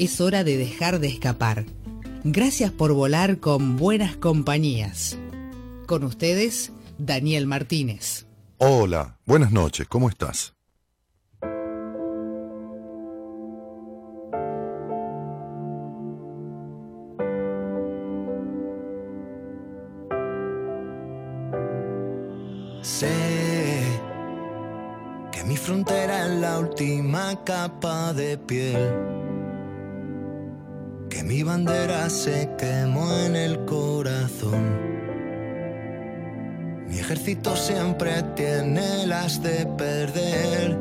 es hora de dejar de escapar. Gracias por volar con buenas compañías. Con ustedes, Daniel Martínez. Hola, buenas noches, ¿cómo estás? Sé que mi frontera es la última capa de piel mi bandera se quemó en el corazón. Mi ejército siempre tiene las de perder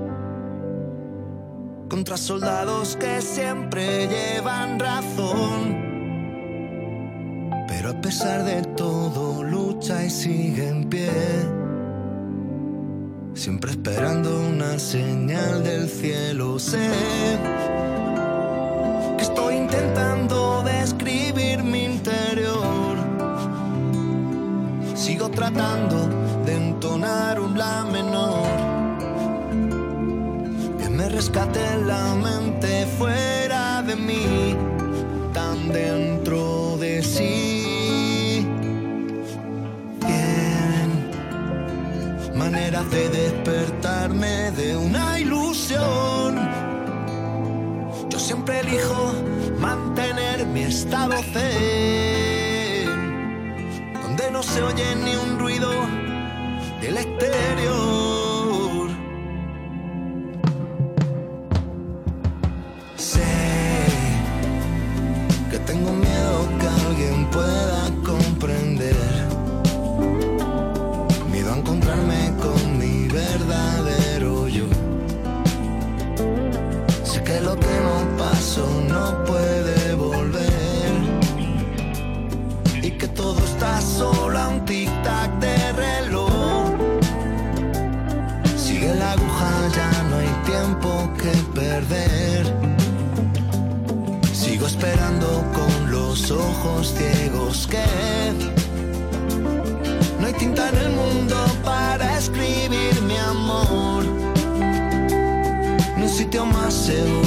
contra soldados que siempre llevan razón. Pero a pesar de todo lucha y sigue en pie, siempre esperando una señal del cielo. Sé estoy intentando describir mi interior. Sigo tratando de entonar un la menor. Que me rescate la mente fuera de mí, tan dentro de sí. Bien, manera de despertarme de una siempre elijo mantener mi estado zen, donde no se oye ni un ruido del exterior. Sé que tengo miedo que alguien pueda no no puede volver y que todo está solo a un tic-tac de reloj. Sigue la aguja, ya no hay tiempo que perder. Sigo esperando con los ojos ciegos que no hay tinta en el mundo para escribir mi amor sitio más seguro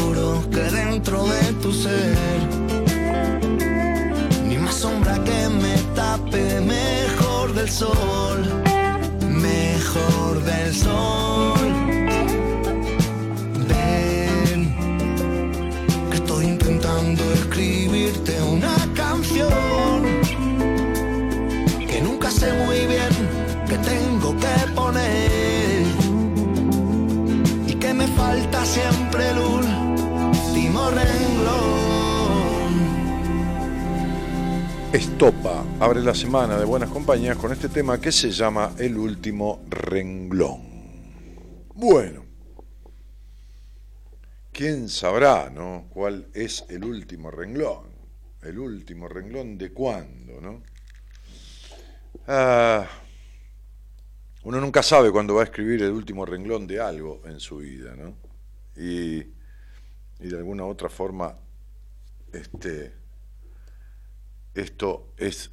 sol, mejor del sol. Estopa abre la semana de buenas compañías con este tema que se llama El último renglón. Bueno, ¿quién sabrá, no? ¿Cuál es el último renglón? El último renglón de cuándo, ¿no? Ah, uno nunca sabe cuándo va a escribir el último renglón de algo en su vida, ¿no? Y, y de alguna otra forma, este, esto es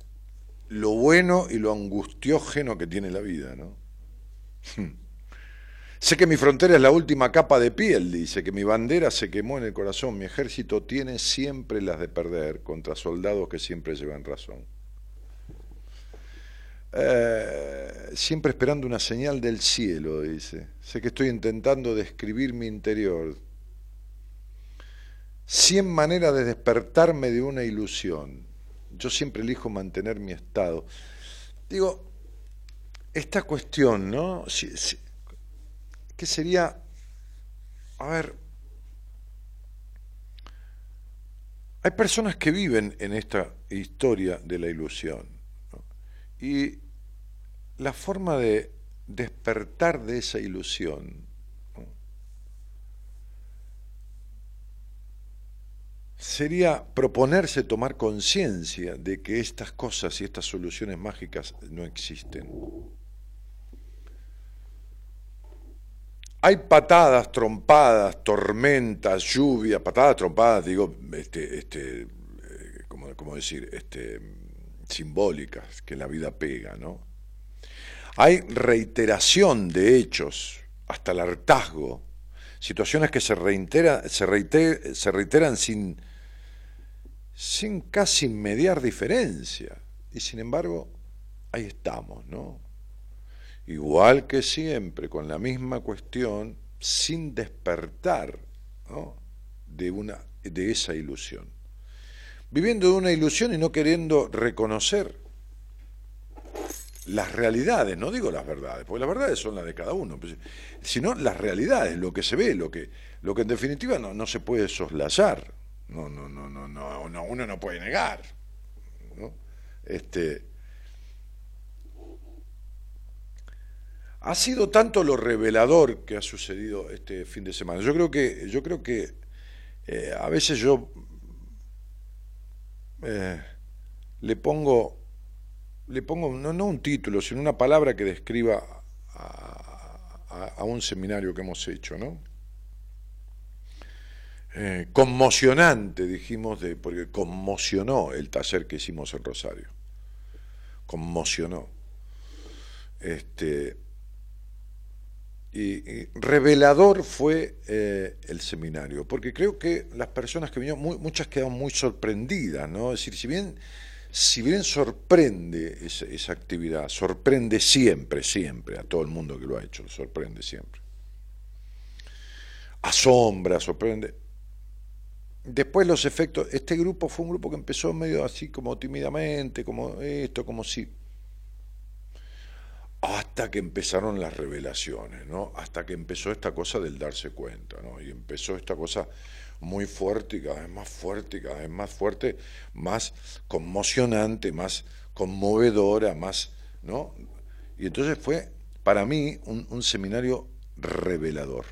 lo bueno y lo angustiógeno que tiene la vida, ¿no? sé que mi frontera es la última capa de piel, dice, que mi bandera se quemó en el corazón, mi ejército tiene siempre las de perder contra soldados que siempre llevan razón. Eh, siempre esperando una señal del cielo, dice. Sé que estoy intentando describir mi interior. Cien maneras de despertarme de una ilusión. Yo siempre elijo mantener mi estado. Digo, esta cuestión, ¿no? ¿Qué sería? A ver, hay personas que viven en esta historia de la ilusión. Y la forma de despertar de esa ilusión sería proponerse tomar conciencia de que estas cosas y estas soluciones mágicas no existen. Hay patadas, trompadas, tormentas, lluvia, patadas, trompadas, digo, este, este, eh, ¿cómo, decir? Este, simbólicas que la vida pega, ¿no? Hay reiteración de hechos, hasta el hartazgo, situaciones que se reiteran sin, sin casi mediar diferencia. Y sin embargo, ahí estamos, ¿no? igual que siempre, con la misma cuestión, sin despertar de, una, de esa ilusión. Viviendo de una ilusión y no queriendo reconocer las realidades, no digo las verdades, porque las verdades son las de cada uno, pues, sino las realidades, lo que se ve, lo que, lo que en definitiva no, no se puede soslayar, no, no, no, no, no, uno no puede negar. ¿no? Este, Ha sido tanto lo revelador que ha sucedido este fin de semana. Yo creo que, yo creo que eh, a veces yo eh, le pongo, le pongo no, no, un título, sino una palabra que describa a, un seminario que hemos hecho, ¿no? Eh, conmocionante, dijimos, de, porque conmocionó el taller que hicimos en Rosario. Conmocionó. Este, y, revelador fue eh, el seminario, porque creo que las personas que vinieron, muchas quedaron muy sorprendidas, ¿no? Es decir, si bien, si bien sorprende esa, esa, actividad, sorprende siempre, siempre, a todo el mundo que lo ha hecho, sorprende siempre. Asombra, sorprende. Después los efectos, este grupo fue un grupo que empezó medio así como tímidamente, como esto, como si hasta que empezaron las revelaciones, ¿no? Hasta que empezó esta cosa del darse cuenta, ¿no? Y empezó esta cosa muy fuerte y cada vez más fuerte y cada vez más fuerte, más conmocionante, más conmovedora, más, ¿no? Y entonces fue para mí un, seminario revelador.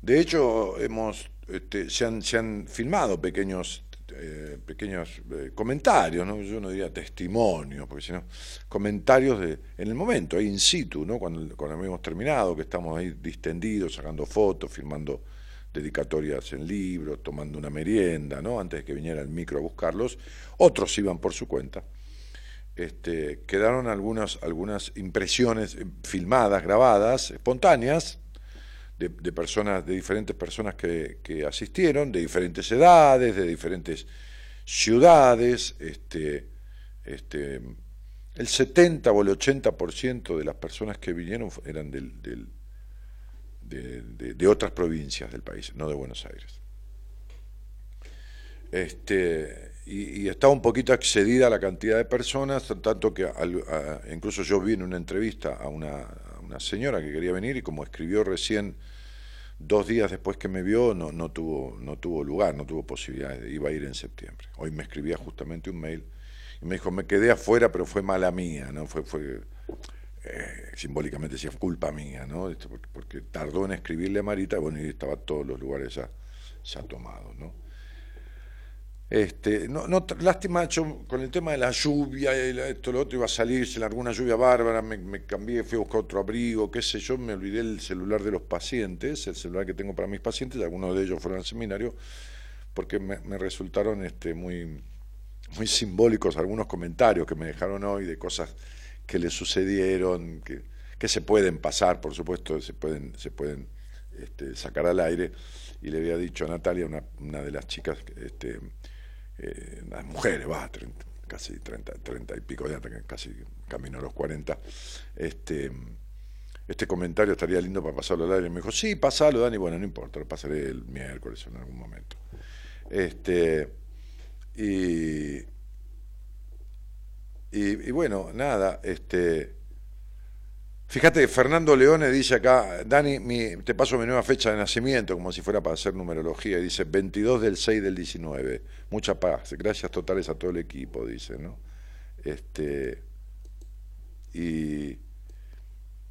De hecho, hemos, este, se, han, se han filmado pequeños eh, pequeños eh, comentarios, ¿no? yo no diría testimonios, porque sino comentarios de, en el momento, ahí in situ, ¿no? cuando, cuando hemos terminado, que estamos ahí distendidos, sacando fotos, firmando dedicatorias en libros, tomando una merienda, ¿no? antes de que viniera el micro a buscarlos, otros iban por su cuenta. Este, quedaron algunas, algunas impresiones eh, filmadas, grabadas, espontáneas, de, personas, de diferentes personas que, asistieron, de diferentes edades, de diferentes ciudades, este, este, el 70 o el 80% de las personas que vinieron eran del, del de, de, otras provincias del país, no de Buenos Aires. Este, y, estaba un poquito excedida la cantidad de personas, tanto que incluso yo vi en una entrevista a una, una señora que quería venir y como escribió recién dos días después que me vio no, no, tuvo, no tuvo lugar, no tuvo posibilidad, iba a ir en septiembre. Hoy me escribía justamente un mail y me dijo, me quedé afuera, pero fue mala mía, ¿no? Fue, fue eh, simbólicamente decía, culpa mía, ¿no? Porque, porque, tardó en escribirle a Marita, bueno, y estaba todos los lugares ya, ya tomados, ¿no? Este, no, no, lástima, yo con el tema de la lluvia, esto, lo otro, iba a salir, se largó una lluvia bárbara, me, cambié, fui a buscar otro abrigo, qué sé yo, me olvidé el celular de los pacientes, el celular que tengo para mis pacientes, algunos de ellos fueron al seminario, porque me, resultaron este, muy, muy simbólicos algunos comentarios que me dejaron hoy de cosas que le sucedieron, que, que se pueden pasar, por supuesto, se pueden, se pueden este, sacar al aire, y le había dicho a Natalia, una, una de las chicas, este, eh, las mujeres, va, casi 30, 30 y pico, ya casi camino a los 40, este, este comentario estaría lindo para pasarlo al aire. Me dijo, sí, pasalo, Dani, bueno, no importa, lo pasaré el miércoles en algún momento. Este, y, y bueno, nada, este, Fíjate, Fernando Leone dice acá, Dani, te paso mi nueva fecha de nacimiento, como si fuera para hacer numerología, y dice 22 del 6 del 19. Mucha paz, gracias totales a todo el equipo, dice, ¿no? Este, y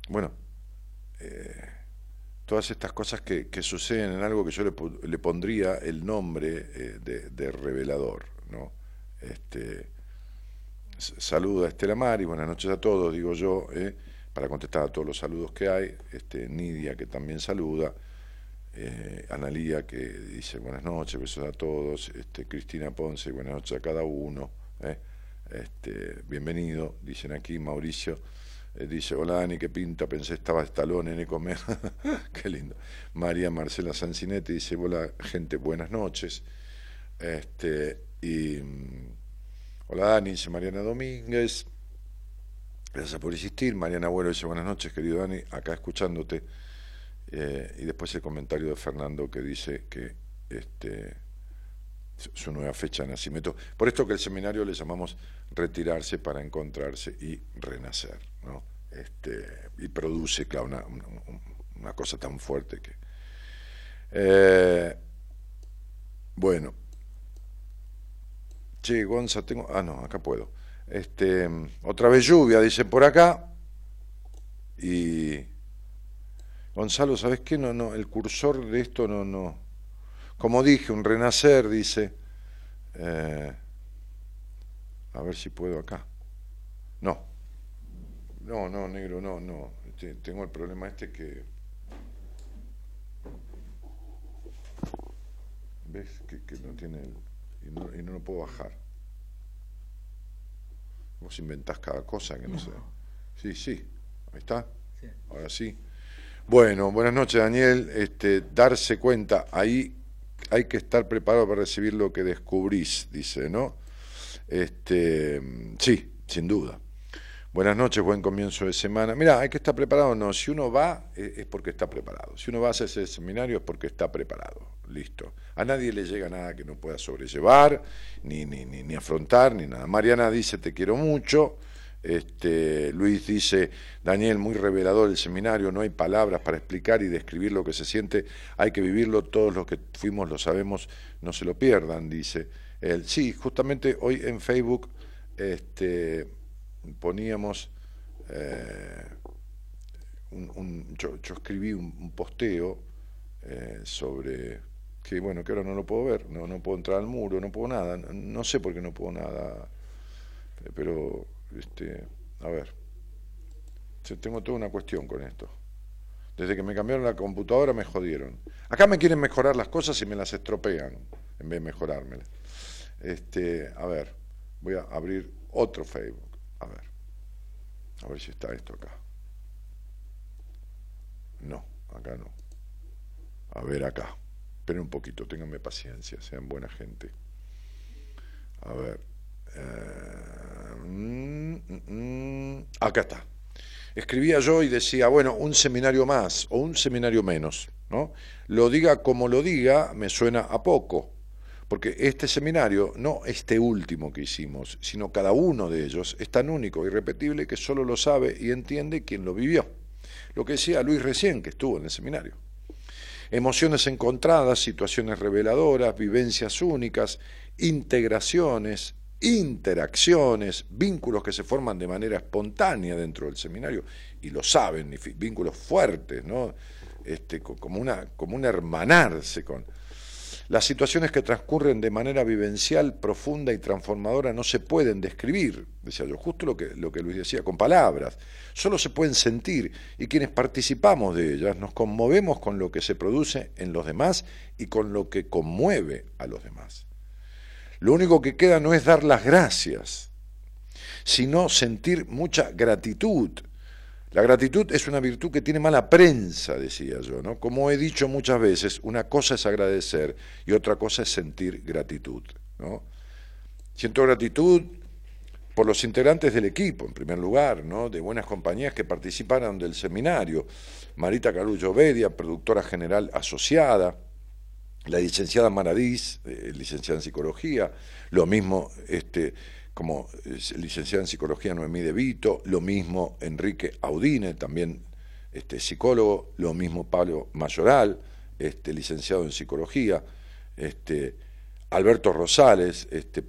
bueno, eh, todas estas cosas que, suceden en algo que yo le, pondría el nombre eh, de, revelador, ¿no? Este, saluda a Estela Mari, buenas noches a todos, digo yo, eh, para contestar a todos los saludos que hay, este, Nidia que también saluda, eh, Analía que dice buenas noches, besos a todos, este, Cristina Ponce, buenas noches a cada uno, eh, este, bienvenido, dicen aquí, Mauricio. Eh, dice, hola Dani, qué pinta, pensé estaba Estalón en Ecomer. qué lindo. María Marcela Sancinetti dice, hola gente, buenas noches. Este, y mm, hola Dani, dice Mariana Domínguez. Gracias por insistir. Mariana Abuelo dice, buenas noches, querido Dani, acá escuchándote. Eh, y después el comentario de Fernando que dice que este, su nueva fecha de nacimiento. Por esto que el seminario le llamamos retirarse para encontrarse y renacer, ¿no? Este, y produce, una, una, cosa tan fuerte que... Eh, bueno. Che, Gonza, tengo... Ah, no, acá puedo. Este, otra vez lluvia, dice por acá. Y... Gonzalo, ¿sabes qué? No, no, el cursor de esto no, no, como dije, un renacer, dice. Eh, a ver si puedo acá. No. No, no, negro, no, no. Tengo el problema este que... ¿Ves? Que, no tiene el... Y no, y no, lo puedo bajar. Vos inventás cada cosa que no, sé. Sí, sí. Ahí está. Ahora sí. Bueno, buenas noches, Daniel. Este, darse cuenta, ahí hay que estar preparado para recibir lo que descubrís, dice, ¿no? Este, sí, sin duda. Buenas noches, buen comienzo de semana. Mira, hay que estar preparado, no. Si uno va, eh, es porque está preparado. Si uno va a hacer ese seminario es porque está preparado. Listo. A nadie le llega nada que no pueda sobrellevar, ni, ni, ni, ni afrontar, ni nada. Mariana dice, te quiero mucho. Este, Luis dice, Daniel, muy revelador el seminario, no hay palabras para explicar y describir lo que se siente, hay que vivirlo, todos los que fuimos lo sabemos, no se lo pierdan, dice él. Sí, justamente hoy en Facebook este, poníamos, eh, un, yo, escribí un, posteo eh, sobre que bueno, que ahora no lo puedo ver, no, no puedo entrar al muro, no puedo nada, no sé por qué no puedo nada, pero este, a ver, tengo toda una cuestión con esto. Desde que me cambiaron la computadora me jodieron. Acá me quieren mejorar las cosas y me las estropean en vez de mejorármelas. Este, a ver, voy a abrir otro Facebook. A ver. A ver si está esto acá. No, acá no. A ver acá. Esperen un poquito, ténganme paciencia, sean buena gente. A ver. Eh, mm, mm, mm. acá está. Escribía yo y decía, bueno, un seminario más o un seminario menos. ¿no? Lo diga como lo diga, me suena a poco, porque este seminario, no este último que hicimos, sino cada uno de ellos, es tan único y repetible que solo lo sabe y entiende quien lo vivió. Lo que decía Luis recién, que estuvo en el seminario. Emociones encontradas, situaciones reveladoras, vivencias únicas, integraciones, interacciones, vínculos que se forman de manera espontánea dentro del seminario, y lo saben, vínculos fuertes, ¿no? Este, como, una, como un hermanarse con... Las situaciones que transcurren de manera vivencial, profunda y transformadora no se pueden describir, decía yo, justo lo que, lo que Luis decía, con palabras, solo se pueden sentir y quienes participamos de ellas nos conmovemos con lo que se produce en los demás y con lo que conmueve a los demás. Lo único que queda no es dar las gracias, sino sentir mucha gratitud. La gratitud es una virtud que tiene mala prensa, decía yo, ¿no? Como he dicho muchas veces, una cosa es agradecer y otra cosa es sentir gratitud, ¿no? Siento gratitud por los integrantes del equipo, en primer lugar, ¿no? de buenas compañías que participaron del seminario. Marita Carullo Bedia, productora general asociada, la licenciada Maradís, eh, licenciada en psicología, lo mismo este, como licenciada en psicología Noemí De Vito, lo mismo Enrique Audine, también este, psicólogo, lo mismo Pablo Mayoral, este, licenciado en psicología, este, Alberto Rosales, este,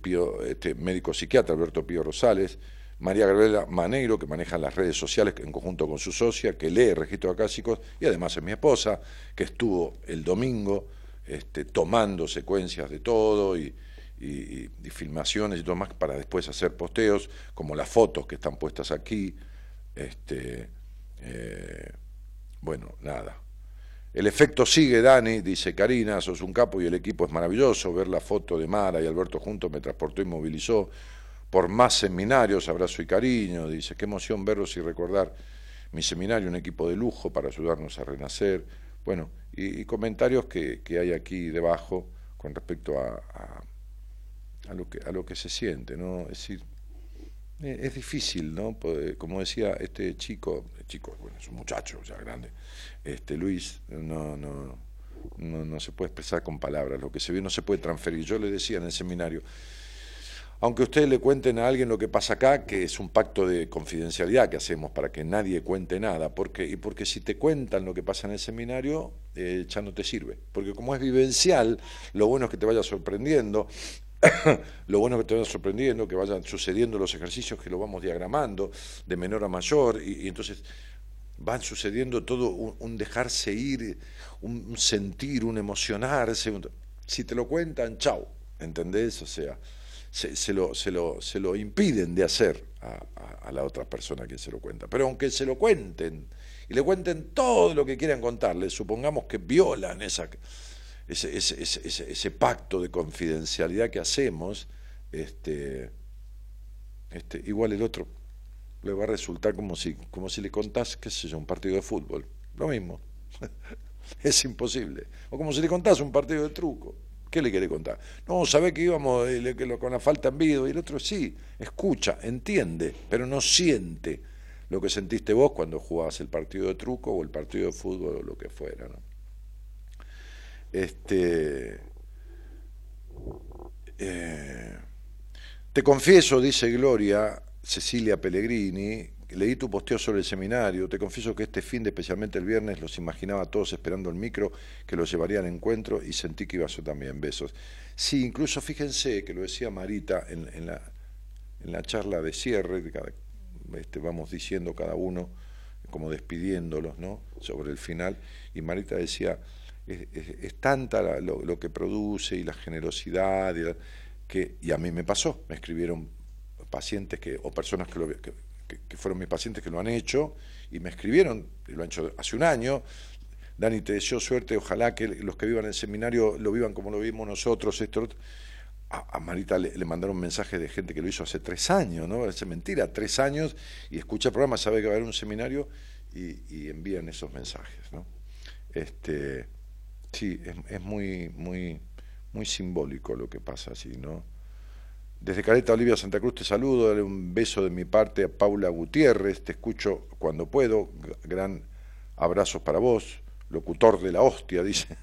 este médico psiquiatra Alberto Pío Rosales, María Gabriela Maneiro, que maneja las redes sociales en conjunto con su socia, que lee registros acásicos, y además es mi esposa, que estuvo el domingo este, tomando secuencias de todo y, filmaciones y todo más para después hacer posteos, como las fotos que están puestas aquí. Este, eh, bueno, nada. El efecto sigue, Dani, dice Karina, sos un capo y el equipo es maravilloso. Ver la foto de Mara y Alberto juntos me transportó y movilizó por más seminarios, abrazo y cariño, dice, qué emoción verlos y recordar mi seminario, un equipo de lujo para ayudarnos a renacer. Bueno, y, comentarios que, hay aquí debajo con respecto a, lo que, a lo que se siente, ¿no? Es decir, e, es difícil, ¿no? Como decía este chico, chico, bueno, es un muchacho ya grande, este Luis, no, no, no, no se puede expresar con palabras, lo que se ve no se puede transferir. Yo le decía en el seminario, aunque ustedes le cuenten a alguien lo que pasa acá, que es un pacto de confidencialidad que hacemos para que nadie cuente nada, porque, y porque si te cuentan lo que pasa en el seminario, eh, ya no te sirve, porque como es vivencial, lo bueno es que te vaya sorprendiendo, lo bueno que te vaya sorprendiendo, que vayan sucediendo los ejercicios, que lo vamos diagramando de menor a mayor, y, entonces van sucediendo todo un, dejarse ir, un, sentir, un emocionarse. si te lo cuentan, chao, ¿entendés? O sea, se, lo, se, lo, se lo impiden de hacer a, la otra persona que se lo cuenta. Pero aunque se lo cuenten y le cuenten todo lo que quieran contarle, supongamos que violan esa, ese, ese, ese, pacto de confidencialidad que hacemos, este, este, igual el otro le va a resultar como si, como si le contás, qué sé yo, un partido de fútbol. Lo mismo. es imposible. O como si le contás un partido de truco. ¿Qué le quiere contar? No, sabe que íbamos eh, con la falta en vivo y el otro sí, escucha, entiende, pero no siente lo que sentiste vos cuando jugabas el partido de truco o el partido de fútbol o lo que fuera. ¿no? Este, eh, te confieso, dice Gloria, Cecilia Pellegrini, leí tu posteo sobre el seminario, te confieso que este fin de, especialmente el viernes, los imaginaba todos esperando el micro, que los llevaría al encuentro y sentí que iba yo también, besos. Sí, incluso fíjense que lo decía Marita en, la, en la, charla de cierre, este, vamos diciendo cada uno, como despidiéndolos, ¿no? Sobre el final, y Marita decía, es, tanta lo, que produce y la generosidad, y que, y a mí me pasó, me escribieron pacientes que, o personas que, lo, que, fueron mis pacientes que lo han hecho y me escribieron, y lo han hecho hace un año. Dani, te deseo suerte, ojalá que los que vivan en el seminario lo vivan como lo vimos nosotros, esto, A, Marita le, mandaron mensajes de gente que lo hizo hace tres años, ¿no? Es mentira, tres años, y escucha el programa, sabe que va a haber un seminario y, envían esos mensajes, ¿no? Este, sí, es, muy, muy, muy simbólico lo que pasa así, ¿no? Desde Caleta Olivia Santa Cruz te saludo, dale un beso de mi parte a Paula Gutiérrez, te escucho cuando puedo, gran abrazos para vos, locutor de la hostia, dice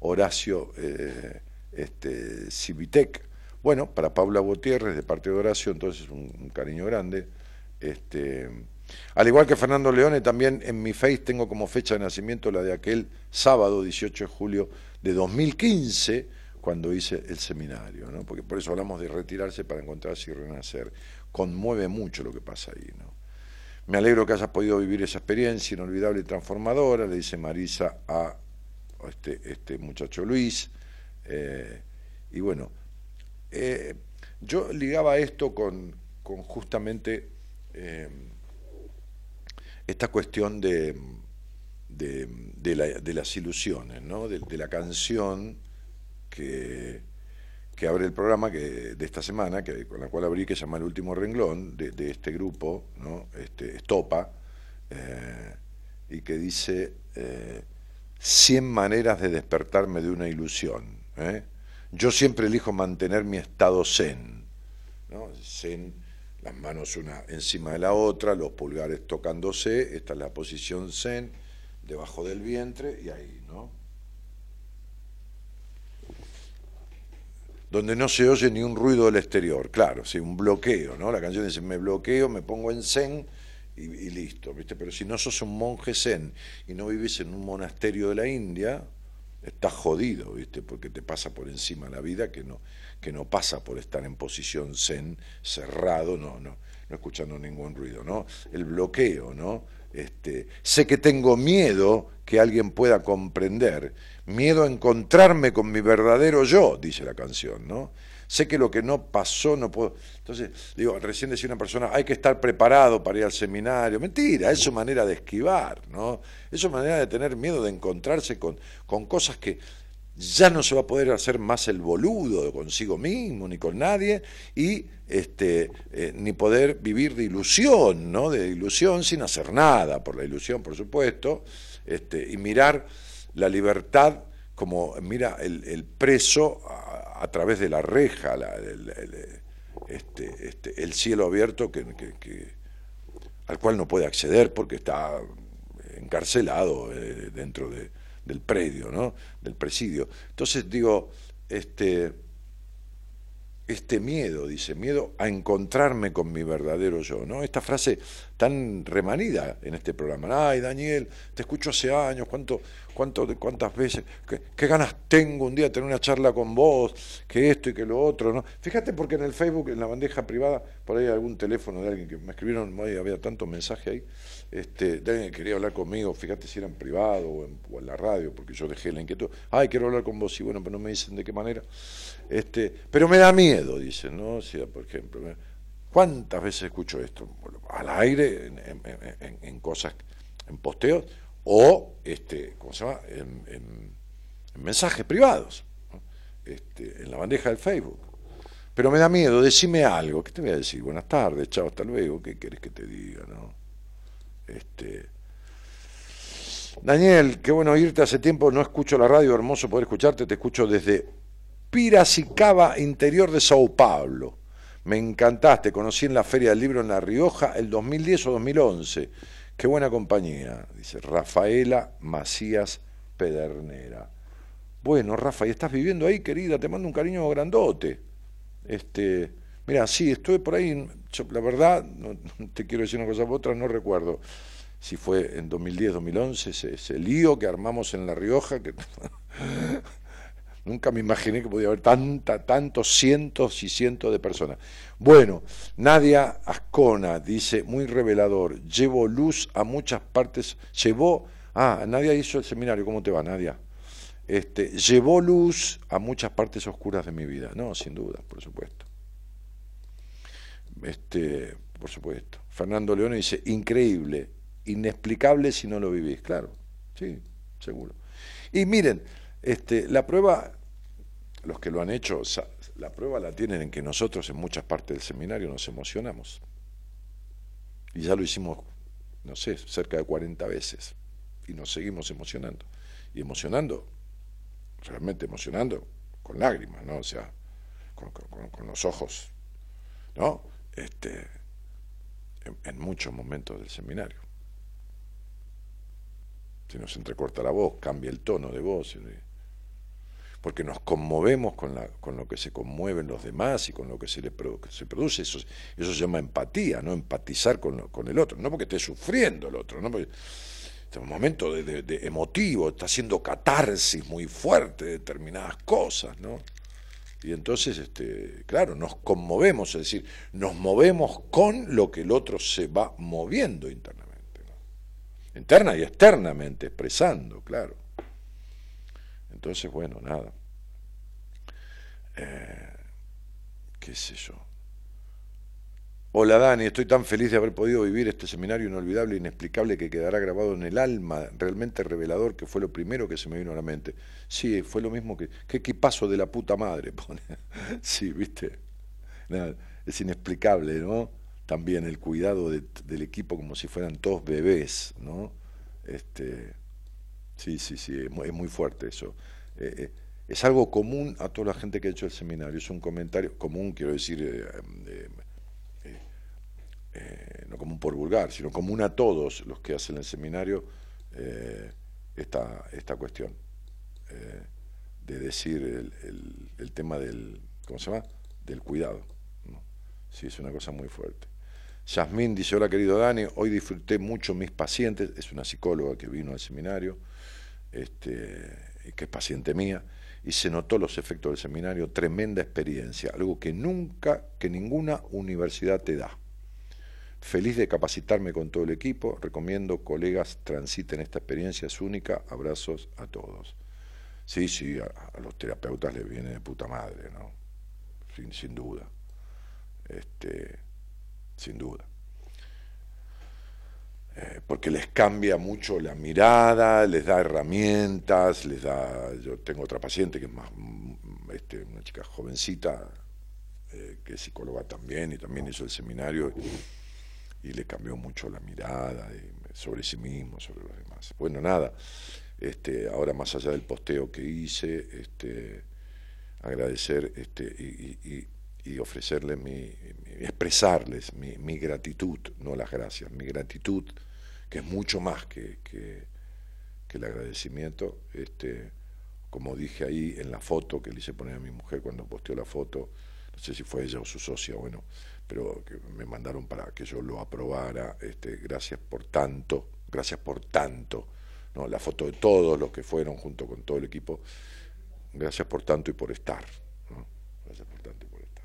Horacio eh, este, Civitec. Bueno, para Paula Gutiérrez, de parte de Horacio, entonces un, cariño grande. Este, al igual que Fernando Leone, también en mi face tengo como fecha de nacimiento la de aquel sábado 18 de julio de 2015 cuando hice el seminario, ¿no? porque por eso hablamos de retirarse para encontrarse y renacer. Conmueve mucho lo que pasa ahí. ¿no? Me alegro que hayas podido vivir esa experiencia inolvidable y transformadora, le dice Marisa a este, este muchacho Luis. Eh, y bueno, eh, yo ligaba esto con, justamente eh, esta cuestión de, de, las ilusiones, ¿no? de la canción que, que abre el programa que, de esta semana, que, con la cual abrí, que se llama El último renglón, de, este grupo, ¿no? este, Estopa, eh, y que dice eh, 100 maneras de despertarme de una ilusión. ¿eh? Yo siempre elijo mantener mi estado zen. ¿no? Zen, las manos una encima de la otra, los pulgares tocándose, esta es la posición zen, debajo del vientre y ahí, ¿no? donde no se oye ni un ruido del exterior, claro, sí, un bloqueo, ¿no? La canción dice, me bloqueo, me pongo en zen y, listo, ¿viste? Pero si no sos un monje zen y no vivís en un monasterio de la India, estás jodido, ¿viste? Porque te pasa por encima la vida que no, que no pasa por estar en posición zen, cerrado, no, no, no escuchando ningún ruido, ¿no? El bloqueo, ¿no? Este, sé que tengo miedo que alguien pueda comprender, miedo a encontrarme con mi verdadero yo, dice la canción, ¿no? Sé que lo que no pasó no puedo. Entonces, digo, recién decía una persona, hay que estar preparado para ir al seminario. Mentira, es su manera de esquivar, ¿no? Es su manera de tener miedo de encontrarse con, con cosas que ya no se va a poder hacer más el boludo consigo mismo ni con nadie y este, eh, ni poder vivir de ilusión, ¿no? De ilusión sin hacer nada, por la ilusión, por supuesto, este, y mirar la libertad como mira el, preso a, través de la reja, el, este, este, el cielo abierto que, al cual no puede acceder porque está encarcelado eh, dentro de del predio, ¿no? del presidio. Entonces digo, este, este miedo, dice, miedo a encontrarme con mi verdadero yo, ¿no? Esta frase tan remanida en este programa. Ay, Daniel, te escucho hace años, cuánto, cuánto, cuántas veces, qué, ganas tengo un día de tener una charla con vos, que esto y que lo otro, ¿no? Fíjate porque en el Facebook, en la bandeja privada, por ahí hay algún teléfono de alguien que me escribieron, había tantos mensajes ahí, este, quería hablar conmigo, fíjate si era en privado o en, la radio, porque yo dejé la inquietud, ay, quiero hablar con vos, y bueno, pero no me dicen de qué manera, este, pero me da miedo, dicen, ¿no? O sea, por ejemplo, ¿cuántas veces escucho esto? al aire, en, cosas, en posteos, o, este, ¿cómo se llama?, en, mensajes privados, este, en la bandeja del Facebook. Pero me da miedo, decime algo, ¿qué te voy a decir? Buenas tardes, chao, hasta luego, ¿qué querés que te diga, no? Este, Daniel, qué bueno oírte hace tiempo, no escucho la radio, hermoso poder escucharte, te escucho desde Piracicaba, interior de Sao Paulo. Me encantaste, conocí en la Feria del Libro en La Rioja el 2010 o 2011. Qué buena compañía, dice Rafaela Macías Pedernera. Bueno, Rafa, ¿y estás viviendo ahí, querida? Te mando un cariño grandote. Este, mira, sí, estuve por ahí, la verdad, no, te quiero decir una cosa u otra, no recuerdo si fue en 2010, 2011, ese, lío que armamos en La Rioja, que nunca me imaginé que podía haber tanta, tantos cientos y cientos de personas. Bueno, Nadia Ascona dice, muy revelador, llevo luz a muchas partes, llevó, ah, Nadia hizo el seminario, ¿cómo te va, Nadia? Este, llevó luz a muchas partes oscuras de mi vida, no, sin duda, por supuesto. Este, por supuesto. Fernando Leone dice, increíble, inexplicable si no lo vivís, claro, sí, seguro. Y miren, este, la prueba, los que lo han hecho, la prueba la tienen en que nosotros en muchas partes del seminario nos emocionamos. Y ya lo hicimos, no sé, cerca de 40 veces. Y nos seguimos emocionando. Y emocionando, realmente emocionando, con lágrimas, ¿no? O sea, con, con los ojos, ¿no? Este, en, muchos momentos del seminario. Se nos entrecorta la voz, cambia el tono de voz, porque nos conmovemos con, la, con lo que se conmueven los demás y con lo que se, le, se produce. Eso, eso se llama empatía, no empatizar con, con el otro, no porque esté sufriendo el otro, no porque este un momento de, de, emotivo, está haciendo catarsis muy fuerte de determinadas cosas, ¿no? Y entonces, este, claro, nos conmovemos, es decir, nos movemos con lo que el otro se va moviendo internamente, interna y externamente, expresando, claro. Entonces, bueno, nada. Eh, ¿Qué sé yo? Hola Dani, estoy tan feliz de haber podido vivir este seminario inolvidable e inexplicable que quedará grabado en el alma, realmente revelador, que fue lo primero que se me vino a la mente. Sí, fue lo mismo que, qué equipazo de la puta madre, pone. Sí, viste. es inexplicable, ¿no? También el cuidado del equipo como si fueran todos bebés, ¿no? Este, sí, sí, sí, es muy, fuerte eso. Eh, eh, es algo común a toda la gente que ha hecho el seminario, es un comentario común, quiero decir, eh, eh, no común por vulgar, sino común a todos los que hacen el seminario eh, esta, esta cuestión eh, de decir el, tema del, ¿cómo se llama? Del cuidado. Sí, es una cosa muy fuerte. Yasmín dice, hola querido Dani, hoy disfruté mucho mis pacientes, es una psicóloga que vino al seminario, este, que es paciente mía, y se notó los efectos del seminario, tremenda experiencia, algo que nunca, que ninguna universidad te da. Feliz de capacitarme con todo el equipo, recomiendo colegas transiten esta experiencia, es única, abrazos a todos. Sí, sí, a, los terapeutas les viene de puta madre, ¿no? Sin, duda. Este, sin duda. Eh, porque les cambia mucho la mirada, les da herramientas, les da. Yo tengo otra paciente que es más, mm, este, una chica jovencita, eh, que es psicóloga también y también hizo el seminario le cambió mucho la mirada sobre sí mismo, sobre los demás. Bueno, nada, este, ahora más allá del posteo que hice, este, agradecer este, y, y ofrecerles mi, expresarles mi, gratitud, no las gracias, mi gratitud, que es mucho más que, que, el agradecimiento. Este, como dije ahí en la foto que le hice poner a mi mujer cuando posteó la foto, no sé si fue ella o su socia, bueno, pero que me mandaron para que yo lo aprobara, este, gracias por tanto, gracias por tanto, ¿no? la foto de todos los que fueron junto con todo el equipo, gracias por tanto y por estar. Gracias por tanto y por estar.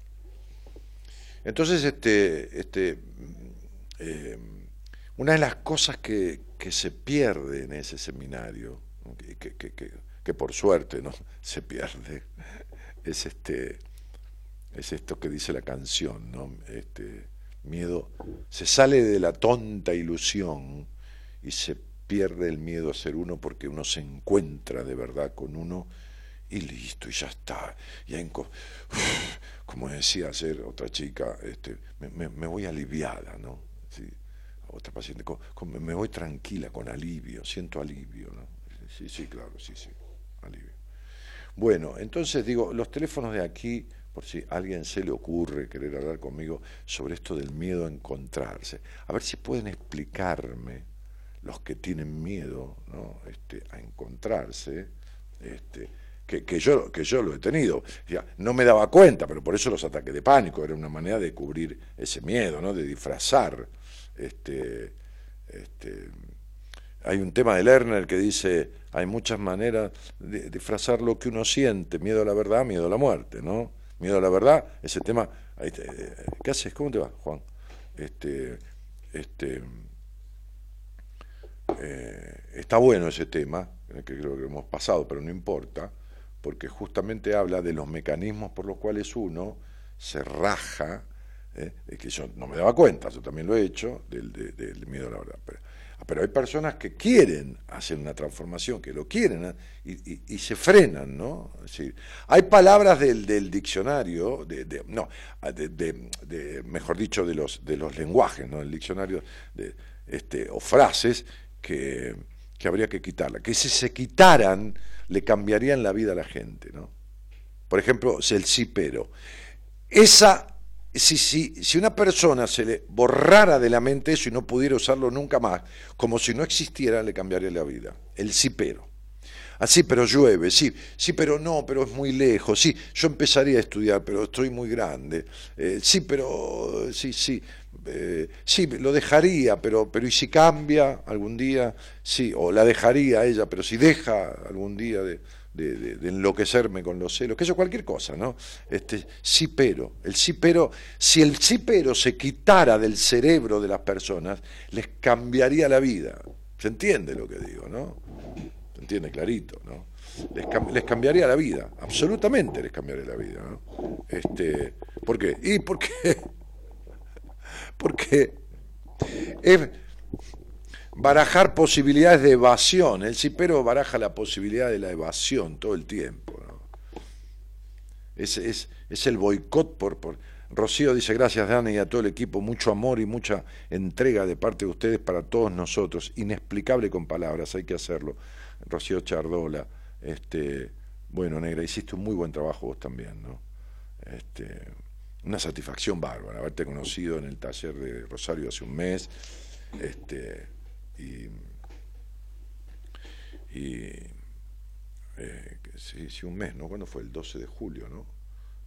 Entonces, este, este, eh, una de las cosas que, se pierde en ese seminario, que, por suerte no se pierde, es este, es esto que dice la canción, ¿no? Este, miedo, se sale de la tonta ilusión y se pierde el miedo a ser uno porque uno se encuentra de verdad con uno y listo, y ya está. Y como decía ayer otra chica, este, me, voy aliviada, ¿no? ¿Sí? Otra paciente, me voy tranquila, con alivio, siento alivio, ¿no? Sí, sí, claro, sí, sí, alivio. Bueno, entonces digo, los teléfonos de aquí, por si a alguien se le ocurre querer hablar conmigo sobre esto del miedo a encontrarse, a ver si pueden explicarme los que tienen miedo ¿no? este, a encontrarse, este, que, yo, que yo lo he tenido. Ya, no me daba cuenta, pero por eso los ataques de pánico, era una manera de cubrir ese miedo, ¿no? de disfrazar. Este, este, hay un tema de Lerner que dice, hay muchas maneras de disfrazar lo que uno siente, miedo a la verdad, miedo a la muerte, ¿no? Miedo a la verdad, ese tema, ¿qué haces? ¿Cómo te va, Juan? Este, este, eh, está bueno ese tema, que creo que hemos pasado, pero no importa porque justamente habla de los mecanismos por los cuales uno se raja, ¿eh? que yo no me daba cuenta, yo también lo he hecho, del, miedo a la verdad. Pero, hay personas que quieren hacer una transformación, que lo quieren ¿eh? y, se frenan, ¿no? hay palabras del, diccionario, de, no, mejor dicho, de los, de los lenguajes, ¿no? El diccionario de, este, o frases que, que habría que quitarla, que si se quitaran le cambiarían la vida a la gente, ¿no? Por ejemplo, el sí pero. Esa, si, si, si una persona se le borrara de la mente eso y no pudiera usarlo nunca más, como si no existiera, le cambiaría la vida. El sí pero. Así, pero llueve, sí, sí, pero no, pero es muy lejos, sí, yo empezaría a estudiar, pero estoy muy grande, eh, sí, pero, sí, sí, eh, sí, lo dejaría, pero, pero ¿y si cambia algún día? Sí, o la dejaría ella, pero si deja algún día de, enloquecerme con los celos, que eso cualquier cosa, ¿no? Este, sí, pero, el sí, pero, si el sí, pero se quitara del cerebro de las personas, les cambiaría la vida. ¿Se entiende lo que digo, no? ¿Se entiende clarito, no? Les, cambiaría la vida, absolutamente les cambiaría la vida, ¿no? Este, ¿Por qué? Y porque porque es barajar posibilidades de evasión. El cipero baraja la posibilidad de la evasión todo el tiempo. Es, es, el boicot por, por... Rocío dice, gracias Dani y a todo el equipo, mucho amor y mucha entrega de parte de ustedes para todos nosotros. Inexplicable con palabras, hay que hacerlo. Rocío Chardola, este, bueno, Negra, hiciste un muy buen trabajo vos también, ¿no? Este, una satisfacción bárbara haberte conocido en el taller de Rosario hace un mes. Este, y, eh, sí, sí, un mes, ¿no? ¿Cuándo fue? El 12 de julio, ¿no?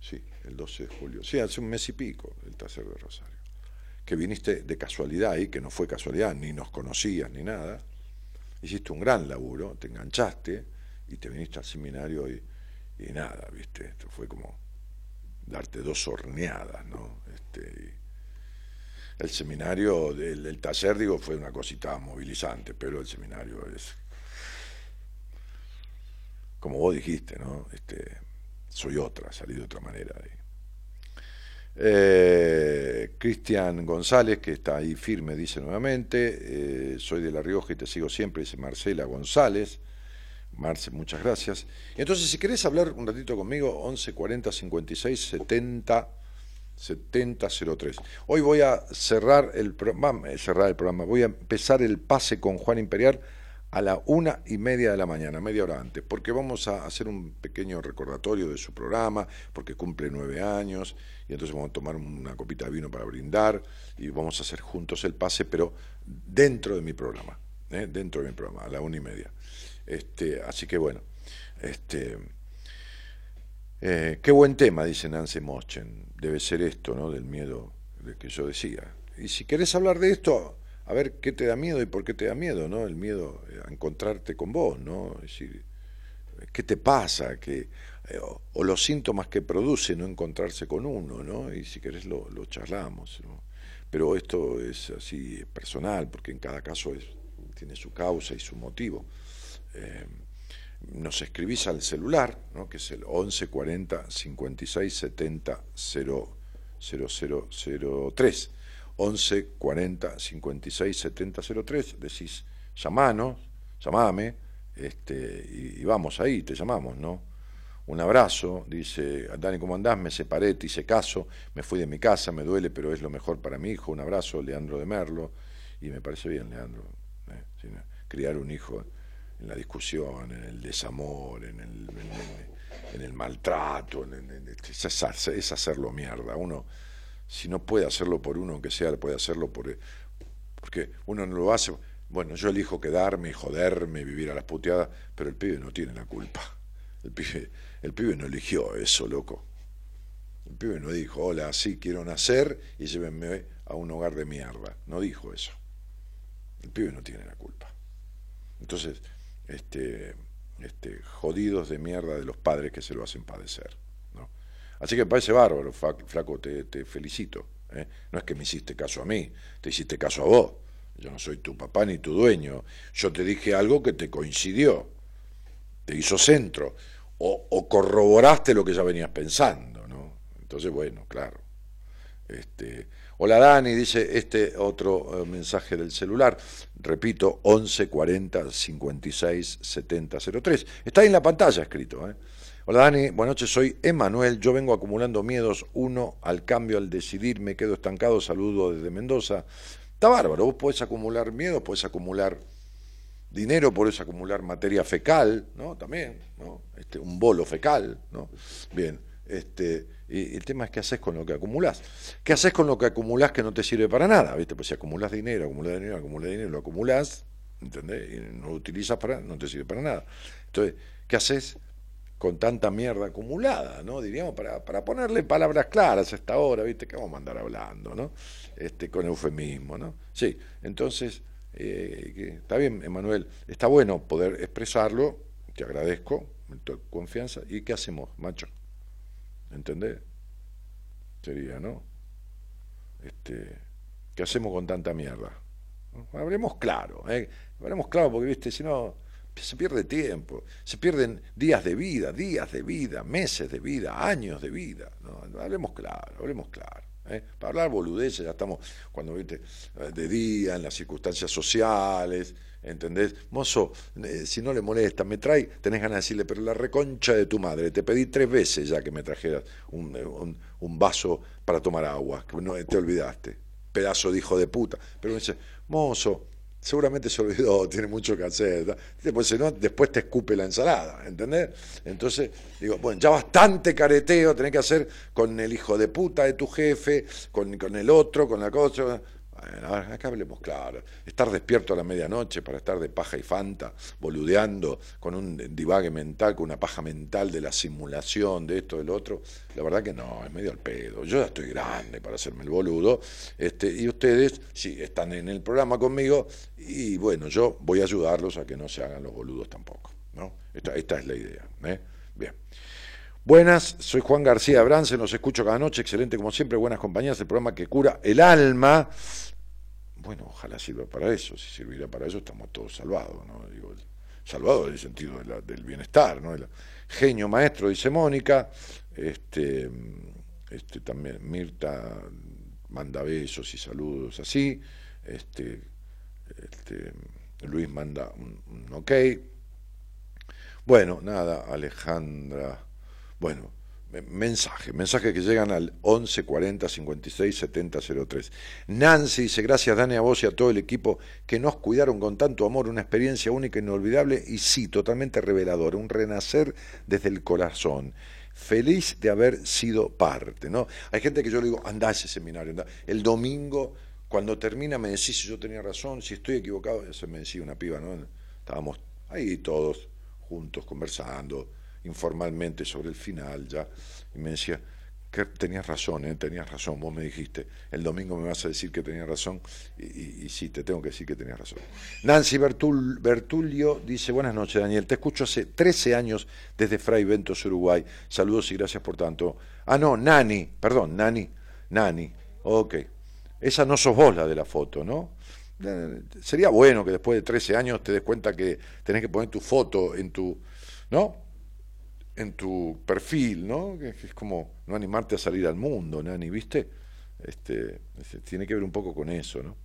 Sí, el 12 de julio. Sí, hace un mes y pico el taller de Rosario. Que viniste de casualidad ahí, que no fue casualidad, ni nos conocías ni nada. Hiciste un gran laburo, te enganchaste y te viniste al seminario y, y nada, ¿viste? Esto fue como darte dos horneadas, ¿no? Este, el seminario, el, el, taller, digo, fue una cosita movilizante, pero el seminario es, como vos dijiste, ¿no? Este, soy otra, salí de otra manera. Eh, Cristian González, que está ahí firme, dice nuevamente, eh, soy de La Rioja y te sigo siempre, dice Marcela González. Marce, muchas gracias. Entonces, si querés hablar un ratito conmigo, 11 40 56 70 7003. Hoy voy a cerrar el, programa, cerrar el programa, voy a empezar el pase con Juan Imperial a la una y media de la mañana, media hora antes, porque vamos a hacer un pequeño recordatorio de su programa, porque cumple nueve años, y entonces vamos a tomar una copita de vino para brindar, y vamos a hacer juntos el pase, pero dentro de mi programa, ¿eh? dentro de mi programa, a la una y media. Este, así que bueno, este, eh, qué buen tema, dice Nancy Moschen, debe ser esto, ¿no? Del miedo de que yo decía. Y si querés hablar de esto, a ver qué te da miedo y por qué te da miedo, ¿no? El miedo a encontrarte con vos, ¿no? Es decir, ¿qué te pasa? que eh, o, los síntomas que produce no encontrarse con uno, ¿no? Y si querés lo, lo charlamos, ¿no? Pero esto es así personal, porque en cada caso es, tiene su causa y su motivo. Eh, nos escribís al celular, ¿no? que es el 11 40 56 70 0003. 11 40 56 70 03, decís, llamanos, llamame, este, y, vamos ahí, te llamamos, ¿no? Un abrazo, dice, Dani, ¿cómo andás? Me separé, te hice caso, me fui de mi casa, me duele, pero es lo mejor para mi hijo. Un abrazo, Leandro de Merlo, y me parece bien, Leandro, ¿eh? criar un hijo en la discusión, en el desamor, en el, en el, maltrato, es, hacerlo mierda. Uno si no puede hacerlo por uno, aunque sea, puede hacerlo por... Porque uno no lo hace... Bueno, yo elijo quedarme, joderme, vivir a las puteadas, pero el pibe no tiene la culpa. El pibe, el pibe no eligió eso, loco. El pibe no dijo, hola, sí, quiero nacer y llévenme a un hogar de mierda. No dijo eso. El pibe no tiene la culpa. Entonces, este, este, jodidos de mierda de los padres que se lo hacen padecer. Así que me parece bárbaro, flaco, te, felicito. ¿eh? No es que me hiciste caso a mí, te hiciste caso a vos. Yo no soy tu papá ni tu dueño. Yo te dije algo que te coincidió, te hizo centro, o, corroboraste lo que ya venías pensando, ¿no? Entonces, bueno, claro. Este, hola Dani, dice este otro eh, mensaje del celular. Repito, 11 40 56 70 03. Está ahí en la pantalla escrito, ¿eh? Hola Dani, buenas noches, soy Emanuel. Yo vengo acumulando miedos, uno al cambio, al decidir, me quedo estancado. Saludo desde Mendoza. Está bárbaro, vos podés acumular miedo, podés acumular dinero, podés acumular materia fecal, ¿no? También, ¿no? Este, un bolo fecal, ¿no? Bien, este, y el tema es qué haces con lo que acumulás. ¿Qué haces con lo que acumulás que no te sirve para nada? ¿Viste? Pues si acumulás dinero, acumulás dinero, acumulás dinero, lo acumulás, ¿entendés? Y no lo utilizas para, no te sirve para nada. Entonces, ¿qué haces? con tanta mierda acumulada, ¿no? Diríamos, para, para ponerle palabras claras a esta hora, ¿viste? Que vamos a andar hablando, ¿no? Este, con eufemismo, ¿no? Sí, entonces, eh, está bien, Emanuel, está bueno poder expresarlo, te agradezco, tu confianza, ¿y qué hacemos, macho? ¿Entendés? Sería, ¿no? Este, ¿Qué hacemos con tanta mierda? Hablemos claro, ¿eh? Hablemos claro, porque, ¿viste? Si no se pierde tiempo, se pierden días de vida, días de vida, meses de vida, años de vida. ¿no? Hablemos claro, hablemos claro. ¿eh? Para hablar boludeces ya estamos, cuando viste, de día, en las circunstancias sociales, ¿entendés? Mozo, eh, si no le molesta, me trae, tenés ganas de decirle, pero la reconcha de tu madre, te pedí tres veces ya que me trajeras un, un, vaso para tomar agua, que no, te olvidaste, pedazo de hijo de puta. Pero me dice, mozo, seguramente se olvidó, tiene mucho que hacer. Después, no, después te escupe la ensalada, ¿entendés? Entonces, digo, bueno, ya bastante careteo tenés que hacer con el hijo de puta de tu jefe, con, con el otro, con la cosa. Acá hablemos claro. Estar despierto a la medianoche para estar de paja y fanta, boludeando con un divague mental, con una paja mental de la simulación, de esto, del otro, la verdad que no, es medio al pedo. Yo ya estoy grande para hacerme el boludo. Este, y ustedes, sí, están en el programa conmigo, y bueno, yo voy a ayudarlos a que no se hagan los boludos tampoco. ¿no? Esta, esta es la idea. ¿eh? Bien. Buenas, soy Juan García Brance, nos escucho cada noche, excelente como siempre, buenas compañías, el programa que cura el alma. Bueno, ojalá sirva para eso, si sirviera para eso estamos todos salvados, ¿no? Digo, salvados en el sentido de la- del bienestar, ¿no? El genio maestro, dice Mónica, este, este también Mirta manda besos y saludos así, este, este, Luis manda un ok, bueno, nada, Alejandra. Bueno, me- mensaje, mensaje que llegan al 11 40 56 70 03. Nancy dice, gracias Dani a vos y a todo el equipo que nos cuidaron con tanto amor, una experiencia única, inolvidable y sí, totalmente reveladora, un renacer desde el corazón. Feliz de haber sido parte, ¿no? Hay gente que yo le digo, anda a ese seminario. El domingo, cuando termina, me decís si yo tenía razón, si estoy equivocado, eso me decía una piba, ¿no? Estábamos ahí todos juntos conversando informalmente sobre el final ya y me decía que tenías razón, ¿eh? tenías razón, vos me dijiste, el domingo me vas a decir que tenías razón y, sí, te tengo que decir que tenías razón. Nancy Bertul- Bertulio dice, buenas noches Daniel, te escucho hace 13 años desde Fray Ventos, Uruguay, saludos y gracias por tanto. Ah, no, Nani, perdón, Nani, Nani, ok. Esa no sos vos la de la foto, ¿no? Eh, Sería bueno que después de 13 años te des cuenta que tenés que poner tu foto en tu, ¿no? En tu perfil, ¿no? Que es como no animarte a salir al mundo, Nani, ¿viste? Este, tiene que ver un poco con eso, ¿no?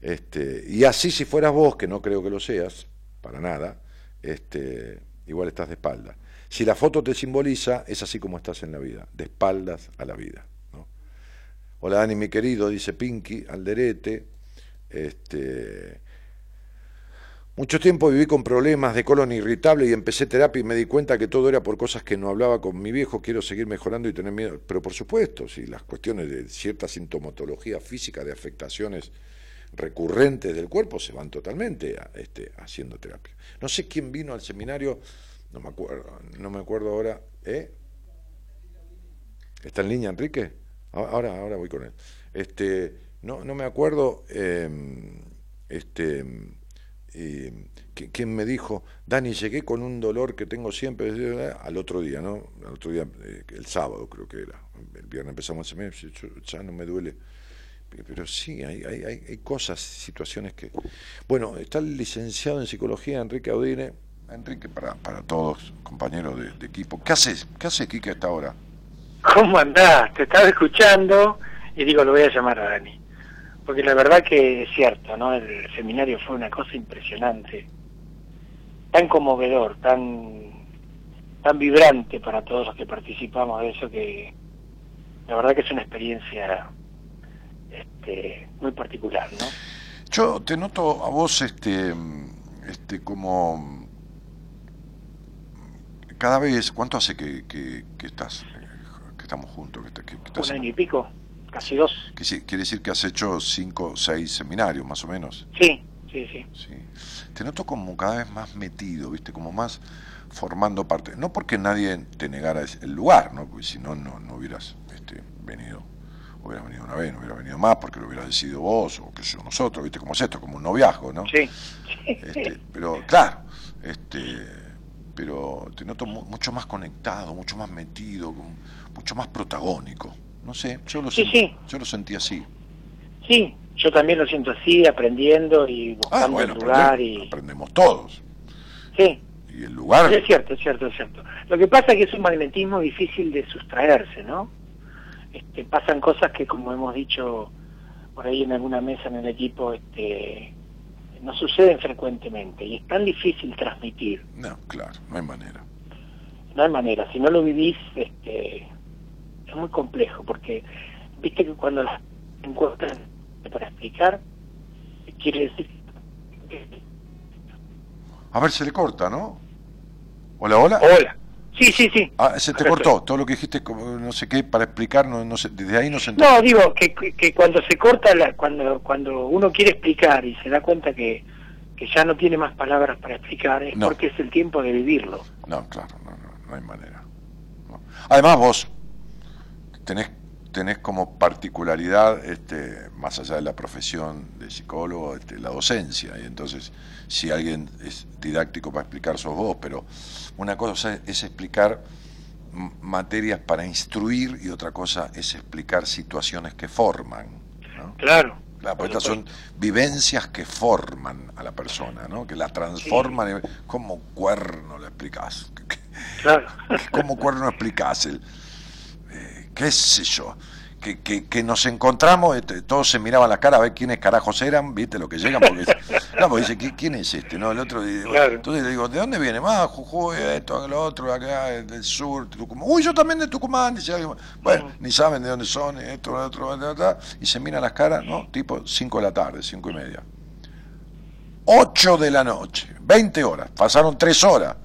Este, y así si fueras vos, que no creo que lo seas, para nada, este, igual estás de espalda. Si la foto te simboliza, es así como estás en la vida, de espaldas a la vida, ¿no? Hola Dani, mi querido, dice Pinky, Alderete. Este, mucho tiempo viví con problemas de colon irritable y empecé terapia y me di cuenta que todo era por cosas que no hablaba con mi viejo. Quiero seguir mejorando y tener miedo. Pero por supuesto, si las cuestiones de cierta sintomatología física, de afectaciones recurrentes del cuerpo, se van totalmente este, haciendo terapia. No sé quién vino al seminario, no me acuerdo, no me acuerdo ahora. ¿eh? ¿Está en línea, Enrique? Ahora, ahora voy con él. Este, no, no me acuerdo. eh, este, eh, quien me dijo, Dani, llegué con un dolor que tengo siempre al otro día, ¿no? Al otro día, eh, el sábado creo que era. El viernes empezamos el seminario, yo- ya no me duele. Pero sí, hay, hay, hay, hay cosas, situaciones que... Bueno, está el licenciado en psicología, Enrique Audine. Enrique, para, para todos, compañeros de, de equipo. ¿Qué haces? ¿Qué hace Kike a esta hora? ¿Cómo andás? Te estaba escuchando y digo, lo voy a llamar a Dani. Porque la verdad que es cierto, ¿no? El seminario fue una cosa impresionante. Tan conmovedor, tan tan vibrante para todos los que participamos de eso que la verdad que es una experiencia este, muy particular, ¿no? Yo te noto a vos este, este como cada vez, ¿cuánto hace que, que, que estás, que estamos juntos? Que, que- que estás Un año y pico, casi dos. quiere decir que has hecho cinco o seis seminarios, más o menos. Sí, sí, sí. Sí. Te noto como cada vez más metido, ¿viste? Como más formando parte. No porque nadie te negara el lugar, ¿no? Porque si no, no, no hubieras este, venido. Hubieras venido una vez, no hubieras venido más porque lo hubieras decidido vos o que yo nosotros, ¿viste? Como es esto, como un noviazgo, ¿no? Sí, Este, pero claro, este, pero te noto mu- mucho más conectado, mucho más metido, mucho más protagónico. No sé, yo lo, Sí, sen- sí. yo lo sentí así. sí. Yo también lo siento así, aprendiendo y buscando Ah, bueno, el lugar aprendemos, y... aprendemos todos. Sí, Y el lugar, Es cierto, es cierto, es cierto. Lo que pasa es que es un magnetismo difícil de sustraerse, ¿no? Este, pasan cosas que, como hemos dicho por ahí en alguna mesa en el equipo, este, no suceden frecuentemente y es tan difícil transmitir. no, claro, no hay manera. No hay manera, si no lo vivís, este, es muy complejo, porque viste que cuando las encuentran para explicar, quiere decir que A ver, se le corta, ¿no? Hola, hola. Hola. Sí, sí, sí. Ah, se te cortó. Todo lo que dijiste, no sé qué, para explicar, no, no sé, desde ahí no se No, digo que, que- que cuando se corta, la, cuando cuando uno quiere explicar y se da cuenta que, que ya no tiene más palabras para explicar, es No. porque es el tiempo de vivirlo. No, claro, no, no, no hay manera. No. Además vos tenés, tenés como particularidad, este, más allá de la profesión de psicólogo, este, la docencia. Y entonces, si alguien es didáctico para explicar, sos vos, pero una cosa es explicar materias para instruir y otra cosa es explicar situaciones que forman. Claro. Claro, porque estas son vivencias que forman a la persona, ¿no? que la transforman. ¿Cómo cuerno lo explicás? Claro. ¿Cómo cuerno explicás? El, ¿Qué sé yo? que, que, que, nos encontramos, este, todos se miraban la cara a ver quiénes carajos eran, viste lo que llegan, porque, no, porque dice, ¿quién es este? no El otro, claro. entonces le digo, ¿de dónde viene? Más, Jujuy, esto, lo otro, acá, del sur, Tucumán. Uy, yo también de Tucumán, dice alguien. Bueno, ni saben de dónde son, esto, lo otro, bla, bla, y se miran las caras, ¿no? Tipo 5 de la tarde, 5 y media. 8 de la noche, 20 horas, pasaron 3 horas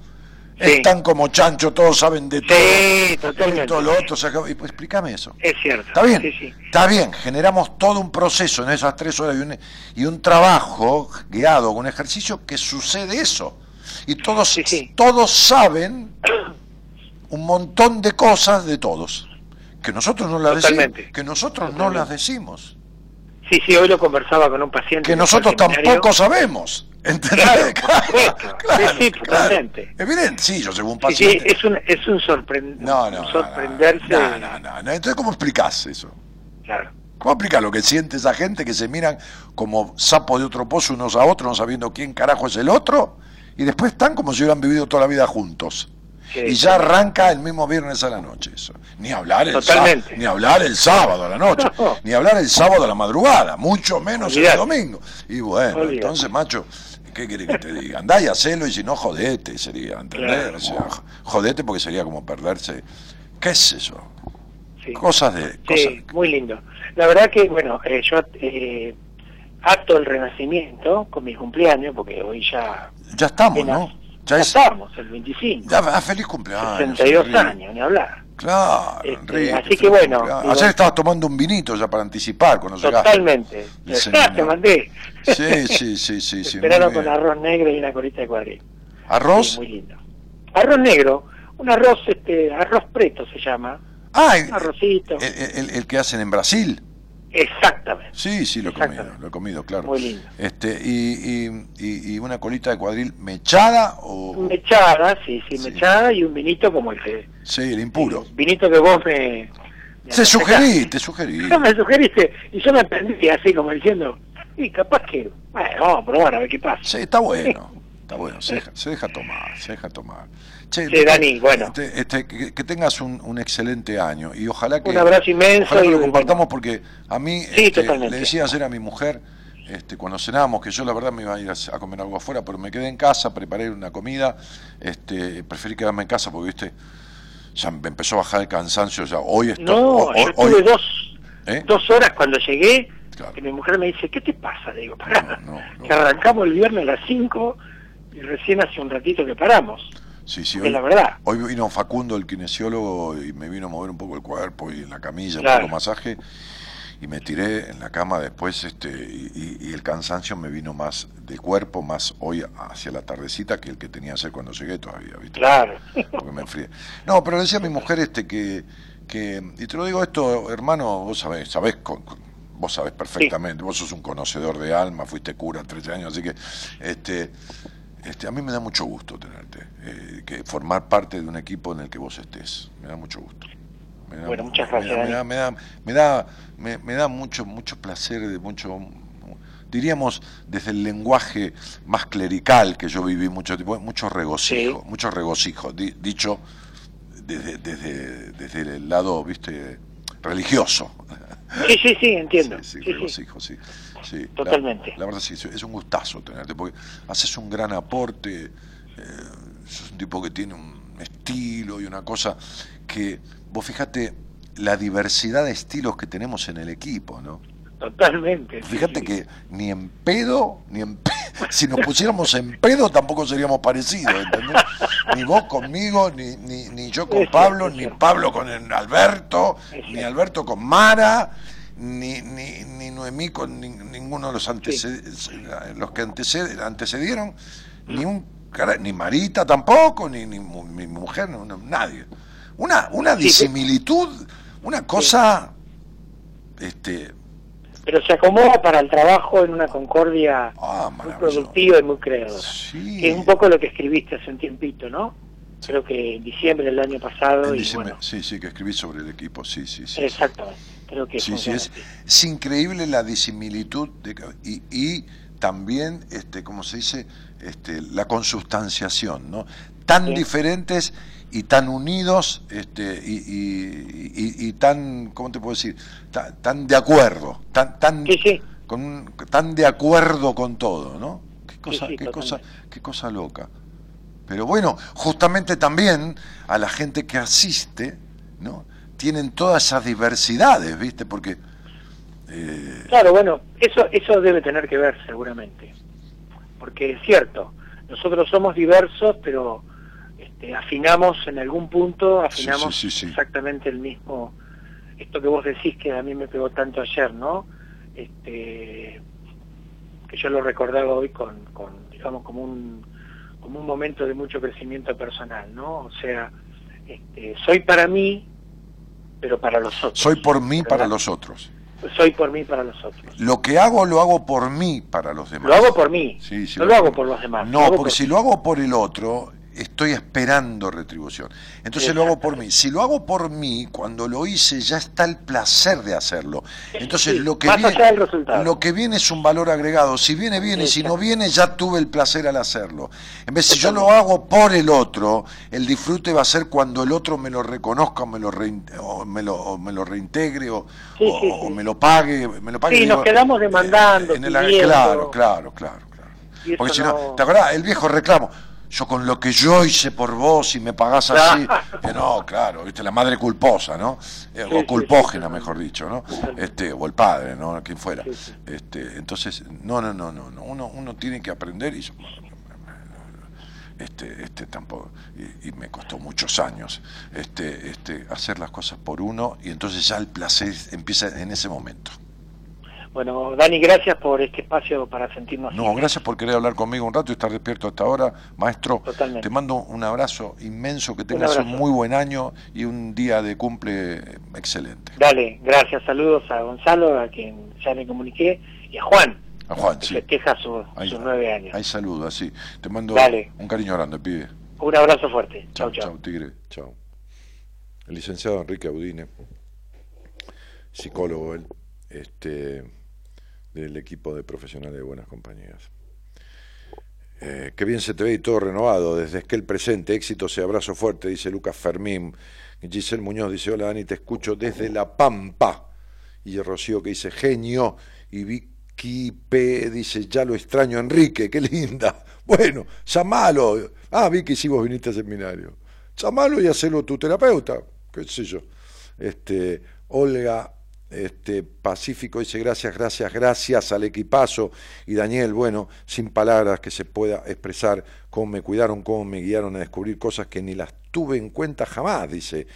están como chancho, todos saben de todo. Sí, totalmente. Todo lo otro, y pues explícame eso. Es cierto. Está bien, está bien, generamos todo un proceso en esas tres horas y un, y un trabajo guiado, un ejercicio que sucede eso. Y todos, todos saben un montón de cosas de todos, que nosotros no las decimos. Que nosotros no las decimos. Sí, sí, hoy lo conversaba con un paciente. Que nosotros tampoco sabemos. ¿Entendés? Claro, sí, sí, totalmente. Evidente, sí, yo según un paciente. Sí, es un, es un, no, no, sorprenderse. No, no, no, Entonces, ¿cómo explicás eso? Claro. ¿Cómo explicás lo que siente esa gente que se miran como sapos de otro pozo unos a otros, no sabiendo quién carajo es el otro? Y después están como si hubieran vivido toda la vida juntos y ya arranca el mismo viernes a la noche eso. Ni hablar el, sábado, ni hablar el sábado a la noche, ni hablar el sábado a la madrugada, mucho menos el domingo. Y bueno, entonces, macho, ¿qué querés que te diga? Andá y hacelo y si no, jodete, sería, ¿entendés? jodete porque sería como perderse, qué sé yo. Cosas de... Sí, muy lindo. La verdad que, bueno, eh, yo... Eh, acto el renacimiento con mi cumpleaños, porque hoy ya... Ya estamos, ¿no? Ya, estamos, el 25. Ya, ah, feliz cumpleaños. 62 años, ni hablar. Claro, este, así que bueno. Ayer estabas tomando un vinito ya para anticipar cuando Totalmente. Ya te mandé. Sí, sí, sí, sí. sí Esperaron con arroz negro y una colita de cuadril. ¿Arroz? muy lindo. Arroz negro, un arroz, este, arroz preto se llama. Ah, un arrocito. El, el, que hacen en Brasil. Exactamente. Sí, sí, lo he comido, lo he comido, claro. Muy lindo. Este, y, y, y, una colita de cuadril mechada o... Mechada, sí, sí, mechada y un vinito como el que... Sí, el impuro. vinito que vos me... me te sugerí, te sugerí. No, me sugeriste y yo me aprendí así como diciendo, y capaz que, bueno, vamos a probar a ver qué pasa. Sí, está bueno, está bueno, se deja, se deja tomar, se deja tomar. Che, Dani, bueno. Este, este, que, tengas un, un, excelente año y ojalá que... Un abrazo inmenso. y lo compartamos porque a mí este, le decía ayer a mi mujer, este, cuando cenábamos, que yo la verdad me iba a ir a, comer algo afuera, pero me quedé en casa, preparé una comida, este, preferí quedarme en casa porque, viste, ya me empezó a bajar el cansancio, ya hoy estoy... No, yo tuve dos, ¿Eh? dos horas cuando llegué, que mi mujer me dice, ¿qué te pasa? Le digo, pará, que arrancamos el viernes a las 5 y recién hace un ratito que paramos. Sí, sí, hoy, la verdad. Hoy vino Facundo, el kinesiólogo, y me vino a mover un poco el cuerpo y en la camilla, un poco masaje, y me tiré en la cama después, este, y, el cansancio me vino más de cuerpo, más hoy hacia la tardecita que el que tenía hacer cuando llegué todavía, ¿viste? Claro. Porque me enfrié. No, pero decía mi mujer este que, que, y te lo digo esto, hermano, vos sabés, sabés vos sabés perfectamente, vos sos un conocedor de alma, fuiste cura 13 años, así que este este, a mí me da mucho gusto tenerte, eh, que formar parte de un equipo en el que vos estés. Me da mucho gusto. bueno, muchas gracias. Me da, me da, me da, me da, mucho, mucho placer, de mucho, diríamos desde el lenguaje más clerical que yo viví mucho tiempo, mucho regocijo, mucho regocijo, dicho desde, desde, desde el lado, viste, religioso. Sí, sí, sí, entiendo. Sí, sí, regocijo, sí. Sí, Totalmente. La, verdad sí, es un gustazo tenerte, porque haces un gran aporte, eh, sos un tipo que tiene un estilo y una cosa que, vos fíjate la diversidad de estilos que tenemos en el equipo, ¿no? Totalmente. Fíjate que ni en pedo, ni en si nos pusiéramos en pedo tampoco seríamos parecidos, ¿entendés? Ni vos conmigo, ni, ni, ni yo con Pablo, ni Pablo con Alberto, ni Alberto con Mara, ni, ni, ni Noemí con ninguno de los, los que antecedieron, ni un ni Marita tampoco, ni, ni mi mujer, nadie. Una, una disimilitud, una cosa este, pero se acomoda para el trabajo en una concordia Ah, muy productiva y muy creadora. Sí. Que es un poco lo que escribiste hace un tiempito, ¿no? Creo que en diciembre del año pasado. en y diciembre, bueno, sí, sí, que escribí sobre el equipo, sí, sí, sí. sí. Creo que Sí, sí, es, increíble la disimilitud de y, y también, este, como se dice, este, la consustanciación, ¿no? Tan Sí. diferentes y tan unidos este, y, y- y- y tan, ¿cómo te puedo decir? Ta- Tan, de acuerdo, tan, tan, Sí, sí. con tan de acuerdo con todo, ¿no? Qué cosa, qué cosa, qué cosa loca. Pero bueno, justamente también a la gente que asiste, ¿no? Tienen todas esas diversidades, ¿viste? Porque eh, Claro, bueno, eso, eso debe tener que ver seguramente. Porque es cierto, nosotros somos diversos, pero este, afinamos en algún punto, afinamos sí, sí, sí. exactamente el mismo. Esto que vos decís que a mí me pegó tanto ayer, ¿no? Este, que yo lo recordaba hoy con, con digamos, como un, como un momento de mucho crecimiento personal, ¿no? O sea, este, soy para mí, pero para los otros. soy por mí para los otros. Soy por mí para los otros. Lo que hago lo hago por mí para los demás. Lo hago por mí, Sí, sí, no lo hago por los demás. No, porque por si mí. lo hago por el otro, estoy esperando retribución. Entonces lo hago por mí. Si lo hago por mí, cuando lo hice ya está el placer de hacerlo. Entonces Sí, lo que viene, lo que viene es un valor agregado. Si viene viene, si no viene ya tuve el placer al hacerlo. En vez si yo lo hago por el otro, el disfrute va a ser cuando el otro me lo reconozca, o me lo rein- o me lo, o me lo reintegre o, Sí, o- sí, o sí. me lo pague, me lo pague. Sí, nos quedamos demandando, en el- pidiendo. claro, claro, claro, claro. Porque si no, no- ¿te acordás? El viejo reclamo. Yo con lo que yo hice por vos y me pagás así. Eh, no, claro, viste, la madre culposa, ¿no? Eh, Sí, o culpógena, sí, mejor dicho, ¿no? Este, o el padre, ¿no? Quien fuera. Este, entonces, no, no, no, no, no. Uno, uno tiene que aprender y yo- este, este tampoco, y, y me costó muchos años, este, este, hacer las cosas por uno y entonces ya el placer empieza en ese momento. Bueno, Dani, gracias por este espacio para sentirnos No, gracias por querer hablar conmigo un rato y estar despierto hasta ahora. Maestro, Totalmente. te mando un abrazo inmenso, que tengas un, muy buen año y un día de cumple excelente. Dale, gracias, saludos a Gonzalo, a quien ya le comuniqué, y a Juan, A Juan, que sí. festeja su- Ahí- sus nueve años. Hay saludos, así. Te mando Dale. un cariño grande, pibe. Un abrazo fuerte. Chao, Chau, chau. chao, tigre. Chao. El licenciado Enrique Audine, psicólogo él, este, del equipo de profesionales de buenas compañías. Eh, qué bien se te ve y todo renovado, desde que el presente, éxitos y abrazo fuerte, dice Lucas Fermín. Giselle Muñoz dice, hola Dani, te escucho desde La Pampa. Y Rocío que dice, genio. Y Vicky P dice, ya lo extraño Enrique, qué linda. Bueno, llamalo. Ah, Vicky, si vos viniste al seminario. Llamalo y hacelo tu terapeuta, qué sé yo. Este, Olga este, Pacífico dice gracias, gracias, gracias al equipazo. Y Daniel, bueno, sin palabras que se pueda expresar cómo me cuidaron, cómo me guiaron a descubrir cosas que ni las tuve en cuenta jamás, dice.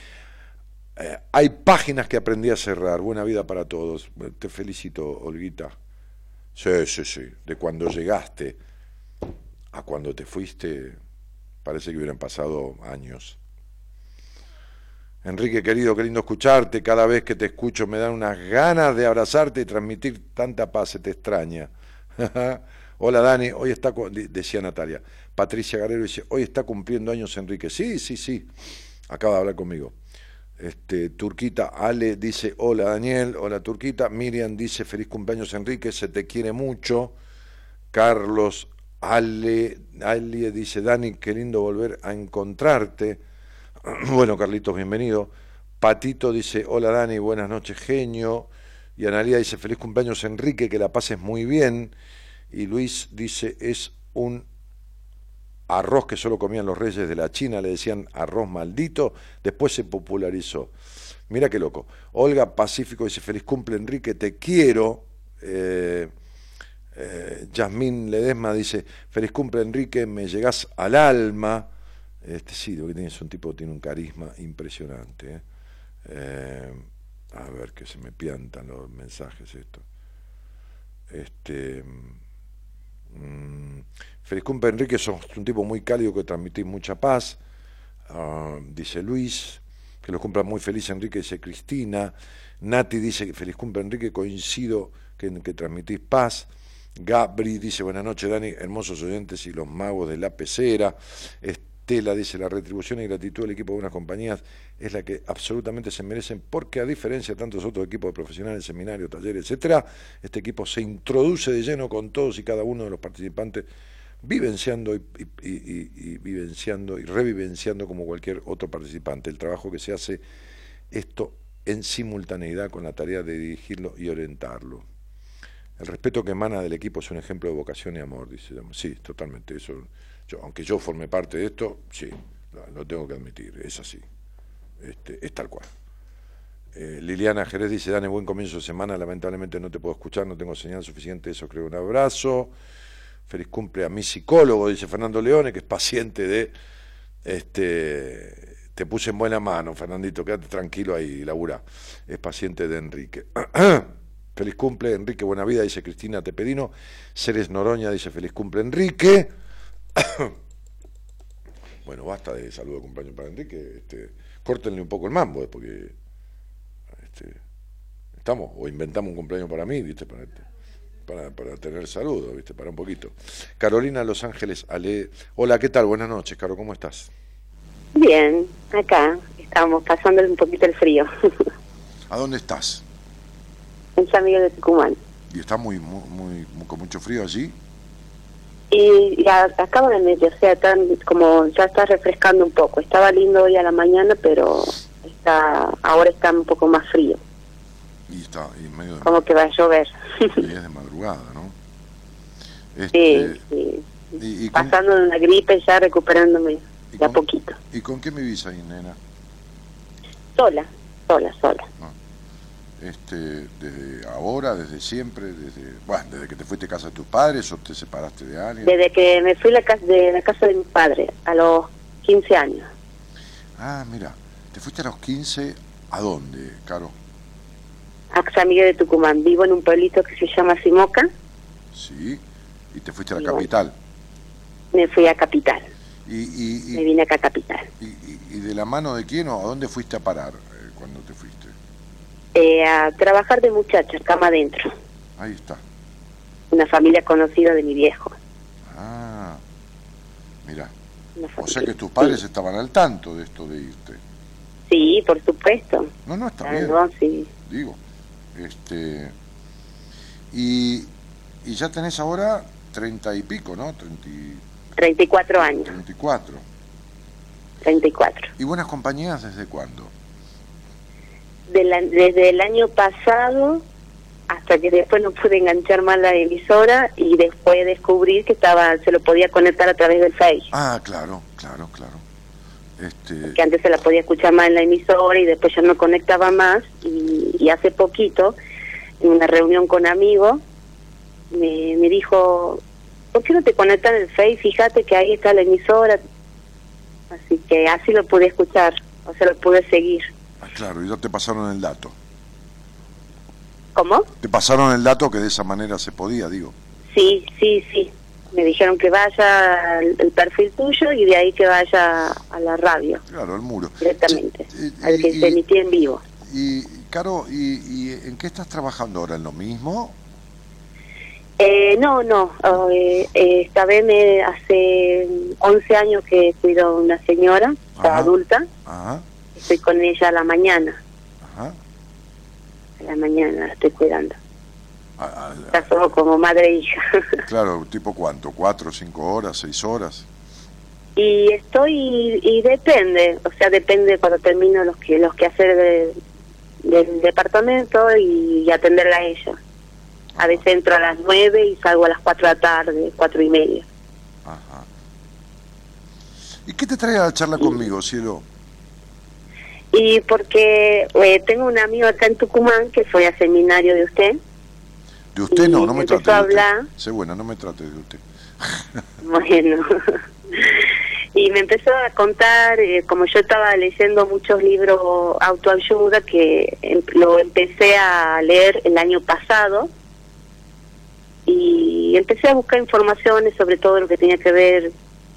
Eh, hay páginas que aprendí a cerrar. Buena vida para todos. Te felicito, Olguita. Sí, sí, sí. De cuando llegaste a cuando te fuiste, parece que hubieran pasado años. Enrique, querido, qué lindo escucharte. Cada vez que te escucho me dan unas ganas de abrazarte y transmitir tanta paz. Se te extraña. Hola, Dani. Hoy está, decía Natalia. Patricia Guerrero dice, hoy está cumpliendo años Enrique. Sí, sí, sí. Acaba de hablar conmigo. Este, Turquita Ale dice, hola Daniel, hola Turquita. Miriam dice, feliz cumpleaños Enrique, se te quiere mucho. Carlos Ale, Ale dice, Dani, qué lindo volver a encontrarte. Bueno, Carlitos, bienvenido. Patito dice, hola Dani, buenas noches, genio. Y Analia dice, feliz cumpleaños Enrique, que la pases muy bien. Y Luis dice, es un arroz que solo comían los reyes de la China, le decían arroz maldito, después se popularizó. Mira qué loco. Olga Pacífico dice, feliz cumple Enrique, te quiero. Eh, eh, Yasmín Ledesma dice, feliz cumple Enrique, me llegás al alma. Este, sí, que tiene es un tipo que tiene un carisma impresionante. ¿eh? Eh, a ver que se me piantan los mensajes esto. Este, mm, cumple Enrique, sos un tipo muy cálido que transmitís mucha paz. Ah, dice Luis. que los cumpla muy feliz Enrique, dice Cristina. Nati dice, feliz cumple Enrique, coincido que, que transmitís paz. Gabri dice, buenas noches Dani, hermosos oyentes y los magos de la pecera. Estela dice, la retribución y gratitud del equipo de unas compañías es la que absolutamente se merecen porque a diferencia de tantos otros equipos de profesionales, seminarios, talleres, etcétera, este equipo se introduce de lleno con todos y cada uno de los participantes vivenciando y, y, vivenciando y revivenciando como cualquier otro participante. El trabajo que se hace esto en simultaneidad con la tarea de dirigirlo y orientarlo. El respeto que emana del equipo es un ejemplo de vocación y amor, dice. Sí, totalmente. Eso, aunque yo forme parte de esto, sí, lo, tengo que admitir, es así. Este, es tal cual. Eh, Liliana Jerez dice, Dane, buen comienzo de semana, lamentablemente no te puedo escuchar, no tengo señal suficiente, eso creo un abrazo. Feliz cumple a mi psicólogo, dice Fernando Leone, que es paciente de... Este, te puse en buena mano, Fernandito, quédate tranquilo ahí, labura. Es paciente de Enrique. feliz cumple, Enrique, buena vida, dice Cristina Tepedino. Ceres Noroña dice feliz cumple, Enrique. bueno, basta de saludo de cumpleaños para Enrique. Este, córtenle un poco el mambo, eh, porque este, estamos, o inventamos un cumpleaños para mí, ¿viste? Para, para, para tener saludo, ¿viste? Para un poquito. Carolina Los Ángeles Ale. Hola, ¿qué tal? Buenas noches, Caro, ¿cómo estás? Bien, acá estamos pasando un poquito el frío. ¿A dónde estás? En San Miguel de Tucumán. ¿Y está muy, muy, muy con mucho frío allí? Y ya acabo de medio, o sea, están, como ya está refrescando un poco. Estaba lindo hoy a la mañana, pero está ahora está un poco más frío. Y está y medio Como que va a llover. Y es de madrugada, ¿no? Este, sí, sí. Pasando de una gripe ya recuperándome de a poquito. ¿Y con qué me vivís ahí, nena? Sola, sola, sola. Ah. Este, desde ahora, desde siempre, desde, bueno, desde que te fuiste a casa de tus padres o te separaste de alguien. Desde que me fui a la casa de la casa de mi padre a los 15 años. Ah, mira, te fuiste a los 15, ¿a dónde, Caro? a San Miguel de Tucumán. Vivo en un pueblito que se llama Simoca. Sí, y te fuiste a la capital. Me fui a capital. Y, me vine acá a capital. Y, de la mano de quién o a dónde fuiste a parar eh, cuando te fuiste? Eh, a trabajar de muchacha, cama adentro. Ahí está. Una familia conocida de mi viejo. Ah, mira. O sea que tus padres estaban al tanto de esto de irte. Sí, por supuesto. No, no, está bien. sí. Digo. Este, y, y ya tenés ahora treinta y pico, ¿no? Treinta y cuatro años. Treinta y cuatro. Treinta y cuatro. ¿Y buenas compañías desde cuándo? Desde el año pasado hasta que después no pude enganchar más la emisora y después descubrí que estaba se lo podía conectar a través del Face. Ah, claro, claro, claro. Este... Que antes se la podía escuchar más en la emisora y después ya no conectaba más. Y, hace poquito, en una reunión con amigos, me, me dijo, ¿por qué no te conectas en el Face? Fíjate que ahí está la emisora. Así que así lo pude escuchar, o sea, lo pude seguir. Claro, y ya te pasaron el dato. ¿Cómo? Te pasaron el dato que de esa manera se podía, digo. Sí, sí, sí me dijeron que vaya al perfil tuyo y de ahí que vaya a la radio. Claro, al muro. Directamente, al que se emitía en vivo. Y, Caro, ¿y, en qué estás trabajando ahora? ¿En lo mismo? Eh, no, no. Eh, eh, esta vez me hace 11 años que cuido a una señora, adulta. Estoy con ella a la mañana. Ajá. A la mañana la estoy cuidando. Ya somos como madre e hija. claro, ¿tipo cuánto? ¿Cuatro, cinco horas, seis horas? Y estoy, y, depende, o sea, depende cuando termino los que los que hacer del departamento y, atenderla a ella. A veces entro a las nueve y salgo a las cuatro de la tarde, cuatro y media. Ajá. ¿Y qué te trae a la charla conmigo, cielo? Y porque eh, tengo un amigo acá en Tucumán que fue a seminario de usted de usted no, no me trate de usted. Sé buena, no me trate de usted. Bueno. y me empezó a contar, eh, como yo estaba leyendo muchos libros autoayuda, que em, lo empecé a leer el año pasado, y empecé a buscar informaciones sobre todo lo que tenía que ver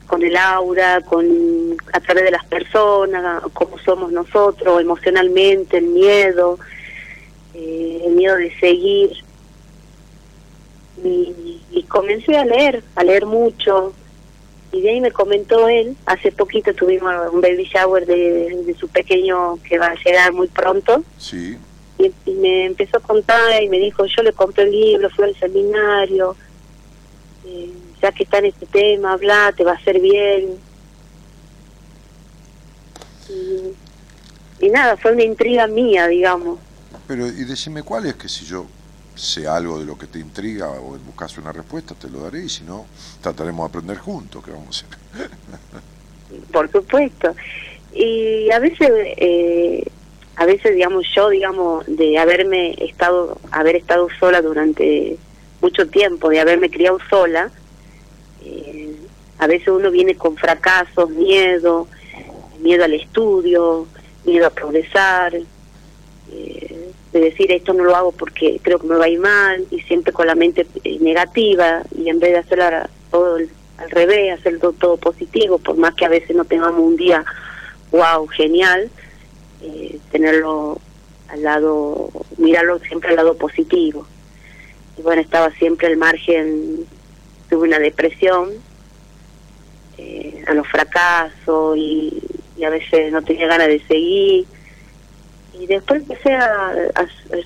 con el aura, con a través de las personas, cómo somos nosotros emocionalmente, el miedo, eh, el miedo de seguir. Y, y, comencé a leer, a leer mucho. Y de ahí me comentó él, hace poquito tuvimos un baby shower de, de su pequeño que va a llegar muy pronto. Sí. Y, y, me empezó a contar y me dijo, yo le compré el libro, fui al seminario. Eh, ya que está en este tema, habla, te va a hacer bien. Y, nada, fue una intriga mía, digamos. Pero, y decime cuál es, que si yo sé algo de lo que te intriga o buscas una respuesta, te lo daré, y si no, trataremos de aprender juntos, ¿qué vamos a hacer? Por supuesto. Y a veces, eh, a veces, digamos, yo, digamos, de haberme estado, haber estado sola durante mucho tiempo, de haberme criado sola, eh, a veces uno viene con fracasos, miedo, miedo al estudio, miedo a progresar, eh, de decir esto no lo hago porque creo que me va a ir mal y siempre con la mente eh, negativa y en vez de hacer todo al revés, hacer todo, positivo, por más que a veces no tengamos un día wow, genial, tenerlo al lado, mirarlo siempre al lado positivo. Y bueno, estaba siempre al margen tuve una depresión, eh, a los fracasos y, a veces no tenía ganas de seguir. Y después empecé a,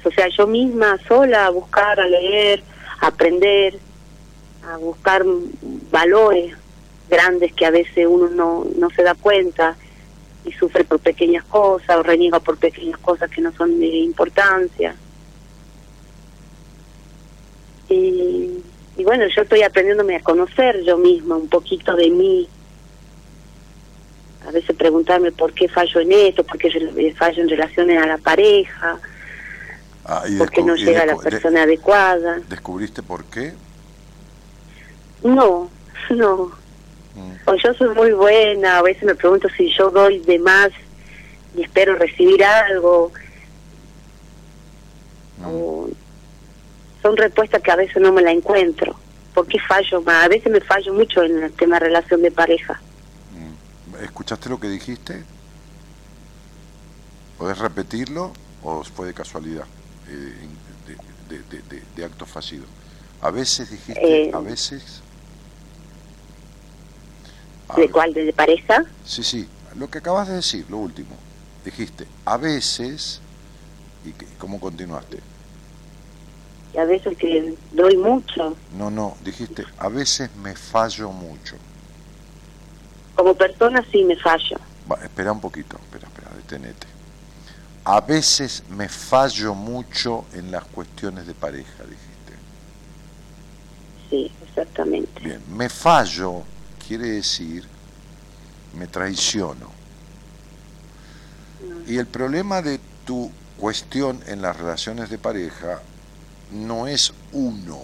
o sea, yo misma sola a buscar, a leer, a aprender, a buscar valores grandes que a veces uno no, no se da cuenta y sufre por pequeñas cosas o reniega por pequeñas cosas que no son de importancia. Y y bueno, yo estoy aprendiéndome a conocer yo misma, un poquito de mí. A veces preguntarme por qué fallo en esto, por qué fallo en relaciones a la pareja, ah, por qué no llega la persona adecuada. ¿Descubriste por qué? No, no. Mm. O yo soy muy buena, a veces me pregunto si yo doy de más y espero recibir algo. Mm son respuestas que a veces no me la encuentro. ¿Por qué fallo más? A veces me fallo mucho en el tema de relación de pareja. Mm. ¿Escuchaste lo que dijiste? ¿Podés repetirlo o fue de casualidad, eh, de, acto fallido? A veces dijiste, eh, a veces... ¿De cuál? ¿De pareja? Sí, sí, lo que acabas de decir, lo último. Dijiste, a veces... ¿Y cómo continuaste? Y a veces que doy mucho. No, no, dijiste, a veces me fallo mucho. Como persona sí me fallo. espera un poquito, espera, espera, detenete. A veces me fallo mucho en las cuestiones de pareja, dijiste. Sí, exactamente. Bien, me fallo quiere decir me traiciono. Y el problema de tu cuestión en las relaciones de pareja no es uno,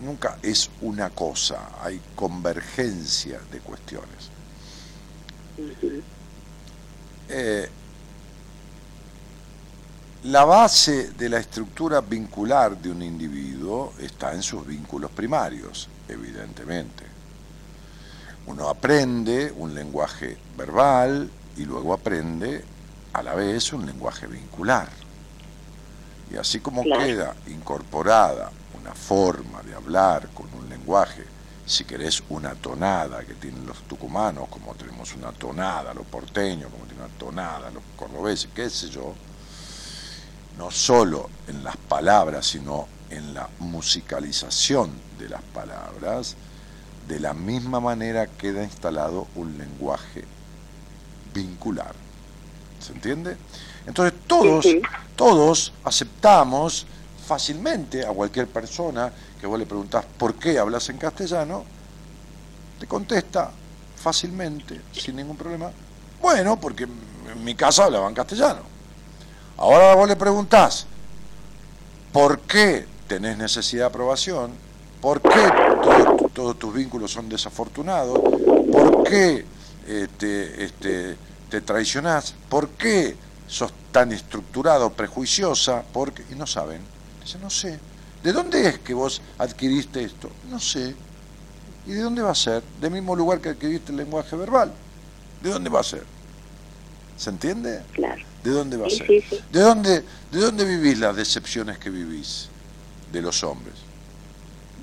nunca es una cosa, hay convergencia de cuestiones. Eh, la base de la estructura vincular de un individuo está en sus vínculos primarios, evidentemente. Uno aprende un lenguaje verbal y luego aprende a la vez un lenguaje vincular. Y así como queda incorporada una forma de hablar con un lenguaje, si querés una tonada que tienen los tucumanos, como tenemos una tonada los porteños, como tienen una tonada los cordobeses, qué sé yo, no solo en las palabras, sino en la musicalización de las palabras, de la misma manera queda instalado un lenguaje vincular. ¿Se entiende? Entonces todos, todos aceptamos fácilmente a cualquier persona que vos le preguntás por qué hablas en castellano, te contesta fácilmente, sin ningún problema, bueno, porque en mi casa hablaba en castellano. Ahora vos le preguntás, ¿por qué tenés necesidad de aprobación? ¿Por qué todos, tus vínculos son desafortunados? ¿Por qué este, este, te traicionás? ¿Por qué sos tan estructurado, prejuiciosa, porque, y no saben. Dice, no sé. ¿De dónde es que vos adquiriste esto? No sé. ¿Y de dónde va a ser? Del mismo lugar que adquiriste el lenguaje verbal. ¿De dónde va a ser? ¿Se entiende? Claro. ¿De dónde va a ser? Sí, sí. ¿De dónde, ¿De dónde vivís las decepciones que vivís de los hombres?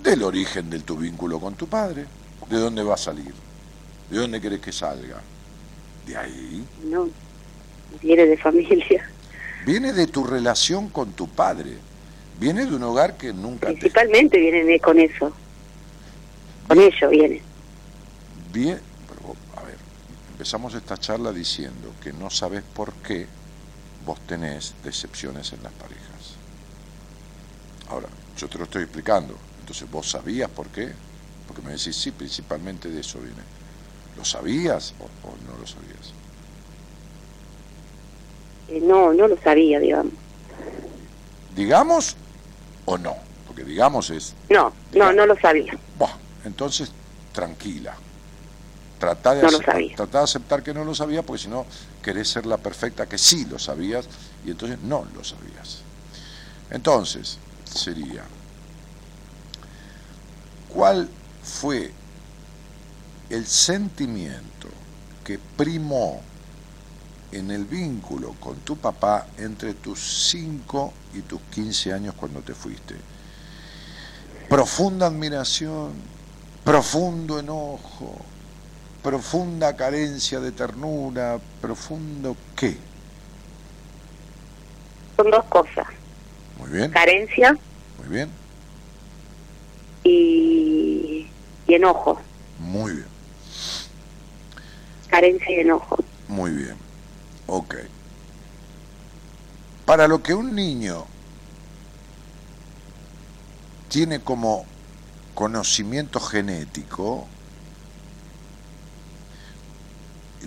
Del origen de tu vínculo con tu padre. ¿De dónde va a salir? ¿De dónde querés que salga? ¿De ahí? No, viene de familia. Viene de tu relación con tu padre. Viene de un hogar que nunca... Principalmente viene de, con eso. Con ello viene. Bien, pero, a ver, empezamos esta charla diciendo que no sabes por qué vos tenés decepciones en las parejas. Ahora, yo te lo estoy explicando. Entonces, ¿vos sabías por qué? Porque me decís, sí, principalmente de eso viene. ¿Lo sabías o, no lo sabías? No, no lo sabía, digamos. ¿Digamos o no? Porque digamos es... No, no, no lo sabía. Bueno, entonces, tranquila. Trata de, no aceptar, lo sabía. de aceptar que no lo sabía, porque si no, querés ser la perfecta que sí lo sabías, y entonces no lo sabías. Entonces, sería, ¿cuál fue el sentimiento que primó en el vínculo con tu papá entre tus 5 y tus 15 años cuando te fuiste. Profunda admiración, profundo enojo, profunda carencia de ternura, profundo qué. Son dos cosas. Muy bien. Carencia. Muy bien. Y, y enojo. Muy bien. Carencia y enojo. Muy bien. Ok. Para lo que un niño tiene como conocimiento genético,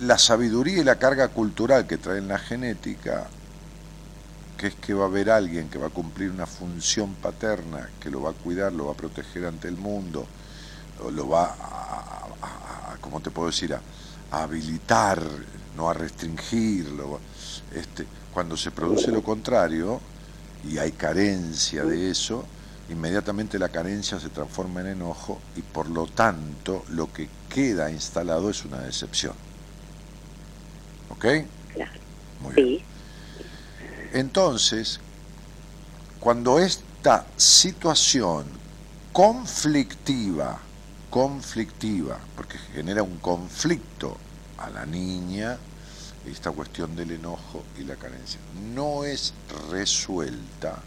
la sabiduría y la carga cultural que trae en la genética, que es que va a haber alguien que va a cumplir una función paterna, que lo va a cuidar, lo va a proteger ante el mundo, lo va a, ¿cómo te puedo decir?, a habilitar, no a restringirlo. Este, cuando se produce lo contrario y hay carencia de eso, inmediatamente la carencia se transforma en enojo y por lo tanto lo que queda instalado es una decepción. ¿Ok? Claro. Muy bien. Entonces, cuando esta situación conflictiva, conflictiva, porque genera un conflicto a la niña, esta cuestión del enojo y la carencia, no es resuelta,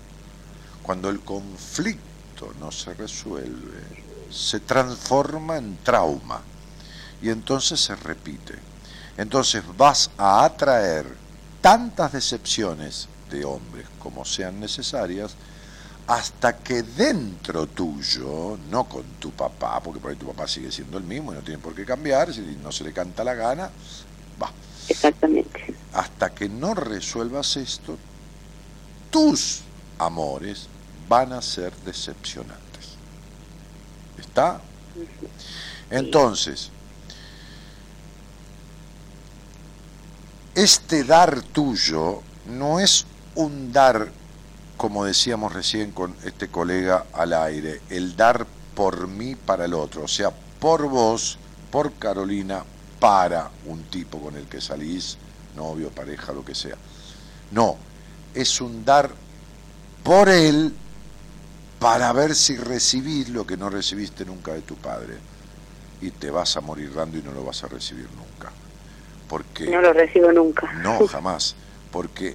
cuando el conflicto no se resuelve, se transforma en trauma y entonces se repite. Entonces vas a atraer tantas decepciones de hombres como sean necesarias hasta que dentro tuyo, no con tu papá, porque por ahí tu papá sigue siendo el mismo y no tiene por qué cambiar, si no se le canta la gana, va. Exactamente. Hasta que no resuelvas esto, tus amores van a ser decepcionantes. ¿Está? Entonces, este dar tuyo no es un dar como decíamos recién con este colega al aire, el dar por mí para el otro, o sea, por vos, por Carolina, para un tipo con el que salís, novio, pareja, lo que sea. No, es un dar por él para ver si recibís lo que no recibiste nunca de tu padre. Y te vas a morir dando y no lo vas a recibir nunca. Porque no lo recibo nunca. No, jamás. Porque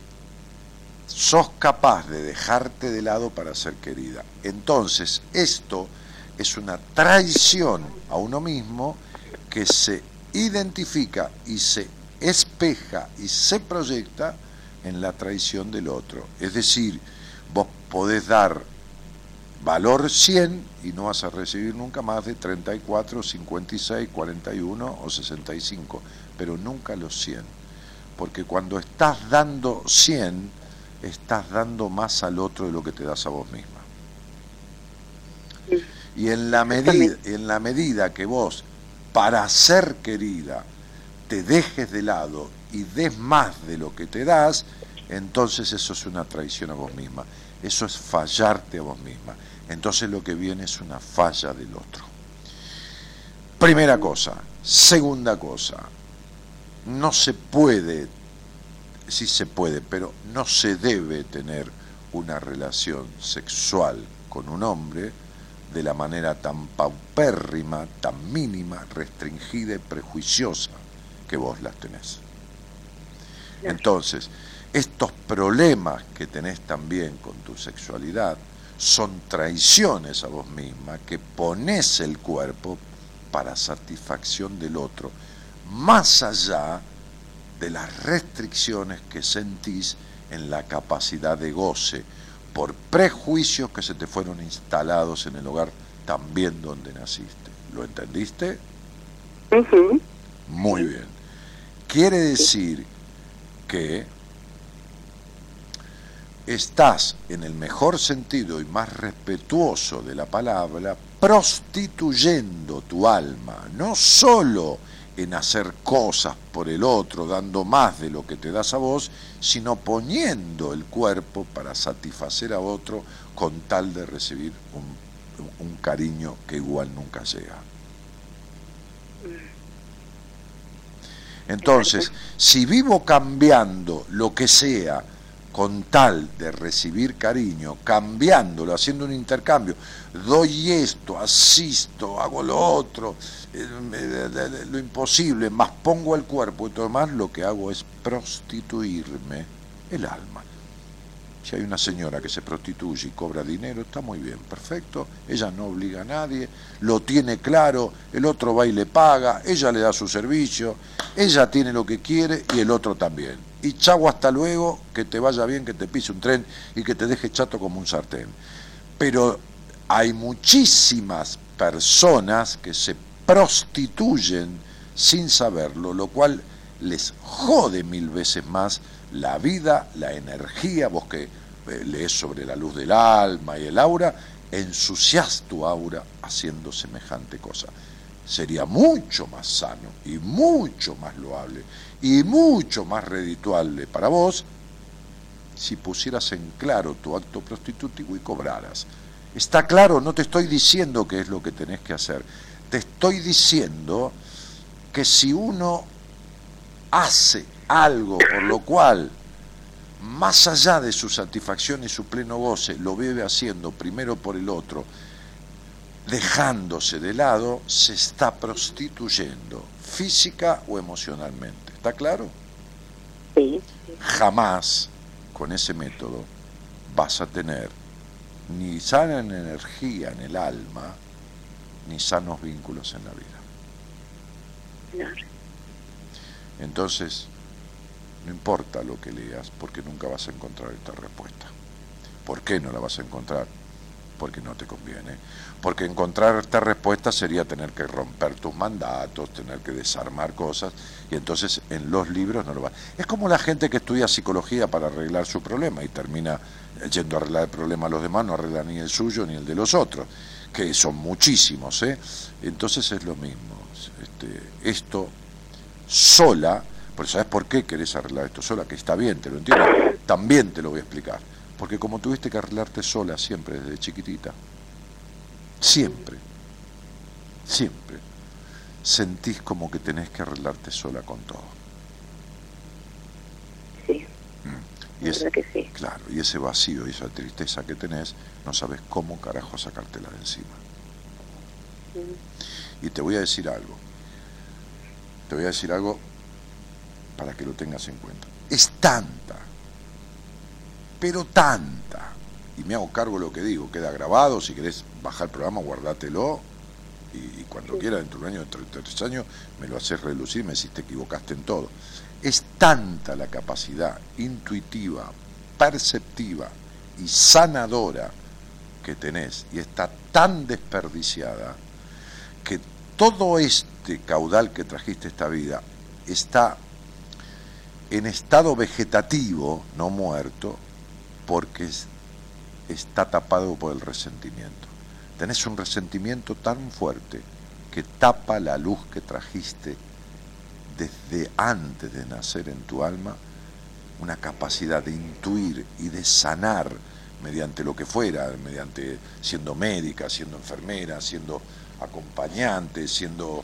sos capaz de dejarte de lado para ser querida. Entonces, esto es una traición a uno mismo que se identifica y se espeja y se proyecta en la traición del otro. Es decir, vos podés dar valor 100 y no vas a recibir nunca más de 34, 56, 41 o 65, pero nunca los 100. Porque cuando estás dando 100, estás dando más al otro de lo que te das a vos misma. Y en la medida, en la medida que vos, para ser querida, te dejes de lado y des más de lo que te das, entonces eso es una traición a vos misma. Eso es fallarte a vos misma. Entonces lo que viene es una falla del otro. Primera cosa. Segunda cosa. No se puede, sí se puede, pero no se debe tener una relación sexual con un hombre de la manera tan paupérrima, tan mínima, restringida y prejuiciosa que vos las tenés. Entonces, estos problemas que tenés también con tu sexualidad son traiciones a vos misma que pones el cuerpo para satisfacción del otro, más allá de las restricciones que sentís en la capacidad de goce por prejuicios que se te fueron instalados en el hogar también donde naciste. ¿Lo entendiste? Muy bien. Quiere decir que estás en el mejor sentido y más respetuoso de la palabra prostituyendo tu alma, no solo en hacer cosas por el otro, dando más de lo que te das a vos, sino poniendo el cuerpo para satisfacer a otro con tal de recibir un, cariño que igual nunca llega. Entonces, si vivo cambiando lo que sea con tal de recibir cariño, cambiándolo, haciendo un intercambio, doy esto, asisto, hago lo otro, eh, lo imposible, más pongo el cuerpo y todo más, lo que hago es prostituirme el alma. Si hay una señora que se prostituye y cobra dinero, está muy bien, perfecto. Ella no obliga a nadie, lo tiene claro, el otro va y le paga, ella le da su servicio, ella tiene lo que quiere y el otro también. Y chau, hasta luego, que te vaya bien, que te pise un tren y que te deje chato como un sartén. Pero hay muchísimas personas que se prostituyen sin saberlo, lo cual les jode mil veces más la vida, la energía, vos que eh, lees sobre la luz del alma y el aura, ensucias tu aura haciendo semejante cosa. Sería mucho más sano y mucho más loable y mucho más redituable para vos si pusieras en claro tu acto prostitutivo y cobraras. Está claro, no te estoy diciendo qué es lo que tenés que hacer, te estoy diciendo que si uno hace algo por lo cual, más allá de su satisfacción y su pleno goce, lo vive haciendo primero por el otro, dejándose de lado, se está prostituyendo, física o emocionalmente. ¿Está claro? Sí. Jamás con ese método vas a tener ni sana energía en el alma, ni sanos vínculos en la vida. Entonces, no importa lo que leas, porque nunca vas a encontrar esta respuesta. ¿Por qué no la vas a encontrar? Porque no te conviene. Porque encontrar esta respuesta sería tener que romper tus mandatos, tener que desarmar cosas, y entonces en los libros no lo va. Es como la gente que estudia psicología para arreglar su problema y termina yendo a arreglar el problema a los demás, no arregla ni el suyo ni el de los otros, que son muchísimos. ¿eh? Entonces es lo mismo. Este, esto sola pero ¿sabes por qué querés arreglar esto sola? Que está bien, te lo entiendo. También te lo voy a explicar. Porque como tuviste que arreglarte sola siempre desde chiquitita, siempre, siempre, sentís como que tenés que arreglarte sola con todo. Sí. Mm. Y ese, que sí. Claro, y ese vacío y esa tristeza que tenés, no sabes cómo carajo sacártela de encima. Mm. Y te voy a decir algo. Te voy a decir algo para que lo tengas en cuenta. Es tanta, pero tanta, y me hago cargo de lo que digo, queda grabado, si querés bajar el programa, guardátelo, y, cuando quieras, dentro de un año, dentro de tres años, me lo haces relucir, me decís te equivocaste en todo. Es tanta la capacidad intuitiva, perceptiva y sanadora que tenés, y está tan desperdiciada, que todo este caudal que trajiste esta vida está en estado vegetativo, no muerto, porque está tapado por el resentimiento. Tenés un resentimiento tan fuerte que tapa la luz que trajiste desde antes de nacer en tu alma, una capacidad de intuir y de sanar mediante lo que fuera, mediante siendo médica, siendo enfermera, siendo acompañante, siendo,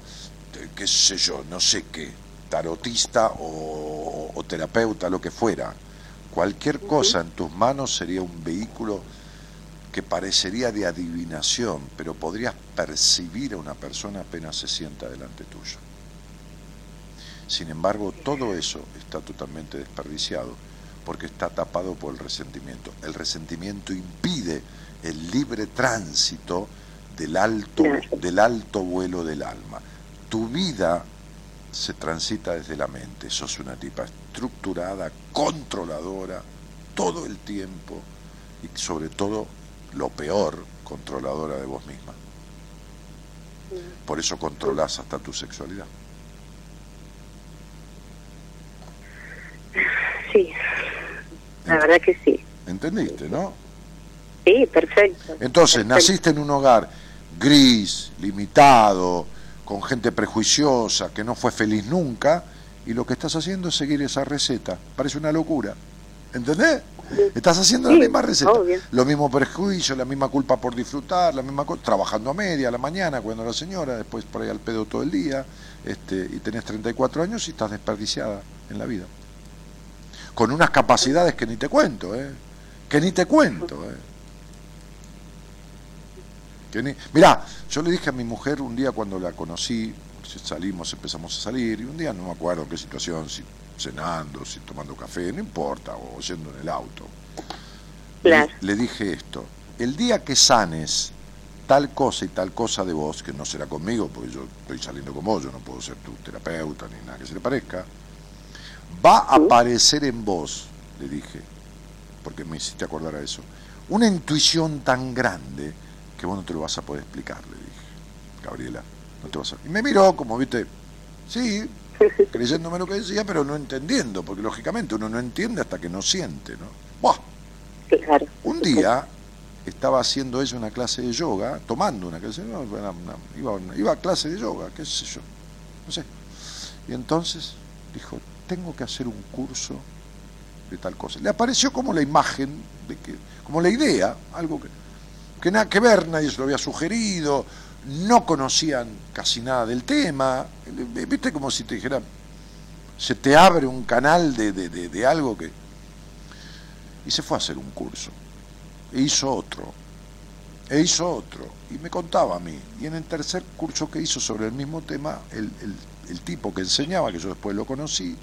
eh, qué sé yo, no sé qué, tarotista o, terapeuta, lo que fuera. Cualquier cosa en tus manos sería un vehículo que parecería de adivinación, pero podrías percibir a una persona apenas se sienta delante tuyo. Sin embargo, todo eso está totalmente desperdiciado porque está tapado por el resentimiento. El resentimiento impide el libre tránsito del alto, del alto vuelo del alma. Tu vida se transita desde la mente. Sos una tipa estructurada, controladora, todo el tiempo y sobre todo, lo peor, controladora de vos misma. Por eso controlás hasta tu sexualidad. Sí, la verdad que sí. ¿Entendiste, no? Sí, perfecto. Entonces, naciste en un hogar gris, limitado, con gente prejuiciosa, que no fue feliz nunca, y lo que estás haciendo es seguir esa receta. Parece una locura. ¿Entendés? Estás haciendo la misma receta. Lo mismo prejuicio, la misma culpa por disfrutar, la misma cosa, trabajando a media a la mañana, cuando la señora, después por ahí al pedo todo el día, este, y tenés 34 años y estás desperdiciada en la vida. Con unas capacidades que ni te cuento, ¿eh? Que ni te cuento, ¿eh? Mirá, yo le dije a mi mujer un día cuando la conocí, salimos, empezamos a salir, y un día no me acuerdo qué situación, si cenando, si tomando café, no importa, o yendo en el auto. Le, dije esto, el día que sanes tal cosa y tal cosa de vos, que no será conmigo, porque yo estoy saliendo con vos, yo no puedo ser tu terapeuta ni nada que se le parezca, va a aparecer en vos, le dije, porque me hiciste acordar a eso, una intuición tan grande que vos no te lo vas a poder explicar, le dije, Gabriela, no te vas a... Y me miró como, viste, sí, creyéndome lo que decía, pero no entendiendo, porque lógicamente uno no entiende hasta que no siente, ¿no? Buah. Un día estaba haciendo ella una clase de yoga, tomando una clase, no, iba, iba a clase de yoga, qué sé yo, no sé. Y entonces dijo, tengo que hacer un curso de tal cosa. Le apareció como la imagen, de que, como la idea, algo que que nada que ver, nadie se lo había sugerido, no conocían casi nada del tema, viste como si te dijeran, se te abre un canal de, de, algo que... Y se fue a hacer un curso, e hizo otro, e hizo otro, y me contaba a mí, y en el tercer curso que hizo sobre el mismo tema, el, el tipo que enseñaba, que yo después lo conocí,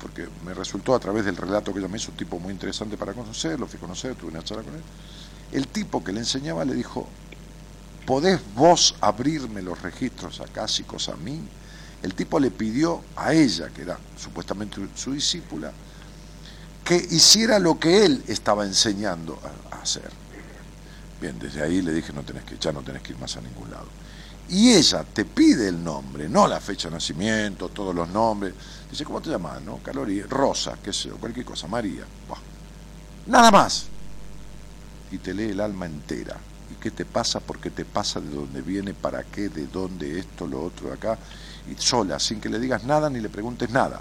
porque me resultó a través del relato que ella me hizo un tipo muy interesante para conocer, lo fui a conocer, tuve una charla con él, el tipo que le enseñaba le dijo, ¿podés vos abrirme los registros acásicos a mí? El tipo le pidió a ella, que era supuestamente su discípula, que hiciera lo que él estaba enseñando a, hacer. Bien, desde ahí le dije, no tenés que, ya no tenés que ir más a ningún lado. Y ella te pide el nombre, no la fecha de nacimiento, todos los nombres. Dice, ¿cómo te llamas? No? Calori, Rosa, qué sé yo, cualquier cosa, María. Nada más y te lee el alma entera. ¿Y qué te pasa? ¿Por qué te pasa? ¿De dónde viene? ¿Para qué? ¿De dónde? Esto, lo otro, de acá. Y sola, sin que le digas nada ni le preguntes nada.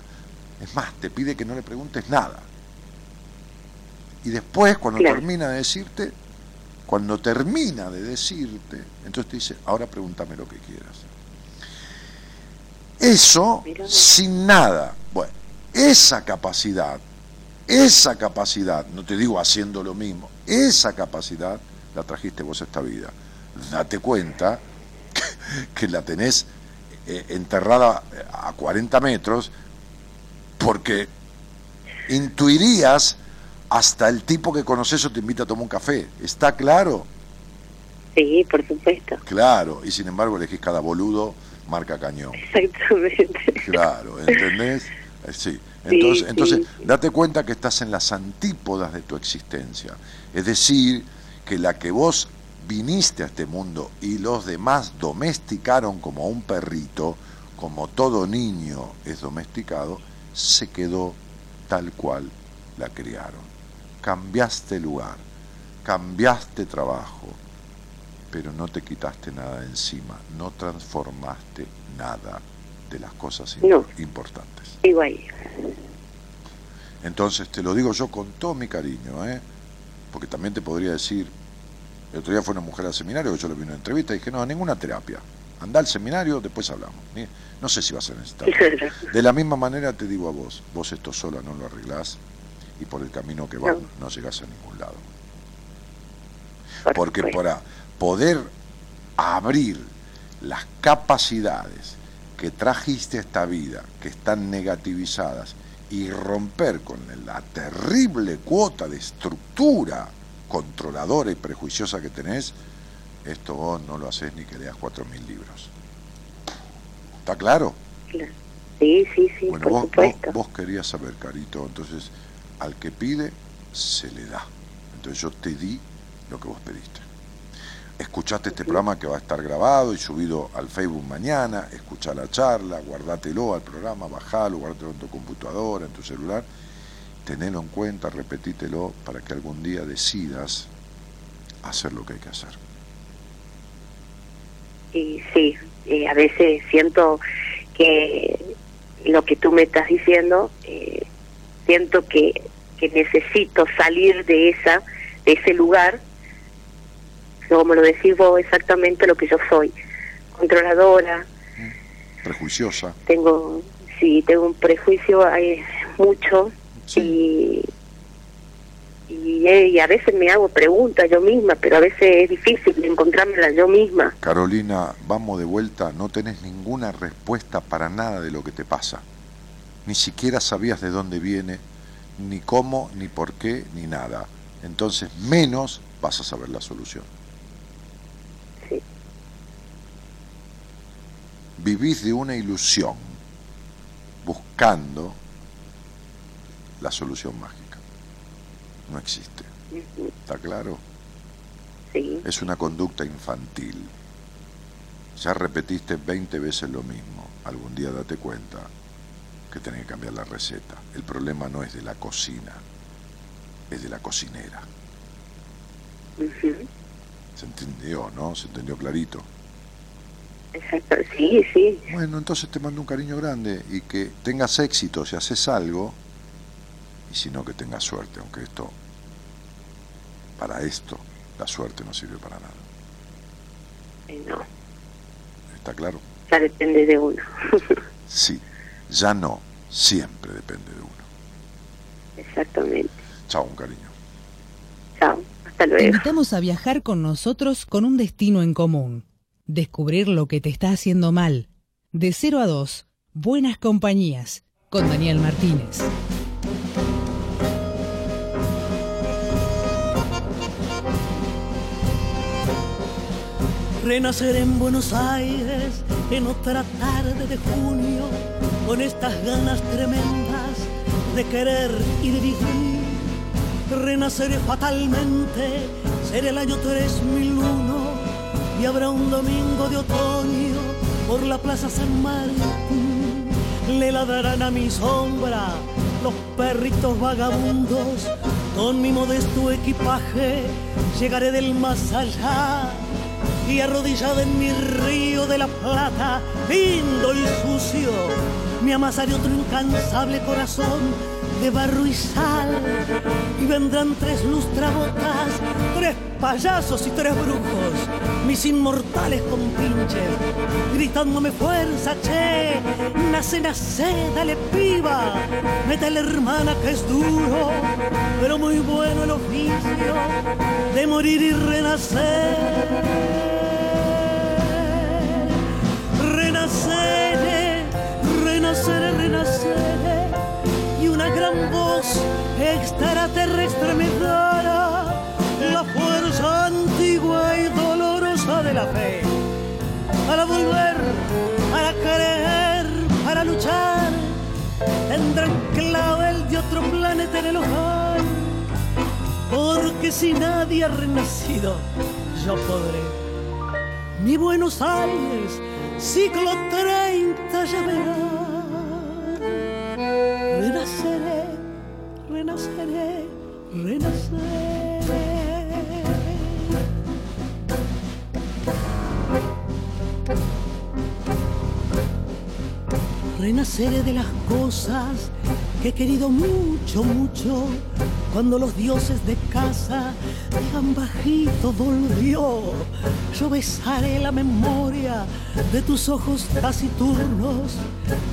Es más, te pide que no le preguntes nada. Y después, cuando termina de decirte, cuando termina de decirte, entonces te dice, ahora pregúntame lo que quieras. Eso sin nada. Bueno, esa capacidad, esa capacidad, no te digo haciendo lo mismo, esa capacidad la trajiste vos a esta vida. Date cuenta que, la tenés eh, enterrada a 40 metros porque intuirías hasta el tipo que conoces o te invita a tomar un café. ¿Está claro? Sí, por supuesto. Claro, y sin embargo elegís cada boludo marca cañón. Exactamente. Claro, ¿entendés? Eh, sí. Entonces, entonces date cuenta que estás en las antípodas de tu existencia. Es decir, que la que vos viniste a este mundo y los demás domesticaron como un perrito, como todo niño es domesticado, se quedó tal cual la criaron. Cambiaste lugar, cambiaste trabajo, pero no te quitaste nada encima, no transformaste nada de las cosas importantes. Igual. Entonces te lo digo yo con todo mi cariño, ¿eh? porque también te podría decir, El otro día fue una mujer al seminario que yo le vi una entrevista y dije, no, ninguna terapia. Anda al seminario, después hablamos. No sé si vas a necesitar. De la misma manera te digo a vos, vos esto sola no lo arreglás y por el camino que vas no, no llegás a ningún lado. Porque para poder abrir las capacidades que trajiste a esta vida, que están negativizadas, y romper con la terrible cuota de estructura controladora y prejuiciosa que tenés, esto vos no lo haces ni que leas cuatro mil libros. ¿Está claro? Sí, sí, sí. Bueno, vos, vos, vos, querías saber, Carito, entonces al que pide, se le da. Entonces yo te di lo que vos pediste. Escuchaste este programa que va a estar grabado y subido al Facebook mañana, escucha la charla, guardátelo al programa, bajalo, guardátelo en tu computadora, en tu celular, tenelo en cuenta, repetítelo para que algún día decidas hacer lo que hay que hacer. Y sí, a veces siento que lo que tú me estás diciendo, eh, siento que, que necesito salir de esa de ese lugar como lo decís vos, exactamente lo que yo soy. Controladora. Prejuiciosa. Tengo, sí, tengo un prejuicio, hay mucho. Y, y, a veces me hago preguntas yo misma, pero a veces es difícil encontrármela yo misma. Carolina, vamos de vuelta, no tenés ninguna respuesta para nada de lo que te pasa. Ni siquiera sabías de dónde viene, ni cómo, ni por qué, ni nada. Entonces, menos vas a saber la solución. Vivís de una ilusión buscando la solución mágica. No existe. ¿Está claro? Sí. Es una conducta infantil. Ya repetiste 20 veces lo mismo. Algún día date cuenta que tenés que cambiar la receta. El problema no es de la cocina, es de la cocinera. ¿Se entendió, no? ¿Se entendió clarito? Exacto, sí, sí. Bueno, entonces te mando un cariño grande y que tengas éxito si haces algo y si no que tengas suerte, aunque esto, para esto, la suerte no sirve para nada. Eh, no. ¿Está claro? Ya depende de uno. sí, ya no, siempre depende de uno. Exactamente. Chao, un cariño. Chao, hasta luego. Te invitamos a viajar con nosotros con un destino en común descubrir lo que te está haciendo mal. De 0 a 2, Buenas Compañías, con Daniel Martínez. Renacer en Buenos Aires en otra tarde de junio, con estas ganas tremendas de querer y de vivir. Renaceré fatalmente, ser el año 3001 y habrá un domingo de otoño por la plaza San Martín. Le ladrarán a mi sombra los perritos vagabundos. Con mi modesto equipaje llegaré del más allá y arrodillado en mi río de la plata, lindo y sucio, me amasaré otro incansable corazón de barro y sal. Y vendrán tres lustrabotas, tres payasos y tres brujos, mis inmortales compinches, gritándome fuerza, che, nace, nace, dale piba, la hermana que es duro, pero muy bueno el oficio de morir y renacer. Renacer, renacer, renacer voz extraterrestre me dará la fuerza antigua y dolorosa de la fe para volver, para creer, para luchar. Tendrán clavel de otro planeta en el hogar, porque si nadie ha renacido, yo podré. Mi Buenos Aires, siglo 30 ya renaceré, renaceré, renaceré. Renaceré de las cosas que he querido mucho, mucho, cuando los dioses de casa digan bajito volvió. Yo besaré la memoria de tus ojos taciturnos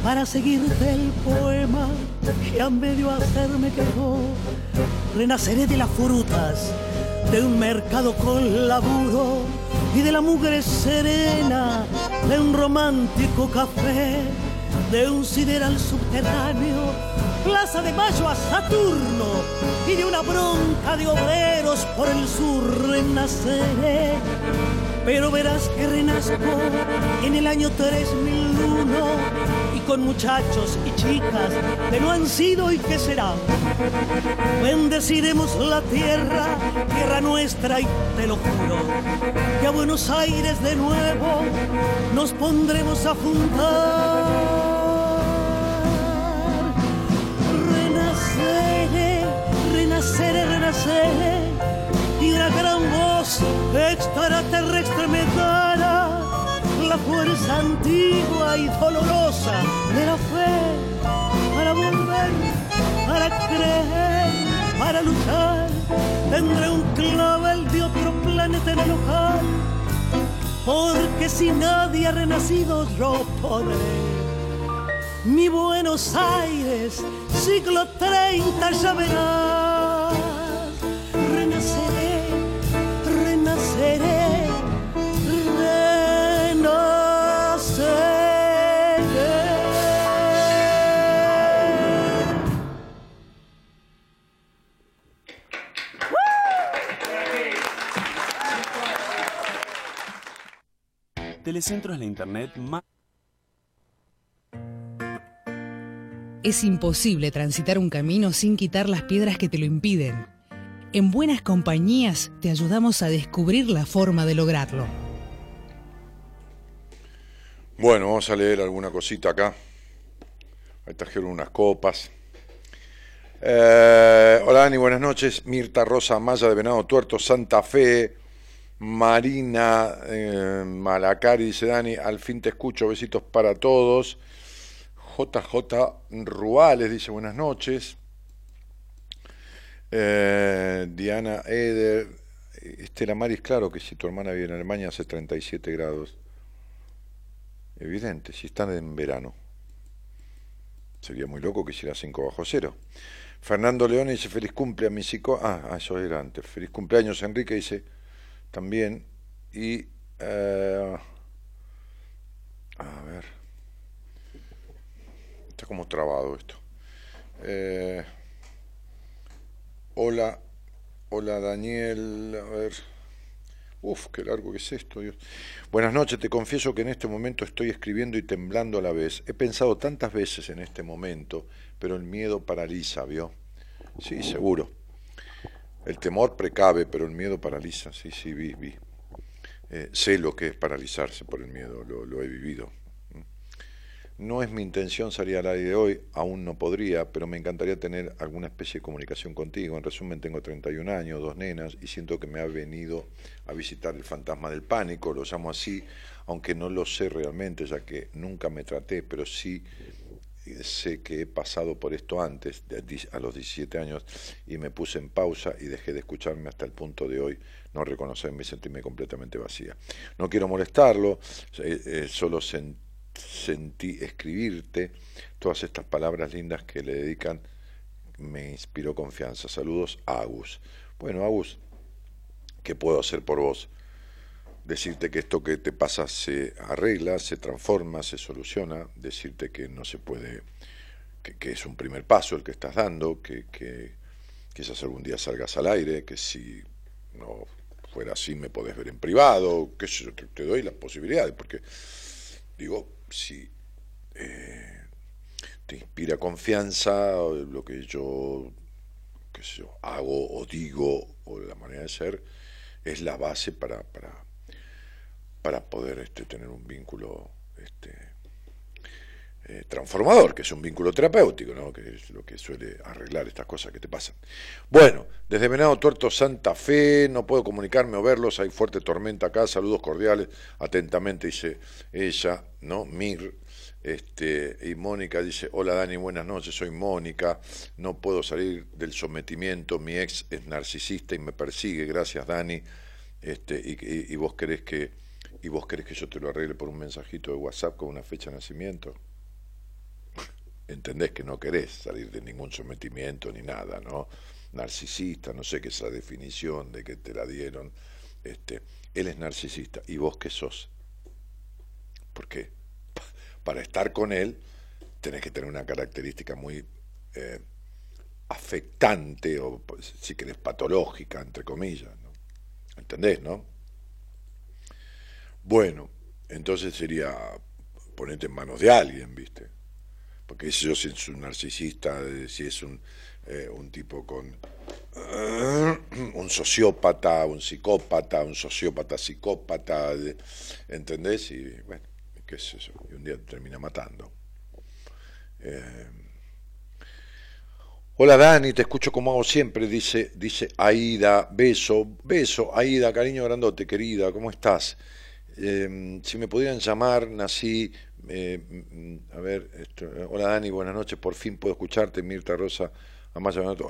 para seguirte el poema que a medio hacerme quedó. Renaceré de las frutas de un mercado con laburo y de la mugre serena de un romántico café, de un sideral subterráneo, Plaza de Mayo a Saturno y de una bronca de obreros por el sur renaceré. Pero verás que renazco en el año 3001 y con muchachos y chicas que no han sido y que serán. Bendeciremos la tierra, tierra nuestra y te lo juro, que a Buenos Aires de nuevo nos pondremos a juntar. Renaceré, renaceré y una gran voz extraterrestre me dará la fuerza antigua y dolorosa de la fe para volver, para creer, para luchar. Tendré un clavel de otro planeta en el ojal, porque si nadie ha renacido yo podré. Mi Buenos Aires, siglo 30 ya verás, Telecentro es la internet más... Es imposible transitar un camino sin quitar las piedras que te lo impiden. En buenas compañías te ayudamos a descubrir la forma de lograrlo. Bueno, vamos a leer alguna cosita acá. Ahí trajeron unas copas. Eh, hola Dani, buenas noches. Mirta Rosa Maya de Venado Tuerto, Santa Fe. Marina eh, Malacari dice Dani, al fin te escucho, besitos para todos. JJ Ruales dice buenas noches. Eh, Diana Eder, Estela Maris, claro que si tu hermana vive en Alemania hace 37 grados. Evidente, si están en verano. Sería muy loco que hiciera 5 bajo cero. Fernando León dice feliz cumple a mi psico... Ah, eso era antes. Feliz cumpleaños Enrique dice también. Y. Eh, a ver. Está como trabado esto. Eh, hola. Hola Daniel. A ver. Uf, qué largo que es esto, Dios. Buenas noches, te confieso que en este momento estoy escribiendo y temblando a la vez. He pensado tantas veces en este momento, pero el miedo paraliza, ¿vio? Sí, seguro. El temor precave, pero el miedo paraliza. Sí, sí, vi, vi. Eh, sé lo que es paralizarse por el miedo, lo, he vivido. No es mi intención salir al aire de hoy, aún no podría, pero me encantaría tener alguna especie de comunicación contigo. En resumen, tengo 31 años, dos nenas, y siento que me ha venido a visitar el fantasma del pánico, lo llamo así, aunque no lo sé realmente, ya que nunca me traté, pero sí sé que he pasado por esto antes, a los 17 años, y me puse en pausa y dejé de escucharme hasta el punto de hoy, no reconocerme y sentirme completamente vacía. No quiero molestarlo, eh, eh, solo sentí escribirte todas estas palabras lindas que le dedican, me inspiró confianza. Saludos, Agus. Bueno, Agus, ¿qué puedo hacer por vos? Decirte que esto que te pasa se arregla, se transforma, se soluciona, decirte que no se puede, que, es un primer paso el que estás dando, que, que quizás algún día salgas al aire, que si no fuera así me podés ver en privado, que yo te, doy las posibilidades, porque digo, si eh, te inspira confianza lo que yo, que yo hago o digo o la manera de ser, es la base para para poder este, tener un vínculo este, eh, transformador, que es un vínculo terapéutico, ¿no? que es lo que suele arreglar estas cosas que te pasan. Bueno, desde Venado Tuerto, Santa Fe, no puedo comunicarme o verlos, hay fuerte tormenta acá, saludos cordiales, atentamente dice ella, ¿no? Mir, este, y Mónica dice, hola Dani, buenas noches, soy Mónica, no puedo salir del sometimiento, mi ex es narcisista y me persigue, gracias Dani, este, y, vos querés que, y vos querés que yo te lo arregle por un mensajito de WhatsApp con una fecha de nacimiento entendés que no querés salir de ningún sometimiento ni nada, ¿no? Narcisista, no sé qué esa definición de que te la dieron. Este, él es narcisista. ¿Y vos qué sos? Porque para estar con él tenés que tener una característica muy eh, afectante o, si querés, patológica, entre comillas. ¿no? ¿Entendés, no? Bueno, entonces sería ponerte en manos de alguien, ¿viste? porque yo si es un narcisista, si es un, eh, un tipo con un sociópata, un psicópata, un sociópata psicópata, ¿entendés? Y bueno, qué es eso, y un día termina matando. Eh, hola Dani, te escucho como hago siempre, dice, dice Aida, beso, beso, Aida, cariño grandote, querida, ¿cómo estás? Eh, si me pudieran llamar, nací eh, a ver, hola Dani, buenas noches, por fin puedo escucharte, Mirta Rosa.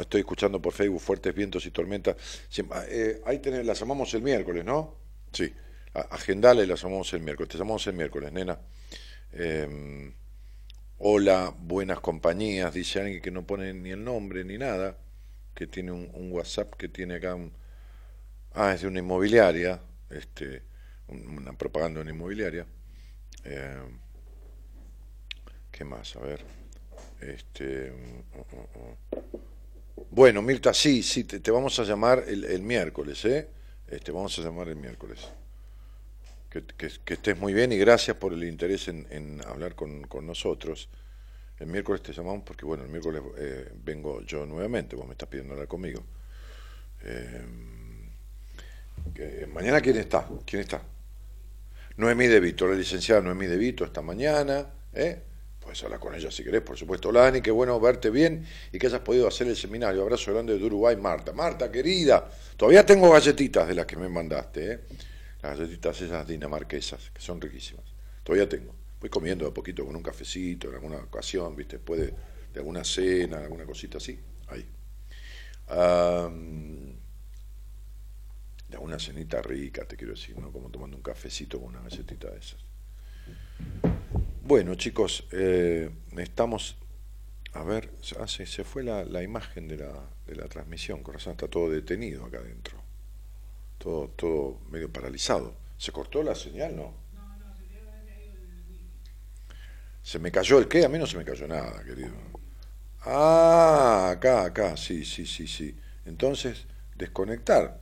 estoy escuchando por Facebook Fuertes Vientos y Tormentas. Ah, eh, ahí tenés, las llamamos el miércoles, ¿no? Sí, agendale, las llamamos el miércoles. Te llamamos el miércoles, nena. Em, hola, buenas compañías, dice alguien que no pone ni el nombre ni nada, que tiene un, WhatsApp que tiene acá Ah, es de una inmobiliaria, este, una propaganda inmobiliaria. Eh, ¿Qué más? A ver. Este, mm, mm, mm, bueno, Mirta, sí, sí, te, vamos a llamar el, miércoles, ¿eh? Este, vamos a llamar el miércoles. Que, estés muy bien y gracias por el interés en, hablar con, nosotros. El miércoles te llamamos porque, bueno, el miércoles eh, vengo yo nuevamente, vos me estás pidiendo hablar conmigo. Eh, mañana, ¿quién está? ¿Quién está? Noemí De Vito, la licenciada Noemí De Vito, esta mañana, ¿eh? Puedes hablar con ella si querés, por supuesto. Hola Dani, qué bueno verte bien y que hayas podido hacer el seminario. Abrazo grande de Uruguay, Marta. Marta, querida, todavía tengo galletitas de las que me mandaste, ¿eh? Las galletitas esas dinamarquesas, que son riquísimas. Todavía tengo. Voy comiendo de a poquito con un cafecito en alguna ocasión, ¿viste? Después de, alguna cena, alguna cosita así. Ahí. De alguna cenita rica, te quiero decir, ¿no? Como tomando un cafecito con una galletita de esas. Bueno, chicos, eh, estamos. A ver, ah, se, se fue la, la imagen de la, de la transmisión, corazón, está todo detenido acá adentro. Todo, todo medio paralizado. ¿Se cortó la señal, no? ¿Se me cayó el qué? A mí no se me cayó nada, querido. Ah, acá, acá, sí, sí, sí, sí. Entonces, desconectar.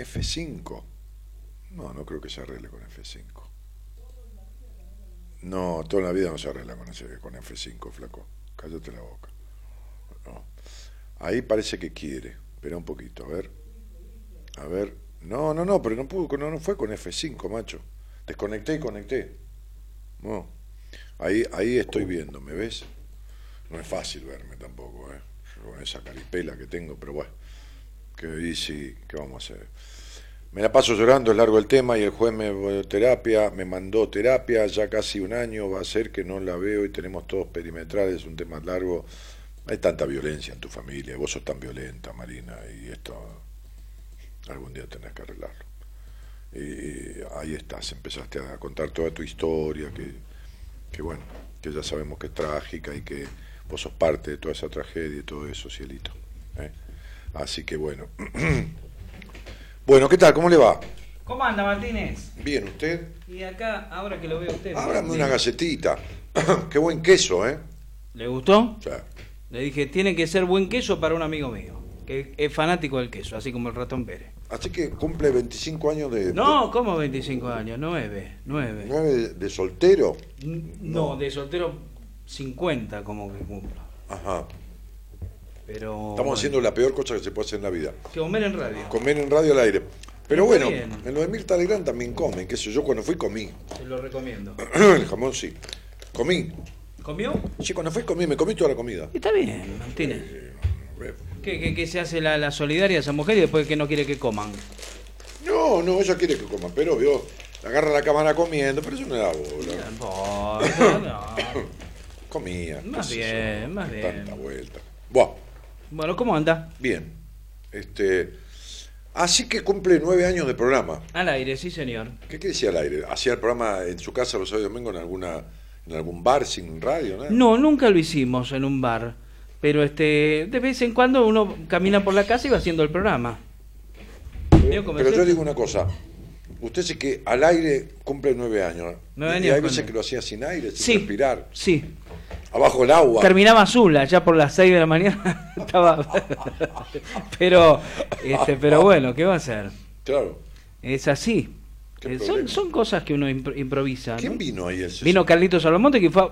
F5. No, no creo que se arregle con F5. No, toda la vida no se arregla con, con F5, flaco. Cállate la boca. Ahí parece que quiere. Espera un poquito, a ver. A ver. No, no, no, pero no pudo, no, no fue con F5, macho. Desconecté y conecté. No. Ahí, ahí estoy viendo, ¿me ves? No es fácil verme tampoco, ¿eh? Con esa caripela que tengo, pero bueno. Que dice, ¿qué vamos a hacer? Me la paso llorando, es largo el tema y el juez me terapia, me mandó terapia, ya casi un año va a ser que no la veo y tenemos todos perimetrales, es un tema largo. Hay tanta violencia en tu familia, vos sos tan violenta, Marina, y esto algún día tenés que arreglarlo. Y ahí estás, empezaste a contar toda tu historia, que, que bueno, que ya sabemos que es trágica y que vos sos parte de toda esa tragedia y todo eso, cielito. ¿eh? Así que bueno. Bueno, ¿qué tal? ¿Cómo le va? ¿Cómo anda, Martínez? Bien, ¿usted? Y acá, ahora que lo veo usted. Ábrame una galletita. Qué buen queso, ¿eh? ¿Le gustó? Sí. Le dije, tiene que ser buen queso para un amigo mío, que es fanático del queso, así como el ratón Pérez. Así que cumple 25 años de... No, ¿cómo 25 años? 9, 9. ¿9 de, soltero? No, de soltero 50 como que cumplo. Ajá. Estamos haciendo la peor cosa que se puede hacer en la vida. Comer en radio. Comer en radio al aire. Pero bueno, en lo de Mirta Legrand también comen, qué sé yo, cuando fui comí. Se lo recomiendo. el jamón sí. Comí. ¿Comió? Sí, cuando fui comí, me comí toda la comida. Está bien, Martínez. ¿Qué, qué, se hace la, la solidaria a esa mujer y después que no quiere que coman? No, no, ella quiere que coma, pero vio, agarra la cámara comiendo, pero eso no da bola. no. Comía. Más bien, más bien. Tanta vuelta. Buah. Bueno, ¿cómo anda? Bien. Este, así que cumple nueve años de programa. Al aire, sí, señor. ¿Qué quiere decir al aire? ¿Hacía el programa en su casa los sábados y domingos en alguna, en algún bar sin radio? ¿no? no, nunca lo hicimos en un bar. Pero este, de vez en cuando uno camina por la casa y va haciendo el programa. Pero, yo digo una cosa. Usted dice que al aire cumple nueve años. Nueve años y hay veces que lo hacía sin aire, sin respirar. Sí. Abajo el agua. Terminaba azul, ya por las seis de la mañana estaba. pero, este, pero bueno, ¿qué va a hacer? Claro. Es así. Eh, son, son cosas que uno improvisa. ¿Quién vino ahí? Ese vino Carlitos Salamonte que fue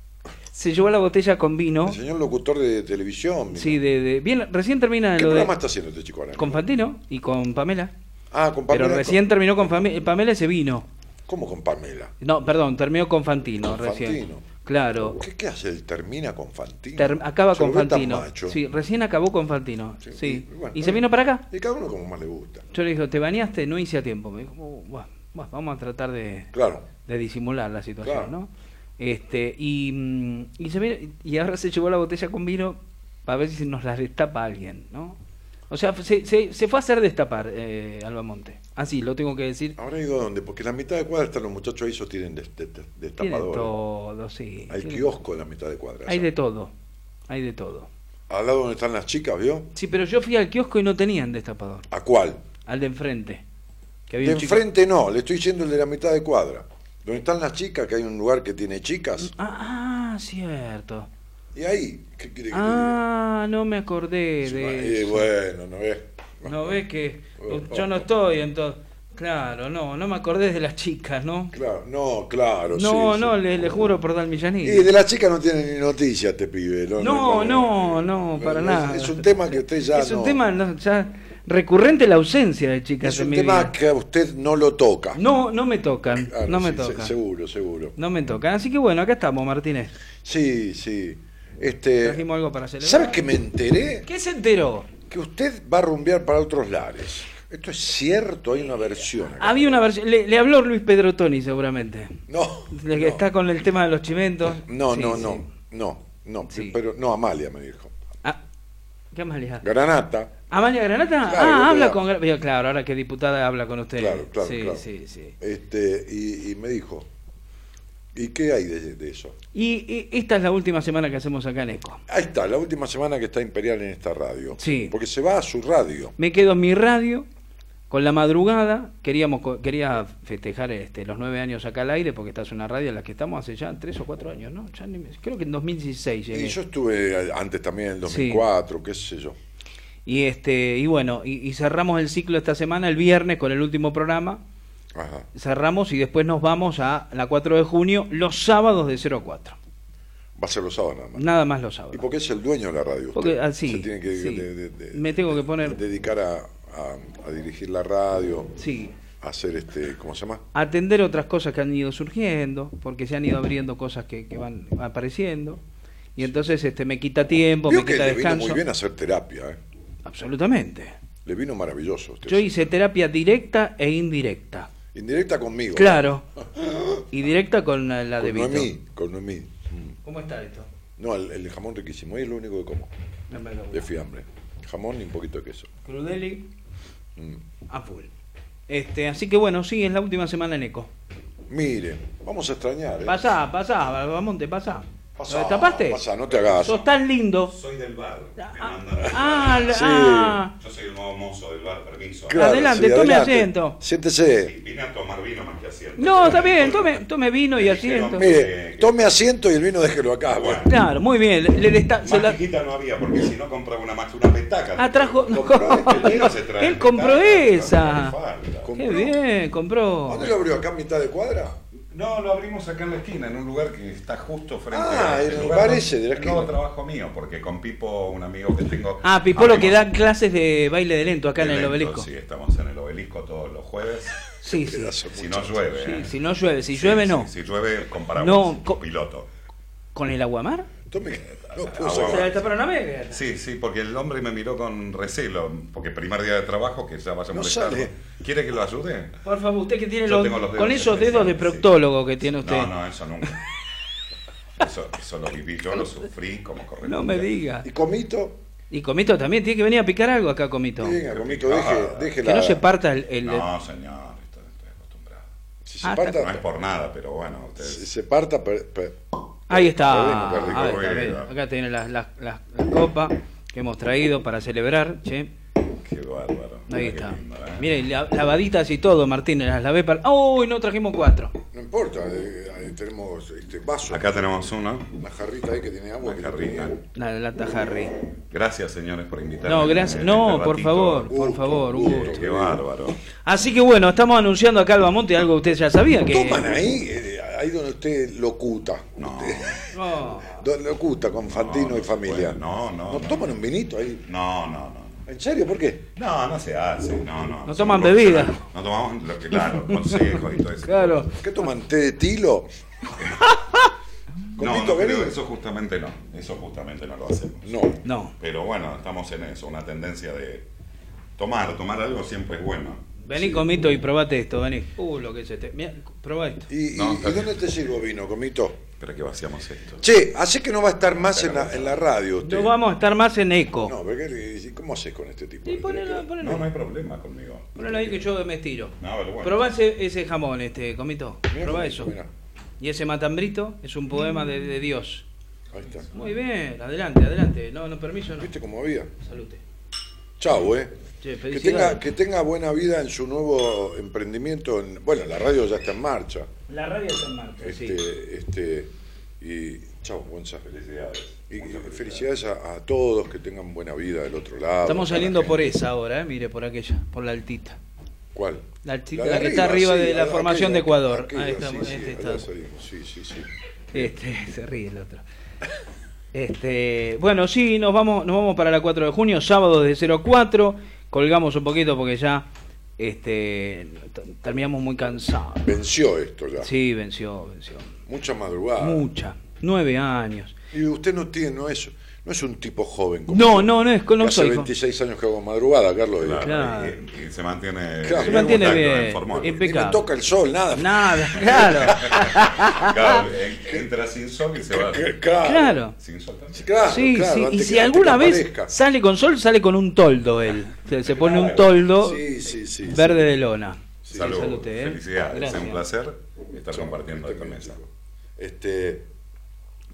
se llevó la botella con vino. El señor locutor de televisión. Sí, de, de, bien, recién termina ¿Qué programa está haciendo este chico ahora? Con Fantino y con Pamela. Ah, con Pamela. Pero recién terminó con Pamela ese vino. ¿Cómo con Pamela? No, perdón, terminó con Fantino recién. Fantino. Claro. ¿Qué, ¿Qué, hace? Él termina con Fantino. acaba con Fantino. Sí, recién acabó con Fantino. Sí. Y, se vino para acá. Y cada uno como más le gusta. Yo le dije, te bañaste, no hice a tiempo. Me dijo, bueno, vamos a tratar de, claro. de disimular la situación, ¿no? Este, y, mm, y, se y ahora se llevó la botella con vino para ver si nos la destapa alguien, ¿no? O sea, se, se, fue a hacer destapar eh, Alba Monte. Así, lo tengo que decir. ¿Ahora ido a dónde? Porque la mitad de cuadra están los muchachos ahí sostienen destapadores. Tienen todo, sí. Hay kiosco en la mitad de cuadra. Hay de todo, hay de todo. ¿Al lado donde están las chicas, vio? Sí, pero yo fui al kiosco y no tenían destapador. ¿A cuál? Al de enfrente. Que de enfrente no, le estoy diciendo el de la mitad de cuadra. ¿Dónde están las chicas? Que hay un lugar que tiene chicas. Ah, ah cierto. ¿Y ahí? ¿Qué quiere que Ah, no me acordé de eso. Bueno, no ves. No ves que yo no estoy entonces. Claro, no, no me acordé de las chicas, ¿no? Claro, no, claro. No, no, Le, juro por dar millanito. Y de las chicas no tiene ni noticias, te pibe. No, no, no, no, para nada. Es un tema que usted ya Es un tema, ya recurrente la ausencia de chicas es un tema que a usted no lo toca. No, no me tocan, no me tocan. seguro, seguro. No me tocan, así que bueno, acá estamos, Martínez. Sí, sí. Este, Trajimos algo para celebrar. ¿Sabes que me enteré? ¿Qué se enteró? Que usted va a rumbear para otros lares. Esto es cierto, hay una versión. Había una versión, le, habló Luis Pedro Toni seguramente. No. que está con el tema de los chimentos. No, no, no, no, no, pero no, Amalia me dijo. Ah, ¿qué Amalia? Granata. Amalia Granata, ah, habla con. Claro, ahora que diputada habla con usted. Claro, claro. Sí, sí, sí. Este, y, me dijo, ¿y qué hay de, eso? Y, esta es la última semana que hacemos acá en ECO. Ahí está, la última semana que está Imperial en esta radio. Sí. Porque se va a su radio. Me quedo en mi radio. Con la madrugada queríamos quería festejar este, los nueve años acá al aire, porque esta es una radio en la que estamos hace ya tres o cuatro años, ¿no? creo que en 2016 llegué. Y yo estuve antes también, en 2004, qué sé yo. Y, este, y bueno, y, cerramos el ciclo esta semana, el viernes, con el último programa. Cerramos y después nos vamos a la 4 de junio, los sábados de 0 a 4. Va a ser los sábados nada más. Nada más los sábados. ¿Y por qué es el dueño de la radio? Porque así. Ah, tiene que me tengo que poner. Dedicar a, a, dirigir la radio. Sí. A hacer este, ¿cómo se llama? Atender otras cosas que han ido surgiendo, porque se han ido abriendo cosas que, que van apareciendo. Y entonces este me quita tiempo, me quita descanso. muy bien hacer terapia, ¿eh? Absolutamente. Le vino maravilloso. Yo hice terapia directa e indirecta. Indirecta conmigo. Claro. y directa con la, de Con Noemí. Con Noemí. Mm. ¿Cómo está esto? No, el, jamón riquísimo. Es lo único que como. De fiambre. Jamón y un poquito de queso. Crudeli. Mm. A full. Este, así que bueno, sí, es la última semana en Eco. Mire, vamos a extrañar. ¿eh? Pasá, pasá, te pasá. ¿Lo destapaste? Pasa, no te hagas. Sos tan lindo. Soy del bar. Ah, ah, sí. ah, Yo soy el nuevo mozo del bar, permiso. adelante, tome asiento. Siéntese. Sí, vine a tomar vino más que asiento. No, está bien, tome, tome vino y asiento. Mire, tome asiento y el vino déjelo acá. Bueno. Claro, muy bien. Le, le está, más la... chiquita no había, porque si no compraba una más una petaca. Ah, trajo. Él compró esa. Qué bien, compró. ¿Dónde lo abrió? ¿Acá en mitad de cuadra? No, lo abrimos acá en la esquina, en un lugar que está justo frente ah, el lugar ese de la esquina. nuevo trabajo mío, porque con Pipo, un amigo que tengo. Ah, Pipo lo que da clases de baile de lento acá en el obelisco. Sí, estamos en el obelisco todos los jueves. Sí, sí. Si no llueve. Sí, ¿eh? si no llueve, si Sí, llueve sí, no. Si llueve, comparamos No, co- piloto. ¿Con el aguamar? Tome, puedo Ah, para. Sí, sí, porque el hombre me miró con recelo, porque primer día de trabajo que ya vaya a No sale. ¿Quiere que lo ayude? Por favor, usted que tiene Yo los, tengo los dedos con esos dedos de sí. proctólogo que tiene usted. No, no, eso nunca. Eso, eso lo viví, yo lo sufrí como corresponde. No me diga. Y Comito, Y Comito también tiene que venir a picar algo acá, Comito. venga, Comito, deje, deje Que no se parta el... el- No, señor, estoy, estoy acostumbrado. Si se Ah, parta, No es por nada, pero bueno, si ustedes... se parta, per- per- Ahí está. Ahí bien. Acá tiene las las- las- las copas que hemos traído para celebrar. che. Qué bárbaro. Ahí está. lindo, ¿eh? Mire, la- lavaditas y todo, Martín. Las lavé para... ¡Uy! no trajimos cuatro. no importa, eh, ahí tenemos este vaso, Acá tenemos uno. una jarrita ahí que tiene agua. Una que jarrita. tenía. La lata Harry. Gracias, señores, por invitarme. No, gracias. en No, este por ratito. favor, por Gusto, favor, un gusto. gusto. Qué bárbaro. Así que bueno, estamos anunciando acá Albamonte algo que usted ya sabía que. Toman ahí, eh, ahí donde usted locuta. No. Usted- No. do- locuta con Fantino No, y familia. no, no, ¿No no. toman un vinito ahí? No, no, no. ¿En serio? ¿Por qué? No, no se hace, no, no. No toman bebida. No tomamos lo que, claro, consejos y todo eso. Claro. ¿Qué toman? ¿Té de tilo? No, Comito, no, eso justamente no. Eso justamente no lo hacemos. No. No. Pero bueno, estamos en eso, una tendencia de tomar, tomar algo siempre es bueno. Vení, Comito, y probate esto, vení. Uh, lo que es este. Mira, probá esto. ¿Y, No, dónde te sirvo vino, Comito? Espera que vaciamos esto. Che, así que no va a estar más en la, en la radio usted. No vamos a estar más en eco. No, porque, ¿cómo haces con este tipo? Y de- ponelo, No, ponelo. no hay problema conmigo. Ponelo ahí que yo me estiro. No, pero bueno. Probá ese, ese jamón, este, Comito. Mirá, Probá eso. mirá. Y ese matambrito es un poema de, de Dios. Ahí está. Muy bien, adelante, adelante. No, no, permiso, no. ¿Viste cómo había? Salute. Chau, eh. Che, Que tenga, que tenga buena vida en su nuevo emprendimiento. en- bueno, la radio ya está en marcha. La radio está en marcha, sí. Este, este, y chau, Gonza. Felicidades. Y, felicidades a, a todos que tengan buena vida del otro lado. Estamos saliendo por esa ahora, ¿eh? mire, por aquella, por la altita. ¿Cuál? La, altita, la que está arriba sí, de la formación de Ecuador. aquella, Ahí estamos, sí, sí, este salimos, sí, sí, sí. Este, se ríe el otro. Este, bueno, sí, nos vamos, nos vamos para la 4 de junio, sábado de 0 a 4. Colgamos un poquito porque ya este, terminamos muy cansados. Venció esto ya. Sí, venció, venció. Mucha madrugada. Mucha. Nueve años. Y usted no tiene, no es, no es un tipo joven. No, no, no es- no que hace soy jo- 26 años que hago madrugada, Carlos. y- Claro, Claro. Y, y se mantiene, Claro. Se mantiene bien, impecable. me toca el sol, nada. Nada, claro. Claro, en- entra sin sol y se va. Claro. Claro. Sin sol también. Claro, Sí, claro, sí. Y si alguna vez aparezca. sale con sol, sale con un toldo él. Se, se pone un toldo Sí, sí, sí. verde de lona. Sí, Salud, salute, ¿eh? felicidades, Gracias. es un placer estar compartiendo con mesa. Este,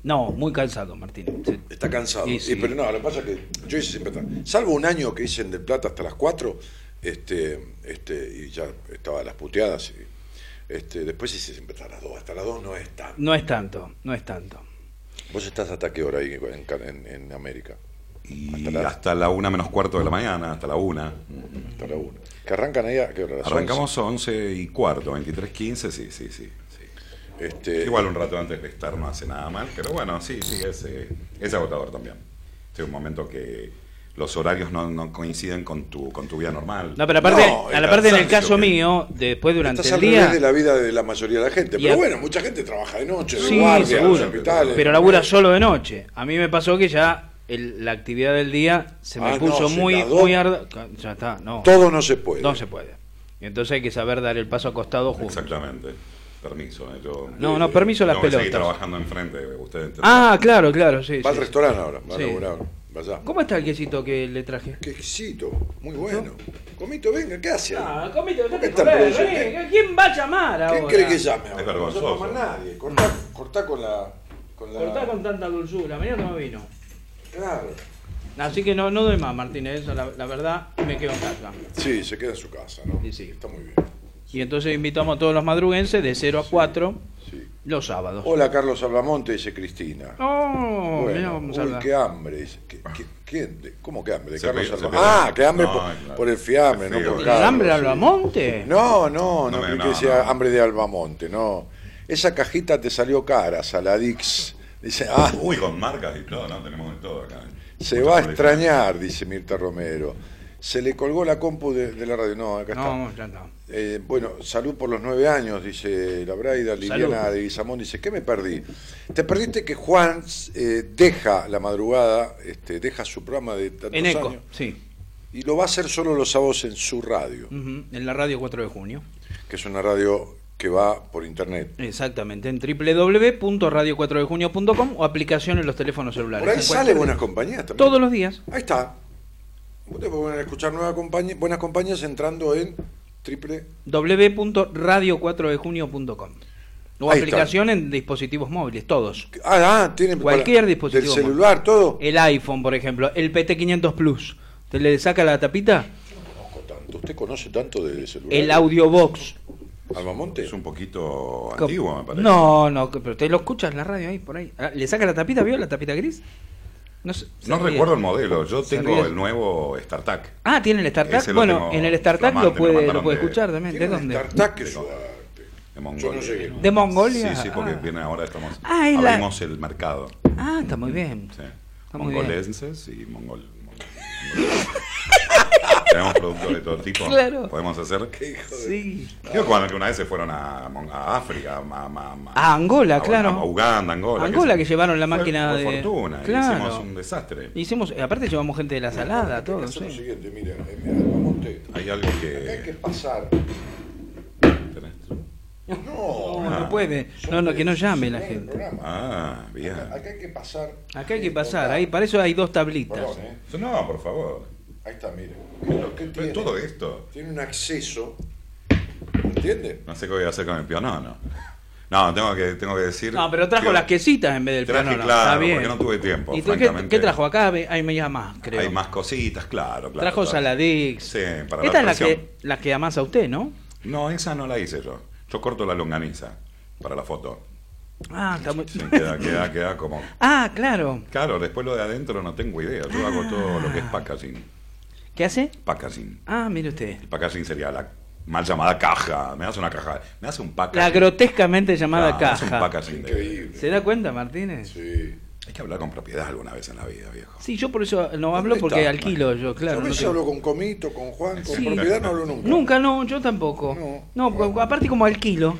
No, muy cansado, Martín. Se- está cansado. Sí, Y, sí. pero no, lo que pasa es que yo hice siempre. Salvo un año que hice en Del Plata hasta las 4, este, este, y ya estaba las puteadas. Y, este, después hice siempre hasta las 2. Hasta las 2 no es tanto. No es tanto, no es tanto. ¿Vos estás hasta qué hora ahí en, en- en América? Y Hasta la- hasta la una menos cuarto de la mañana, hasta la una. Hasta la 1. ¿Que arrancan ahí a qué hora? ¿A Arrancamos 11 y cuarto, 23.15, sí, sí, sí. Sí. 11? Este, Igual un rato antes de estar no hace nada mal, pero bueno, sí, sí, es, eh, es agotador también. Es un momento que los horarios no, no coinciden con tu, con tu vida normal. No, pero aparte, No, a la parte en el caso que- mío, después durante Estás el al día. revés de la vida de la mayoría de la gente. Pero a- bueno, mucha gente trabaja de noche, de Sí, guardia, los seguro. hospitales. Pero labura solo de noche. A mí me pasó que ya el- la actividad del día se me Ah, puso no, muy, muy arda- Ya está, no. Todo no se puede. No se puede. Y entonces hay que saber dar el paso acostado juntos. Exactamente. Permiso, eh, yo No, no, permiso las que seguir pelotas. trabajando enfrente, ustedes Ah, claro, claro, sí. Va al sí. restaurante ahora, va Sí. a laburar. Vaya. ¿Cómo está el quesito que le traje? Qué exquisito, muy bueno. Comito, venga, ¿qué hace? Ah, comito, ¿Por qué ¿Quién va a llamar ¿Quién ahora? cree que llame ahora? Es vergonzoso. No llama nadie. Cortá, cortá con la. Con la... Cortá con tanta dulzura, mirá cómo vino. Claro. Así que no, no doy más, Martínez, la, la verdad, me quedo en casa. Sí, se queda en su casa, ¿no? Sí, sí. Está muy bien. Y entonces invitamos a todos los madruguenses de 0 a 4 Sí. los sábados. Hola, Carlos Albamonte, dice Cristina. Oh, Bueno, vamos a uy, hablar. qué hambre. dice. ¿Qué- qué- quién? De- ¿Cómo qué hambre? De Se Carlos se Albamonte. Ah, qué hambre No, por, claro. por el fiambre, no por ¿El hambre sí. Albamonte? No, no, no, No no, que sea no. hambre de Albamonte, no. Esa cajita te salió cara, Saladix. Dice, ah, Uy, con marcas y todo, ¿no? Tenemos de todo acá. se Mucha va a extrañar, dice Mirta Romero. se le colgó la compu de, de la radio. No, acá está. No, ya no. Eh, bueno, salud por los nueve años, dice la Braida. Liliana Salud. de Guizamón dice, ¿qué me perdí? Te perdiste que Juan eh, deja la madrugada, este, deja su programa de tantos En Eco, años sí. y lo va a hacer solo los sábados en su radio, En la radio 4 de junio. que es una radio que va por internet. Exactamente, en www.radio4dejunio.com o aplicación en los teléfonos celulares. Por ahí sale Buenas Compañías también. Todos los días. Ahí está. Ustedes pueden escuchar nueva compañía, Buenas Compañías entrando en triple... www.radio4dejunio.com o Ahí aplicación en dispositivos móviles, todos. Ah, ah, tiene Cualquier para- dispositivo. Del celular, todo. El iPhone, por ejemplo, el PT500 Plus. ¿Te le saca la tapita? Conozco tanto. ¿Usted conoce tanto de celular? El Audiobox. Almamonte. Es un poquito antiguo, me parece. No, no, pero te lo escuchas en la radio ahí, por ahí. Ah, ¿Le saca la tapita? ¿Vio la tapita gris? No, sé, No recuerdo el modelo. Yo tengo el nuevo StarTAC. Ah, tiene el StarTAC. Bueno, en el StarTAC lo puede, lo puede de- escuchar también. ¿De dónde? StarTAC que suerte. De Yo Mongolia. no llegué. ¿De Mongolia? Sí, sí, porque Ah. viene ahora estamos Ah, es la- abrimos el mercado. Ah, está muy bien. Sí. Está muy bien. Mongolenses y mongol. mongol- Tenemos productos de todo tipo. Claro. Podemos hacer. Sí. Yo cuando que una vez se fueron a, Mon- a África, a, a- a- A Angola, a- claro. A Uganda, Angola. Angola se- que llevaron la máquina fue de- fortuna. Claro. Hicimos un desastre. Hicimos, aparte llevamos gente de la salada, todo. Hacer lo siguiente, mira, Almamonte. Hay algo Acá hay que que. pasar. ¿Tenés? No, No, no puede. No, no, que no llame la gente. Ah, bien. Acá hay que pasar. Acá hay que pasar, ahí para eso hay dos tablitas. Perdón, ¿eh? No, por favor. Ahí está, mire. ¿Qué es lo que Pero tiene? todo esto. Tiene un acceso. ¿Entiende? No sé qué voy a hacer con el piano, no. No, tengo que, tengo que decir. No, pero trajo que- las quesitas en vez del Traje, piano. claro, Está bien. porque no tuve tiempo, ¿Y qué, francamente. qué trajo acá? Ve- Ahí me llama más, creo. Hay más cositas, claro, claro. trajo claro. Saladix. Sí, para Esta la es la que, la que amasa usted, ¿no? No, esa no la hice yo. Yo corto la longaniza para la foto. Ah, está muy... Sí, queda, queda, queda como. Ah, claro. Claro, después lo de adentro no tengo idea. Yo hago todo lo que es packaging. ¿Qué hace? Packaging. Ah, mire usted. El packaging sería la mal llamada caja. Me hace una caja. Me hace un packaging. La grotescamente llamada Claro, me hace caja. un packaging Increíble. ¿Se da cuenta, Martínez? Sí. Hay que hablar con propiedad alguna vez en la vida, viejo. Sí, yo por eso no hablo ¿Dónde porque está? alquilo yo, claro. Yo a no veces hablo con Comito, con Juan, con Sí. propiedad no hablo nunca. Nunca, no, yo tampoco. No. No, aparte como alquilo.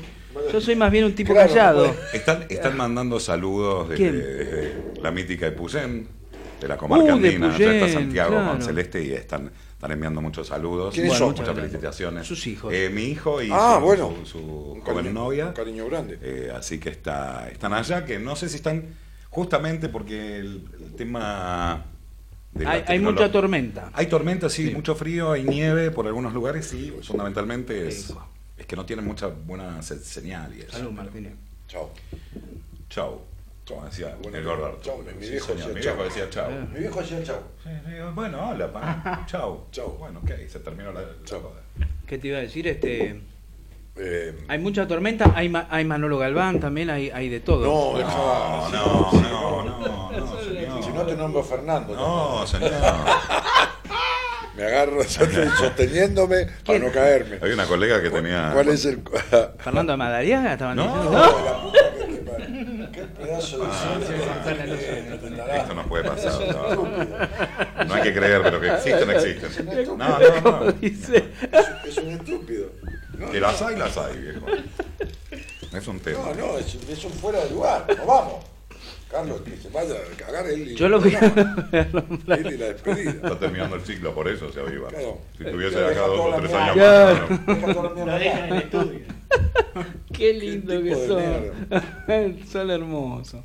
Yo soy más bien un tipo Claro, callado. Están, están mandando saludos desde, desde la mítica Epuyén, de la comarca Uh, de andina. Ya está Santiago claro. con Celeste y están, están enviando muchos saludos. ¿Quiénes son? Muchas felicitaciones. Sus hijos. Eh, mi hijo y Ah, su, bueno. su- su Un joven cariño- novia. Un cariño grande. Eh, así que está, están allá, que no sé si están justamente porque el, el tema... de la Hay, mucha tormenta. Hay tormenta, sí, Sí. mucho frío, hay nieve por algunos lugares y fundamentalmente es, es que no tienen mucha buena se- señal y eso. Salud, Martínez. Chao. Chau. Como decía Bueno, el gordo. chau, mi Sí, viejo señor, mi chau. viejo decía chau. Eh. Mi viejo decía. Sí, digo, bueno, hola, pa. Chau. Chau. Bueno, ok, se terminó la, la Chau. joda. ¿Qué te iba a decir? Este, Eh, hay mucha tormenta, hay, ma- hay Manolo Galván también, hay, hay de todo. no, No, no, no, no, no, señor. Si no te nombro Fernando. No, señor. Me agarro sosteniéndome para no caerme. Había una colega que tenía. ¿Cuál es el.? Fernando de Madariaga estaban No. diciendo. La Qué pedazo de ciencia. Esto no puede pasar. No, No hay que creer, pero que existen, existen. No, no, no. Dice, Es un estúpido. No, Que las hay, las hay, viejo. Es un tema. no, no, es, es un fuera de lugar. No vamos. Carlos, que se vaya a cagar él y, Yo lo vi. él y la despedida. Está terminando el ciclo, por eso se aviva. Claro. Si tuviese Deja acá dos o tres años Claro. más. Lo dejan en el estudio. Qué lindo tipo que de son. son hermosos.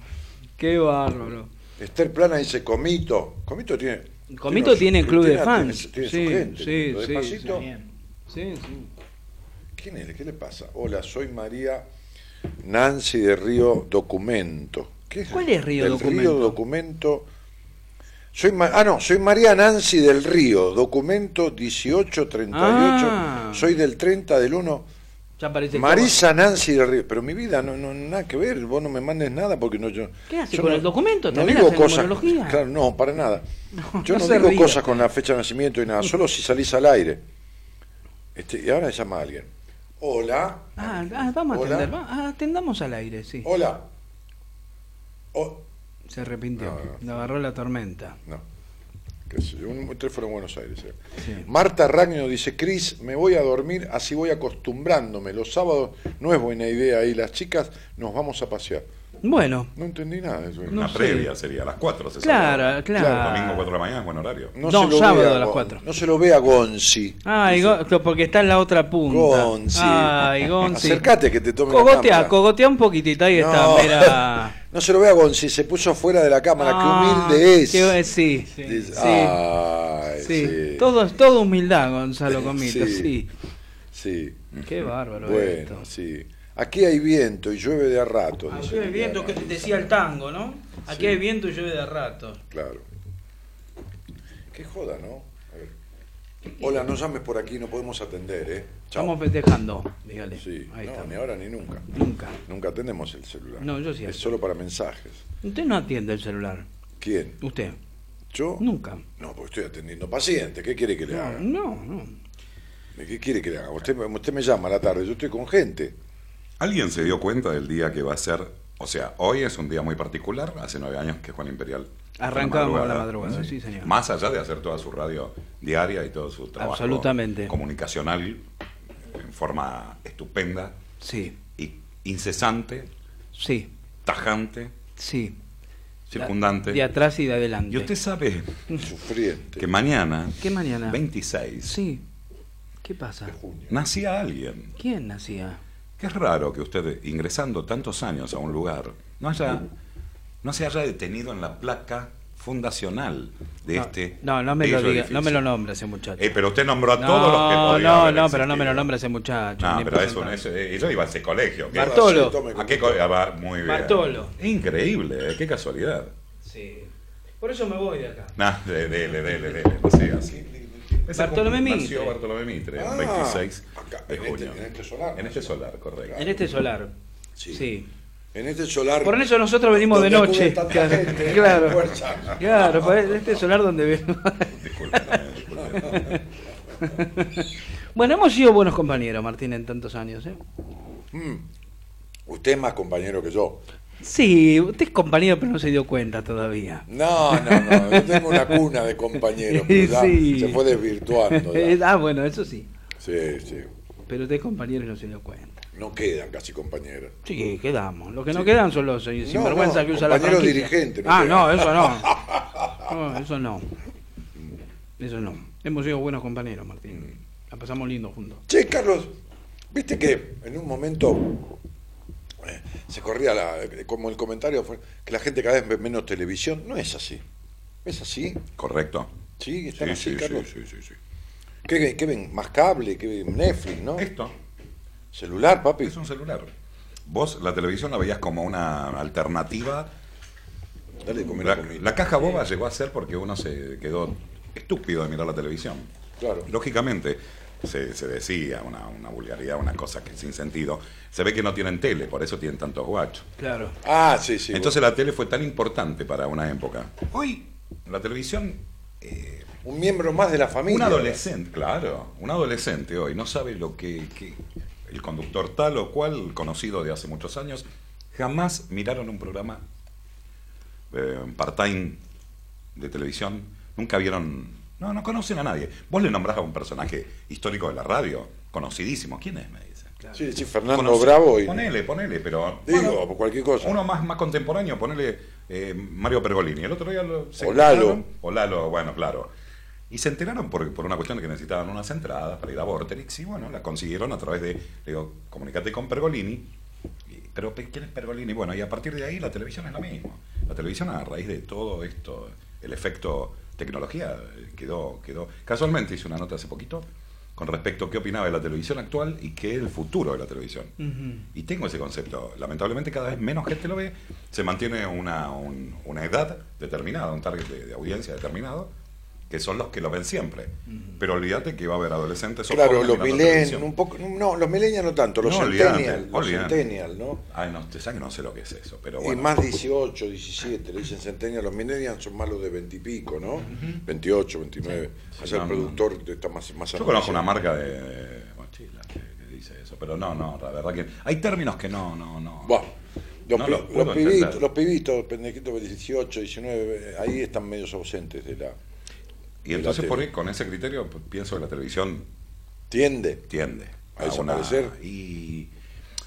Qué bárbaro. Esther Plana dice Comito. Comito tiene. Comito tiene club de fans. Tiene, tiene Sí, su gente. sí, sí. Sí, sí. ¿Quién es? ¿Qué le pasa? Hola, soy María Nancy de Río Documento. ¿Qué ¿Cuál es Río Del Documento? Río Documento. Soy Ma- ah, no, soy María Nancy del Río, documento 1838. Ah. Soy del 30 del 1. Ya Marisa Nancy del Río. Pero mi vida no, no nada que ver, vos no me mandes nada porque no yo. ¿Qué hace yo con no- el documento? No ¿También digo cosas. Claro, no, para nada. yo no digo cosas con la fecha de nacimiento y nada, solo si salís al aire. Este, y ahora llama a alguien. Hola. Ah, ah, vamos a Hola. atender. va- ah, atendamos al aire, sí. Hola. Oh, Se arrepintió. No, agarró la tormenta. no. un teléfono en Buenos Aires. eh. Marta Ragno dice, Cris, me voy a dormir, así voy acostumbrándome. Los sábados no es buena idea y las chicas nos vamos a pasear. Bueno, No entendí nada de eso. Una sé. previa sería a las 4. Se Claro, sabe. claro. Domingo 4 de la mañana buen horario. No, se lo sábado ve a las Gon- cuatro. No se lo ve a Gonzi. Ay, Go- porque está en la otra punta. Gonzi. Ay, Gonzi. Acercate que te tome la Cogotea, cámara. cogotea un poquitito, ahí está, No. mira. No se lo ve a Gonzi, se puso fuera de la cámara, Ah, qué humilde es. qué- sí, sí, Dice, sí. Ay, Sí, sí. Todo, es todo humildad, Gonzalo Comito, Sí. sí. Sí. Qué bárbaro Bueno, esto. sí. Aquí hay viento y llueve de a rato. Aquí hay viento, que decía el tango, ¿no? Aquí Sí. hay viento y llueve de rato. Claro. Qué joda, ¿no? A ver. Hola, no llames por aquí, no podemos atender, ¿eh? Chao. Estamos festejando, dígale. Sí, Ahí no, está. ni ahora ni nunca. Nunca. Nunca atendemos el celular. No, yo sí Es solo para mensajes. Usted no atiende el celular. ¿Quién? Usted. ¿Yo? Nunca. No, porque estoy atendiendo pacientes. ¿Qué quiere que le No, haga? no, no. ¿Qué quiere que le haga? Usted, usted me llama a la tarde, yo estoy con gente. ¿Alguien se dio cuenta del día que va a ser? O sea, hoy es un día muy particular, hace nueve años que Juan Imperial. Arrancamos a a la madrugada, sí, señor. Más allá de hacer toda su radio diaria y todo su trabajo Absolutamente. comunicacional en forma estupenda Sí, y incesante, sí, tajante, sí. circundante. De atrás y de adelante. Y usted sabe Sufriente. que mañana, ¿Qué mañana? 26, Sí. ¿Qué pasa? nacía alguien. ¿Quién nacía? Que es raro que usted, ingresando tantos años a un lugar, no haya, no se haya detenido en la placa fundacional de No, este. No, no me lo diga, no me lo nombre ese muchacho. Eh, pero usted nombró a no, todos los que podían no, haber no, pero no me lo nombra ese muchacho. No, pero es un, presentado. es- eh, yo iba a ese colegio. ¿qué? Bartolo. ¿A qué co- ah, va? Muy bien. Bartolo. Increíble, eh, qué casualidad. Sí. Por eso me voy de acá. Nah, de- dele, dele, dele, no sea así. Bartolomé Mitre. Nació Bartolomé Mitre, Ah, el 26 acá, de en este- junio. en este solar. En este solar, correcto. En este solar. Sí. Sí. En este solar. Por eso nosotros venimos de noche. Claro, gente, claro. Claro, por este solar donde venimos. Bueno, hemos sido buenos compañeros, Martín, en tantos años. ¿eh? Mm. Usted es más compañero que yo. Sí, usted es compañero, pero no se dio cuenta todavía. No, no, no. Yo tengo una cuna de compañeros, pero Sí. se fue desvirtuando. ya. ah, bueno, eso sí. Sí, sí. Pero usted es compañero y no se dio cuenta. No quedan casi compañeros. Sí, quedamos. Los que no quedan son los eh, No, sinvergüenza no, que usa la compañeros dirigentes, no ah, quedan. no, eso no. No, eso no. Eso no. Hemos sido buenos compañeros, Martín. La pasamos lindo juntos. Che, Carlos, viste que en un momento eh, se corría la, como el comentario fue que la gente cada vez ve menos televisión. No es así. ¿Es así? Correcto. Sí, Sí, están así, sí, sí, Carlos. sí, sí, sí. ¿Qué, ven? ¿Qué ven? Más cable, ¿qué ven? Netflix, ¿no? Esto Celular, papi. es un celular. Vos la televisión la veías como una alternativa. Dale comer La, la caja boba llegó a ser porque uno se quedó estúpido de mirar la televisión. Claro. Lógicamente, se, se decía una, una vulgaridad, una cosa que sin sentido. Se ve que no tienen tele, por eso tienen tantos guachos. Claro. Ah, sí, sí. Entonces la tele fue tan importante para una época. Hoy, la televisión, eh, un miembro más de la familia. un adolescente, claro, un adolescente hoy no sabe lo que, que el conductor tal o cual, conocido de hace muchos años, jamás miraron un programa eh, part-time de televisión, nunca vieron, no, no conocen a nadie. Vos le nombrás a un personaje histórico de la radio, conocidísimo, ¿quién es? Me dice. Sí, sí, Fernando Bravo y. Ponele, ponele, pero. Digo, bueno, por cualquier cosa. Uno más, más contemporáneo, ponele eh, Mario Pergolini. El otro día lo. se O Lalo. O Lalo, bueno, claro. Y se enteraron por, por una cuestión de que necesitaban unas entradas para ir a Vorterix. Y bueno, la consiguieron a través de. le Digo, comunicate con Pergolini. Y- pero pe- ¿quién es Pergolini? Bueno, y a partir de ahí la televisión es lo mismo. La televisión a raíz de todo esto, el efecto tecnología, eh, quedó, quedó. Casualmente hice una nota hace poquito con respecto a qué opinaba de la televisión actual y qué es el futuro de la televisión. Y tengo ese concepto. Lamentablemente cada vez menos gente lo ve. Se mantiene una, un- una edad determinada, un target de, de audiencia determinado, que son los que lo ven siempre. Pero olvídate que va a haber adolescentes o Claro, los millennials, un poco, no, los millennials no tanto, los No, centennials, los olvídate. centennials, ¿no? Ay, no, te sabes que no sé lo que es eso, pero Y bueno. más 18, 17, le dicen centennials, los millennials son más los de 20 y pico, ¿no? 28, 29. Sí, Allá no, el no. productor está más, más Yo conozco una marca de, de mochilas que, que dice eso, pero no, no, la verdad que hay términos que no, no, no. Buah, Los, No pi- los pibitos, los pibitos, pendejitos de 18, 19, ahí están medios ausentes de la... Y entonces por ahí, con ese criterio pues, pienso que la televisión tiende, tiende a, desaparecer. Y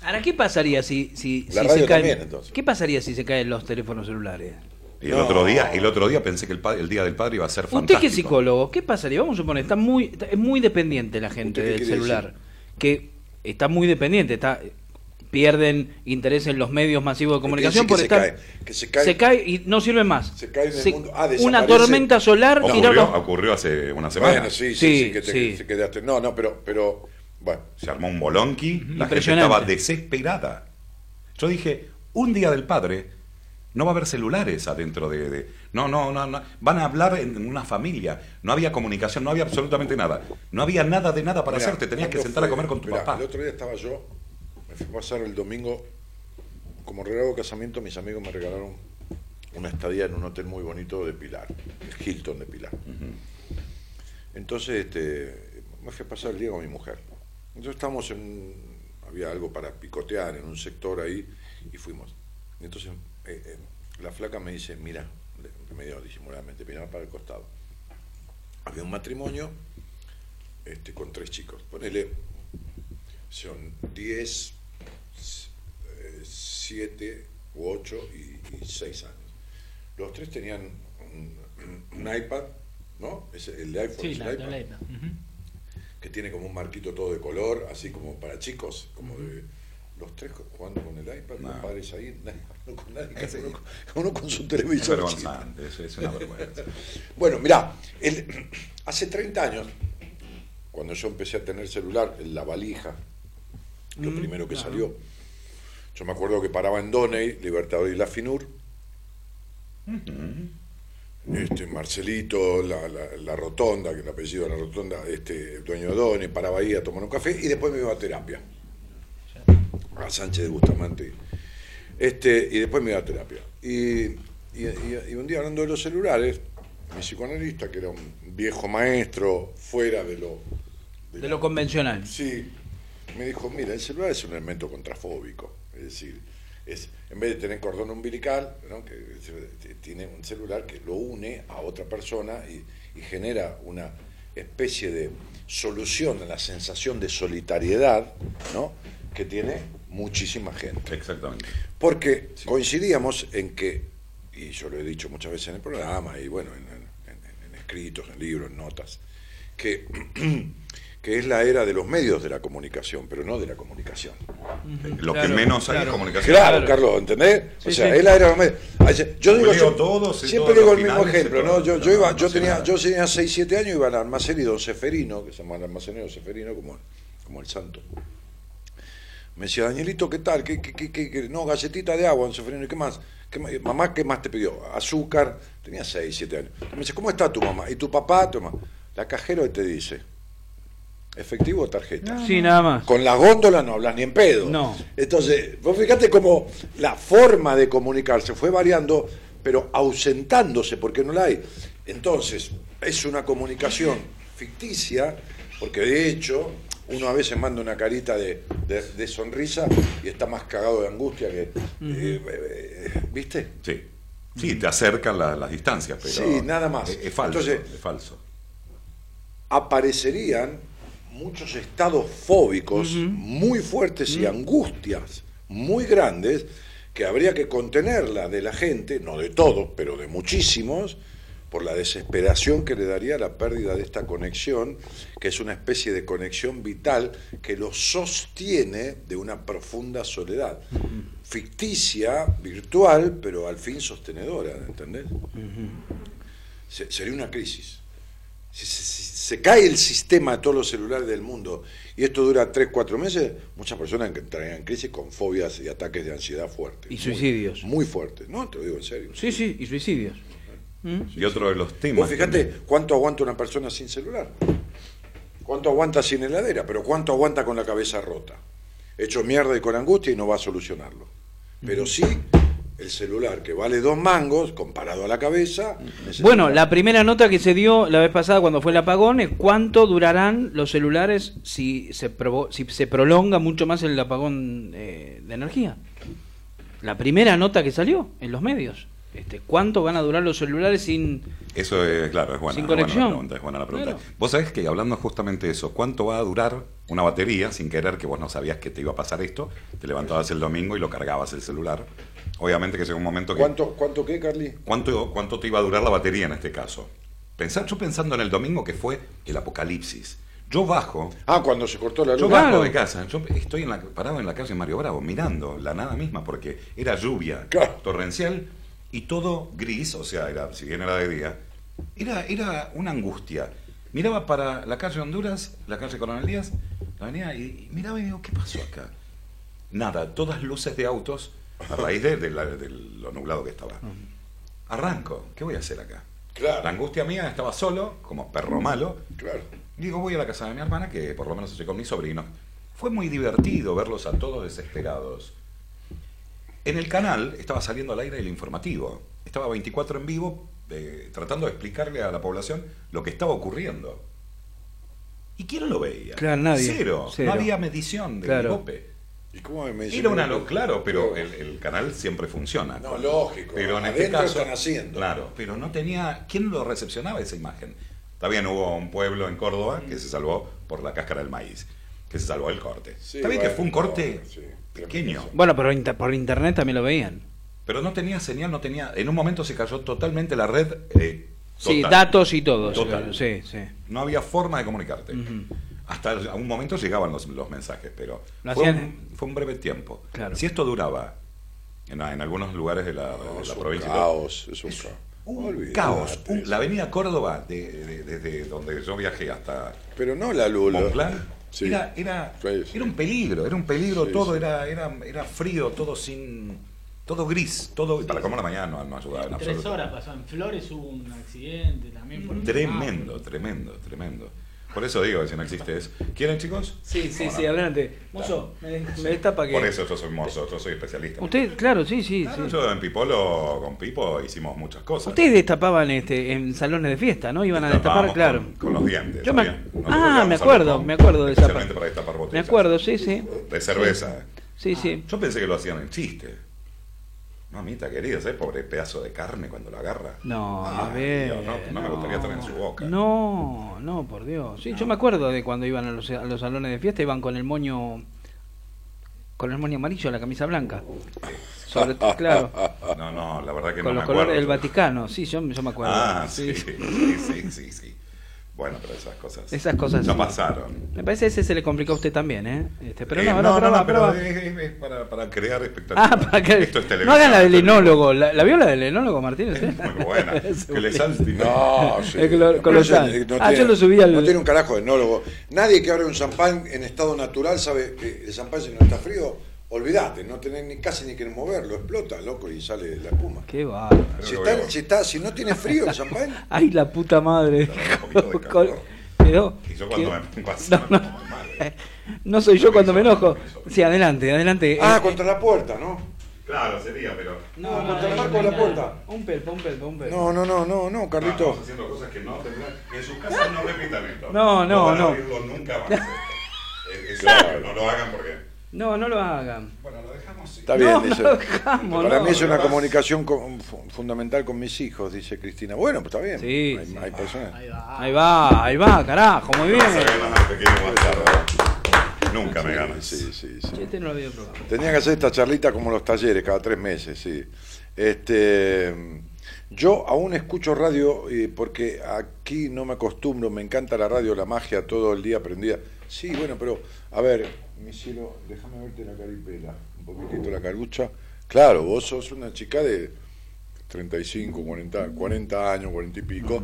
Ahora, ¿qué pasaría si, si, La si radio se caen, también, entonces. ¿Qué pasaría si se caen los teléfonos celulares? Y el No. otro día, el otro día pensé que el, día del padre iba a ser Usted fantástico. que es psicólogo, ¿qué pasaría? Vamos a suponer, está muy, está- es muy dependiente la gente ¿Usted del celular, que está muy dependiente, está pierden interés en los medios masivos de comunicación que por se cae, que se cae. se cae y no sirve más. Se cae en el mundo. Ah, una tormenta solar Ocurrió, tiraron- ocurrió hace una semana. Bueno, sí, sí, Sí, sí, que te, sí. se quedaste. No, no, pero, pero, bueno. Se armó un bolonqui, la gente estaba desesperada. Yo dije, un día del padre no va a haber celulares adentro de... de- no, no, no, no. Van a hablar en una familia. No había comunicación, no había absolutamente nada. No había nada de nada para Mirá, hacer. Te tenías que ¿cuándo sentar a comer con tu Mirá, papá. El otro día estaba yo, me fui a pasar el domingo, como regalo de casamiento, mis amigos me regalaron una estadía en un hotel muy bonito de Pilar, el Hilton de Pilar. Entonces este, me fui a pasar el día con mi mujer. Entonces estábamos en, había algo para picotear en un sector ahí y fuimos. Y entonces eh, eh, la flaca me dice, mira, le- medio disimuladamente, miraba para el costado. Había un matrimonio este, con tres chicos. Ponele, son 10, 7 u 8 y 6 años. Los tres tenían un, un iPad, ¿no? Es el de iPhone, Sí, es el la, iPad, la iPad. Ujú. que tiene como un marquito todo de color, así como para chicos, como de los tres jugando con el iPad, los No. padres ahí, con nadie, uno, con su televisor. chiquito. vergonzante, es, es una vergüenza. Bueno, mirá, el- hace 30 años, cuando yo empecé a tener celular, la valija, lo Mm, primero que claro. salió, yo me acuerdo que paraba en Doney, Libertador y La Finur, este, Marcelito, la, la- la Rotonda, que el apellido de la Rotonda, este, el dueño de Doney, paraba ahí a tomar un café y después me iba a terapia, a Sánchez de Bustamante. Este, y después me iba a terapia. Y, y- y- y un día hablando de los celulares, mi psicoanalista, que era un viejo maestro fuera de lo... de lo convencional. Sí, me dijo, mira, el celular es un elemento contrafóbico, es decir, es, en vez de tener cordón umbilical, ¿no? que tiene un celular que lo une a otra persona y, y genera una especie de solución a la sensación de solitariedad ¿no? que tiene muchísima gente. Exactamente. Porque coincidíamos en que, y yo lo he dicho muchas veces en el programa, y bueno, en, en- en- en escritos, en libros, en notas, que, que es la era de los medios de la comunicación, pero no de la comunicación. Lo Claro, que menos hay es comunicación. Claro, Claro. Carlos, ¿entendés? o sea, sí. es la era de los medios. Yo digo, Googleo siempre, digo el mismo ejemplo. ¿no? Yo, yo, iba, yo, tenía, yo tenía 6, 7 años, iba al almacén y don Seferino, que se llama el almacenero Seferino, como, como el santo. Me decía, Danielito, ¿qué tal? ¿Qué, qué, qué, qué- qué? No, galletita de agua, don Seferino, ¿y qué más? ¿Qué más? Mamá, ¿qué más te pidió? Azúcar. Tenía 6, 7 años. Me dice, ¿cómo está tu mamá? ¿Y tu papá? Tu mamá? La cajera te dice, ¿efectivo o tarjeta? Sí, nada más. Con la góndola no hablas ni en pedo. No. Entonces, vos fíjate cómo la forma de comunicarse fue variando, pero ausentándose porque no la hay. Entonces, es una comunicación ficticia, porque de hecho uno a veces manda una carita de, de- de sonrisa y está más cagado de angustia que... eh, eh, ¿Viste? Sí. Sí, te acercan la- las distancias, pero. Sí, nada más. Es, es falso. Entonces- es falso. aparecerían muchos estados fóbicos muy fuertes y angustias muy grandes que habría que contenerla de la gente, no de todos, pero de muchísimos, por la desesperación que le daría la pérdida de esta conexión, que es una especie de conexión vital que lo sostiene de una profunda soledad. Ficticia, virtual, pero al fin sostenedora, ¿entendés? Se- sería una crisis. Si se, si se cae el sistema de todos los celulares del mundo y esto dura 3, 4 meses, muchas personas entrarían en crisis con fobias y ataques de ansiedad fuertes. Y Muy- suicidios. Muy, fuertes. No, te lo digo en serio. Sí, sí, y suicidios. ¿Mm? Y otro de los temas. Vos fíjate cuánto aguanta una persona sin celular. Cuánto aguanta sin heladera, pero cuánto aguanta con la cabeza rota. Hecho mierda y con angustia y no va a solucionarlo. Pero sí, el celular que vale dos mangos comparado a la cabeza. Bueno, la primera nota que se dio la vez pasada cuando fue el apagón es cuánto durarán los celulares si se, provo- si se prolonga mucho más el apagón eh, de energía. La primera nota que salió en los medios. Este, ¿Cuánto van a durar los celulares sin Eso es, claro, es buena, Sin es buena conexión. la pregunta. Es buena la pregunta. Claro. Vos sabés que hablando justamente de eso, ¿cuánto va a durar una batería sin querer que vos no sabías que te iba a pasar esto? Te levantabas el domingo y lo cargabas el celular. Obviamente que llega un momento que... ¿Cuánto, ¿Cuánto qué, Carly? ¿Cuánto, ¿Cuánto te iba a durar la batería en este caso? Pensar, yo pensando en el domingo que fue el apocalipsis. Yo bajo, Ah, cuando se cortó la luz. yo Claro. bajo de casa, yo estoy en la- parado en la calle Mario Bravo, mirando la nada misma, porque era lluvia Claro. torrencial y todo gris, o sea, era, si bien era de día, era, era una angustia. Miraba para la calle Honduras, la calle Coronel Díaz, la avenida, y, y miraba y digo, ¿qué pasó acá? Nada, todas luces de autos, a raíz de, de la- de lo nublado que estaba. Arranco, ¿qué voy a hacer acá? Claro. La angustia mía estaba solo, como perro malo, Claro. Digo, voy a la casa de mi hermana, que por lo menos estoy con mis sobrinos. Fue muy divertido verlos a todos desesperados. En el canal estaba saliendo al aire el informativo. Estaba 24 en vivo, eh, tratando de explicarle a la población lo que estaba ocurriendo. ¿Y quién lo veía? Claro, nadie. Cero. Cero. No había medición de Claro. golpe. ¿Y cómo me Era una lo- claro, pero el, el canal siempre funciona. No, lógico. Pero en este caso, están haciendo. claro, pero no tenía quién lo recepcionaba esa imagen. Está bien, hubo un pueblo en Córdoba que se salvó por la cáscara del maíz, que se salvó el corte. Sí, Está bien que bueno, fue un corte sí, pequeño, Bueno, pero inter- por internet también lo veían. pero no tenía señal, no tenía. En un momento se cayó totalmente la red. eh, Sí, total. datos y todo. Total. Sí, sí. No había forma de comunicarte. Ujú. Hasta a un momento llegaban los, los mensajes, pero Lo fue un, fue un breve tiempo. Claro. Si esto duraba en, en algunos lugares de la, de No, la es un provincia, todo, caos, es un es caos. un Olvídate. caos. Un- la avenida Córdoba, de- de- desde donde yo viajé hasta Pero no la luz. la- Montplan, Sí. era, era, Sí, sí. era un peligro, era un peligro Sí, todo, sí. Era, era, era frío, todo sin. todo gris, todo. para comer la mañana no, no ayudaba en Tres absoluto. horas pasó. En Flores hubo un accidente también. por Tremendo, tremendo, tremendo. Por eso digo que si no existe eso. ¿Quieren, chicos? Sí, sí, ¿Cómo sí, no? adelante. Mozo, me, me destapa que. Por eso yo soy mozo, yo soy especialista. Usted, claro, sí, sí. Claro, sí. yo en Pipolo, con Pipo, hicimos muchas cosas. Ustedes destapaban este, en salones de fiesta, ¿no? Iban a destapar, claro. Con, con los dientes. Yo me- Ah, me acuerdo, me acuerdo de esa para destapar Me botellas. acuerdo, sí, sí. De cerveza. Sí, sí. Yo pensé que lo hacían en chiste. Mamita querida, ¿sabes? Pobre pedazo de carne cuando lo agarra. No, Ay, a ver, Dios, no, no me gustaría tener en su boca. No, no, por Dios. Sí, yo me acuerdo de cuando iban a los, a los salones de fiesta, iban con el moño con el moño amarillo, la camisa blanca. Sobre todo, claro. No, no, la verdad que Con no los me colores acuerdo. del Vaticano, sí, yo, yo me acuerdo. Ah, sí, sí, sí, sí, sí. Bueno, pero esas cosas. Esas cosas No sí. pasaron. Me parece que ese se le complicó a usted también, ¿eh? Este, pero Eh, no, no, no, no, pero es, para, para crear expectativas. Ah, para que Esto es no hagan la del enólogo. ¿La, la vio la del enólogo, Martínez? Es muy buena. que le salte. No, sí. Colosal. no Ah, tiene- yo lo subí al- No tiene un carajo de enólogo. Nadie que abre un champán en estado natural sabe que el champán si no está frío, olvídate, no tenés ni casi ni que moverlo, explota, loco, y sale la espuma. Qué bárbaro. Si, está, si, está, si no tiene frío el champán, Ay, la puta madre. Quedó. Y yo cuando quedó- me así, No, me no. pongo mal. No soy yo cuando me enojo. Sí, adelante, adelante. ah, Eh, contra la puerta, ¿no? Claro, sería, pero. No, No, contra el marco de la puerta. Un pelpa, un pelpa, un pelpa. No, no, no, no, no, Estamos Carlito. haciendo cosas que no tendrán. En sus casas no repitan esto. No, no, van a no. oírlo nunca más. Es- es obvio, no lo hagan porque. No, no lo hagan. Bueno, lo dejamos así. Está bien, no, dice. no lo dejamos, Para no. mí es una comunicación con- fundamental con mis hijos, dice Cristina. Bueno, pues está bien. Sí, hay, sí. hay personas. Ahí va. Ahí va, ahí va, carajo, muy bien. Ganan. Nunca me ganas. Sí, sí, sí. Este no lo había probado. Tenía que hacer esta charlita como los talleres, cada tres meses, sí. Este, yo aún escucho radio eh, porque aquí no me acostumbro, me encanta la radio, la magia, todo el día prendida. Sí, bueno, pero, a ver, mi cielo, déjame verte la caripela, un poquitito la carucha. Claro, vos sos una chica de 35, 40, 40 años, 40 y pico.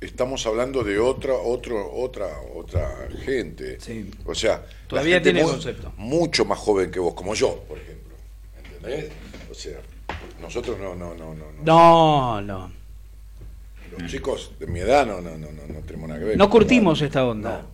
Estamos hablando de otra, otro, otra, otra gente. Sí. O sea, la Todavía gente tiene concepto. Mucho más joven que vos, como yo, por ejemplo. ¿Entendés? O sea, nosotros no, no, no, no. no. No, no. Los chicos de mi edad no, no, no, no, no tenemos nada que ver. No curtimos esta onda.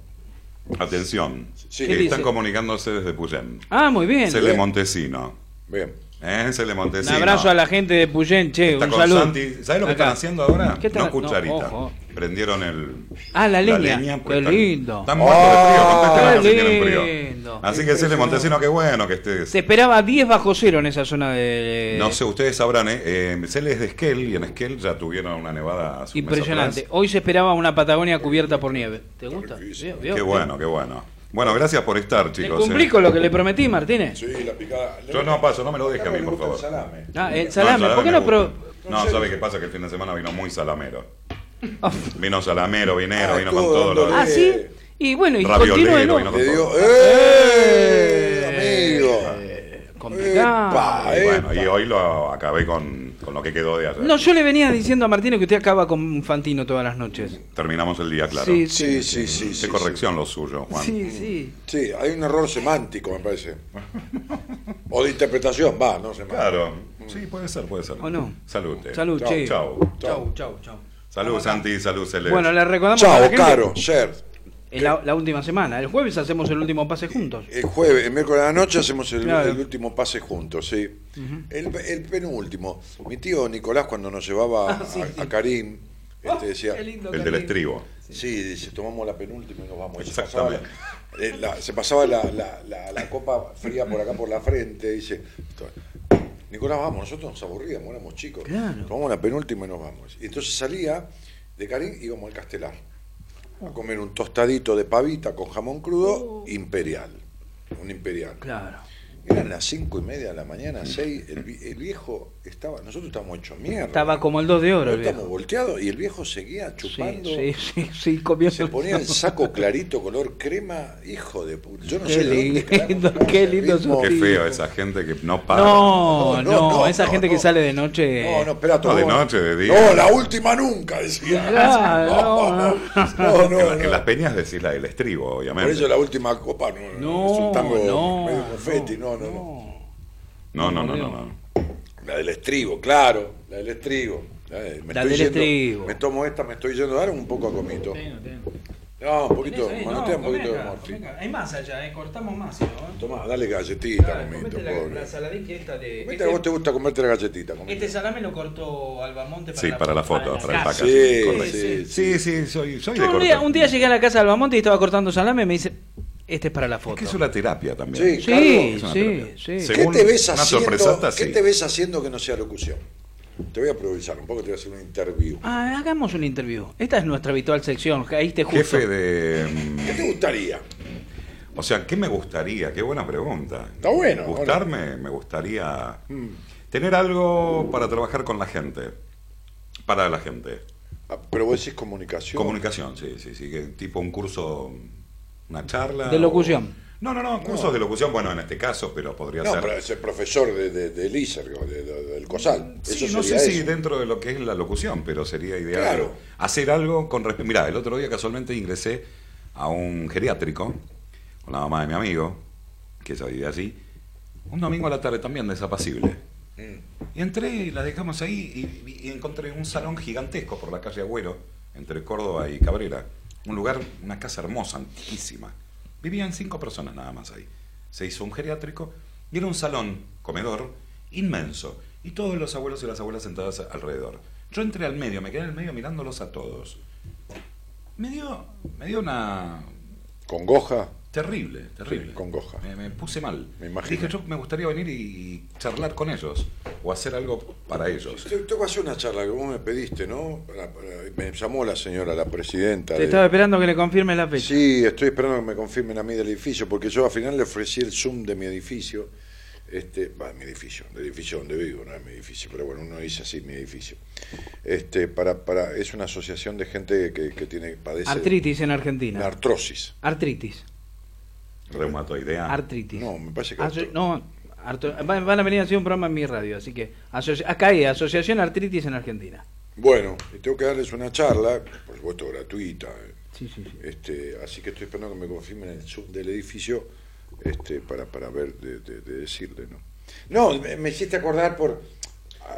Atención. Sí. ¿Qué Están dice? comunicándose desde Puyén. Ah, muy bien. Cele Montesino. Bien. ¿Eh? Cele Un Montesino. abrazo a la gente de Puyén, che, Está un con saludo. Santi. ¿Sabes lo que Acá. están haciendo ahora? ¿Qué No cucharita. ojo. Prendieron el. Ah, la leña. pues, Qué están- lindo. Están muertos de frío, contéstenme Qué si tienen frío. lindo. Así que Cele Montesino, qué bueno que estés. Se esperaba 10 bajo cero en esa zona de... No sé, ustedes sabrán, ¿eh? eh Cele es de Esquel y en Esquel ya tuvieron una nevada Impresionante. atrás. Hoy se esperaba una Patagonia cubierta por nieve. ¿Te gusta? ¿Vio? Qué bueno, qué bueno. Bueno, gracias por estar, ¿Le chicos. cumplí ¿eh? con lo que le prometí, Martínez? Sí, la picada. Yo no paso, no me lo deje a mí, por favor. salame. Ah, el salame. No, ¿Por qué no. No, ¿sabe qué pasa? Que el fin de semana vino muy salamero. Vino salamero, vinero, Ah, vino con todo lo Ah, sí. Y bueno, y Raviolero, continúe, vino ¿no? con Le dio. todo. ¡Eh! Amigo. Complicado. Epa, Y bueno, y hoy lo acabé con, con lo que quedó de ayer. No, yo le venía diciendo a Martínez que usted acaba con Fantino todas las noches. Terminamos el día, claro. Sí, Sí, sí, sí. Qué sí, corrección lo suyo, Juan. Sí, sí. Sí, hay un error semántico, me parece. O de interpretación, va, no sé más. Claro. Sí, puede ser, puede ser. ¿O no? Salud. eh. Salud, chau. Chau, chau, chau. Salud, Santi, salud, Cele. Bueno, le recordamos a la Chao, gente, Caro, es la, la última semana. El jueves hacemos el último pase juntos. El jueves, el miércoles a la noche hacemos el, Claro. el último pase juntos, sí. el, el penúltimo. Mi tío Nicolás cuando nos llevaba Ah, sí, a, sí. a Karim, este, decía, lindo, El del estribo. sí, dice, tomamos la penúltima y nos vamos. Y se Exactamente. pasaba, la, eh, la- se pasaba la, la- la- la copa fría por acá por la frente, dice, Nicolás, vamos, nosotros nos aburríamos, éramos chicos. Claro. Tomamos la penúltima y nos vamos. Y entonces salía de Karim y íbamos al Castelar a comer un tostadito de pavita con jamón crudo imperial. Un imperial. Claro. Eran las cinco y media de la mañana, seis, el, vi- el viejo estaba, nosotros estábamos hechos mierda. Estaba como el 2 de oro, el Nosotros viejo. Estábamos volteados y el viejo seguía chupando. sí, sí, sí, comiendo. Se ponía el saco clarito color crema, hijo de puta. Yo no Qué sé de dónde lindo, sacaba qué lindo ritmo. Qué feo esa gente que no para. No, No, no, no, no, esa no, gente no. que sale de noche. No, no, espera, No, de noche, de día. No, la última nunca, decía. Claro, no, no. No, no, en, las peñas decís la del estribo, Por obviamente. eso la última copa no, No, es un tango no, no, no, no. No, no, no, no. no. La del estribo, claro, la del estribo. Eh, me La estoy del yendo- estribo. Me tomo esta, me estoy yendo a dar un poco a comito. Tengo, tengo. No, un poquito, ahí, manotea no, un poquito de morfi. Hay más allá, eh, cortamos más. no. Tomá, dale galletita, Claro, comito, la, pobre. la saladita esta de. Comete, este- a vos te gusta comerte la galletita, comito. Este salame lo cortó Albamonte para Sí, la para la foto, para el. Sí, sí, Sí, sí, soy, soy de un, día, un día llegué a la casa de Albamonte y estaba cortando salame y me dice, este es para la Es foto. que es una terapia también. Sí, Sí, Es una sí, sí. ¿Qué te ves una haciendo? ¿Qué sí. te ves haciendo que no sea locución? Te voy a improvisar un poco, te voy a hacer una interview. Ah, hagamos un interview. Esta es nuestra habitual sección, caíste justo. Jefe de... mm, ¿Qué te gustaría? O sea, ¿qué me gustaría? Qué buena pregunta. Está bueno, Gustarme, me gustaría tener algo para trabajar con la gente. Para la gente. Ah, Pero vos decís comunicación. Comunicación, sí, sí, sí. tipo un curso, una charla. De locución. o- No, no, no, cursos de locución, bueno, en este caso, pero podría No, ser. pero es el profesor de, de, de- de- del COSAL. Sí, Eso no sé si dentro de lo que es la locución, pero sería ideal Claro. hacer algo con respecto. Mirá, el otro día casualmente ingresé a un geriátrico con la mamá de mi amigo, que ella vive allí, un domingo a la tarde también desapacible. Mm. Y entré y la dejamos ahí y, y encontré un salón gigantesco por la calle Agüero, entre Córdoba y Cabrera. Un lugar, una casa hermosa, antiquísima. Vivían cinco personas nada más ahí. Se hizo un geriátrico y era un salón, comedor, inmenso. Y todos los abuelos y las abuelas sentadas alrededor. Yo entré al medio, me quedé en el medio mirándolos a todos. Me dio, me dio una, Congoja. Terrible, terrible. Sí, congoja. Me, me puse mal. Me imagino. Dije, yo me gustaría venir y charlar con ellos o hacer algo para ellos. Te- Tengo que hacer una charla que vos me pediste, ¿no? Me llamó la señora, la presidenta. Te de- estaba esperando que le confirme la fecha. Sí, estoy esperando que me confirmen a mí del edificio, porque yo al final le ofrecí el Zoom de mi edificio. Este, va, mi edificio, el edificio donde vivo, no es mi edificio, pero bueno, uno dice así, mi edificio. Este, para, para, es una asociación de gente que, que tiene, padece Artritis en Argentina. artrosis. Artritis. Reumatoidea. Artritis. No, me parece que Aso- no, arto- van, a venir a hacer un programa en mi radio, así que asoci- acá hay Asociación Artritis en Argentina. Bueno, y tengo que darles una charla, por supuesto gratuita. eh. Sí, sí, sí. Este, así que estoy esperando que me confirmen el Zoom del edificio este, para, para ver de, de- de decirle, ¿no? No, me, me hiciste acordar por...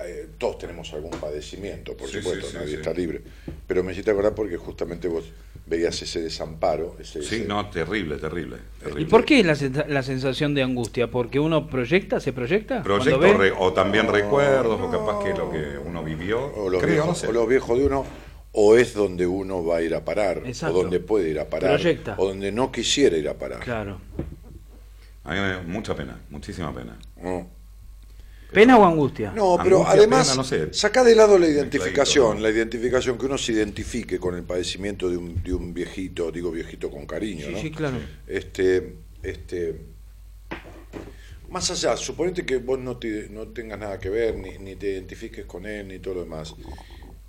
eh, todos tenemos algún padecimiento, por Sí, supuesto, sí, sí, nadie sí. está libre. Pero me hiciste acordar porque justamente vos veías ese desamparo. Ese, Sí, ese- no, terrible, terrible. terrible. ¿Y por qué la, la sensación de angustia? ¿Porque uno proyecta, se proyecta? Proyecto Cuando ve- re- o también recuerdos, o capaz que lo que uno vivió. o, los creo, viejos, no sé. o los viejos de uno, o es donde uno va a ir a parar, Exacto. o donde puede ir a parar, Proyecta. o donde no quisiera ir a parar. Claro. A mí me da mucha pena, muchísima pena. ¿no? ¿Pena o angustia? No, pero Angustia, además, pena, no sé. saca de lado la identificación, ¿no? la identificación, que uno se identifique con el padecimiento de un, de un viejito, digo viejito con cariño, Sí, ¿no? sí, claro. Este, este, más allá, suponete que vos no, te- no tengas nada que ver, ni, ni te identifiques con él, ni todo lo demás.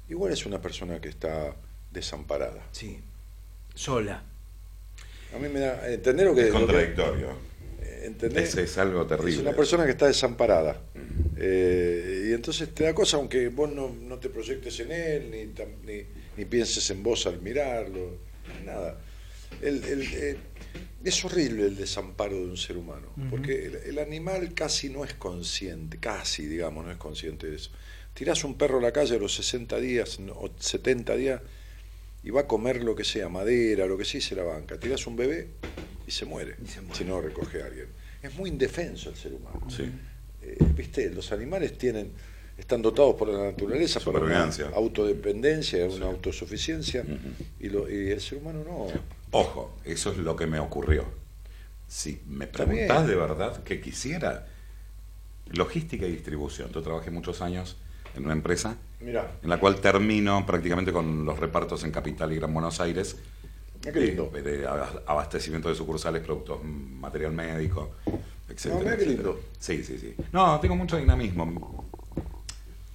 Igual es una persona que está desamparada. Sí. Sola. A mí me da, ¿entender lo que Es lo que- contradictorio. ¿Entendés? Es, es algo terrible. Es una persona que está desamparada. Eh, y entonces te da cosa, aunque vos no, no te proyectes en él, ni, tam- ni, ni pienses en vos al mirarlo, nada. El- el, eh, es horrible el desamparo de un ser humano, porque el, el animal casi no es consciente, casi, digamos, no es consciente de eso. Tirás un perro a la calle a los 60 días o 70 días y va a comer lo que sea, madera, lo que sea, y se la banca. Tirás un bebé y se muere, si no recoge a alguien. Es muy indefenso el ser humano. Sí. Eh, Viste, los animales tienen, están dotados por la naturaleza para una autodependencia, una autosuficiencia, y, lo- y el ser humano no. Ojo, eso es lo que me ocurrió. Si me preguntás de verdad que quisiera logística y distribución, yo trabajé muchos años en una empresa en la cual termino prácticamente con los repartos en Capital y Gran Buenos Aires qué lindo. de, de ab- abastecimiento de sucursales, productos, mm, material médico, etcétera. No, qué etcétera. lindo. Sí, sí, sí. No, tengo mucho dinamismo.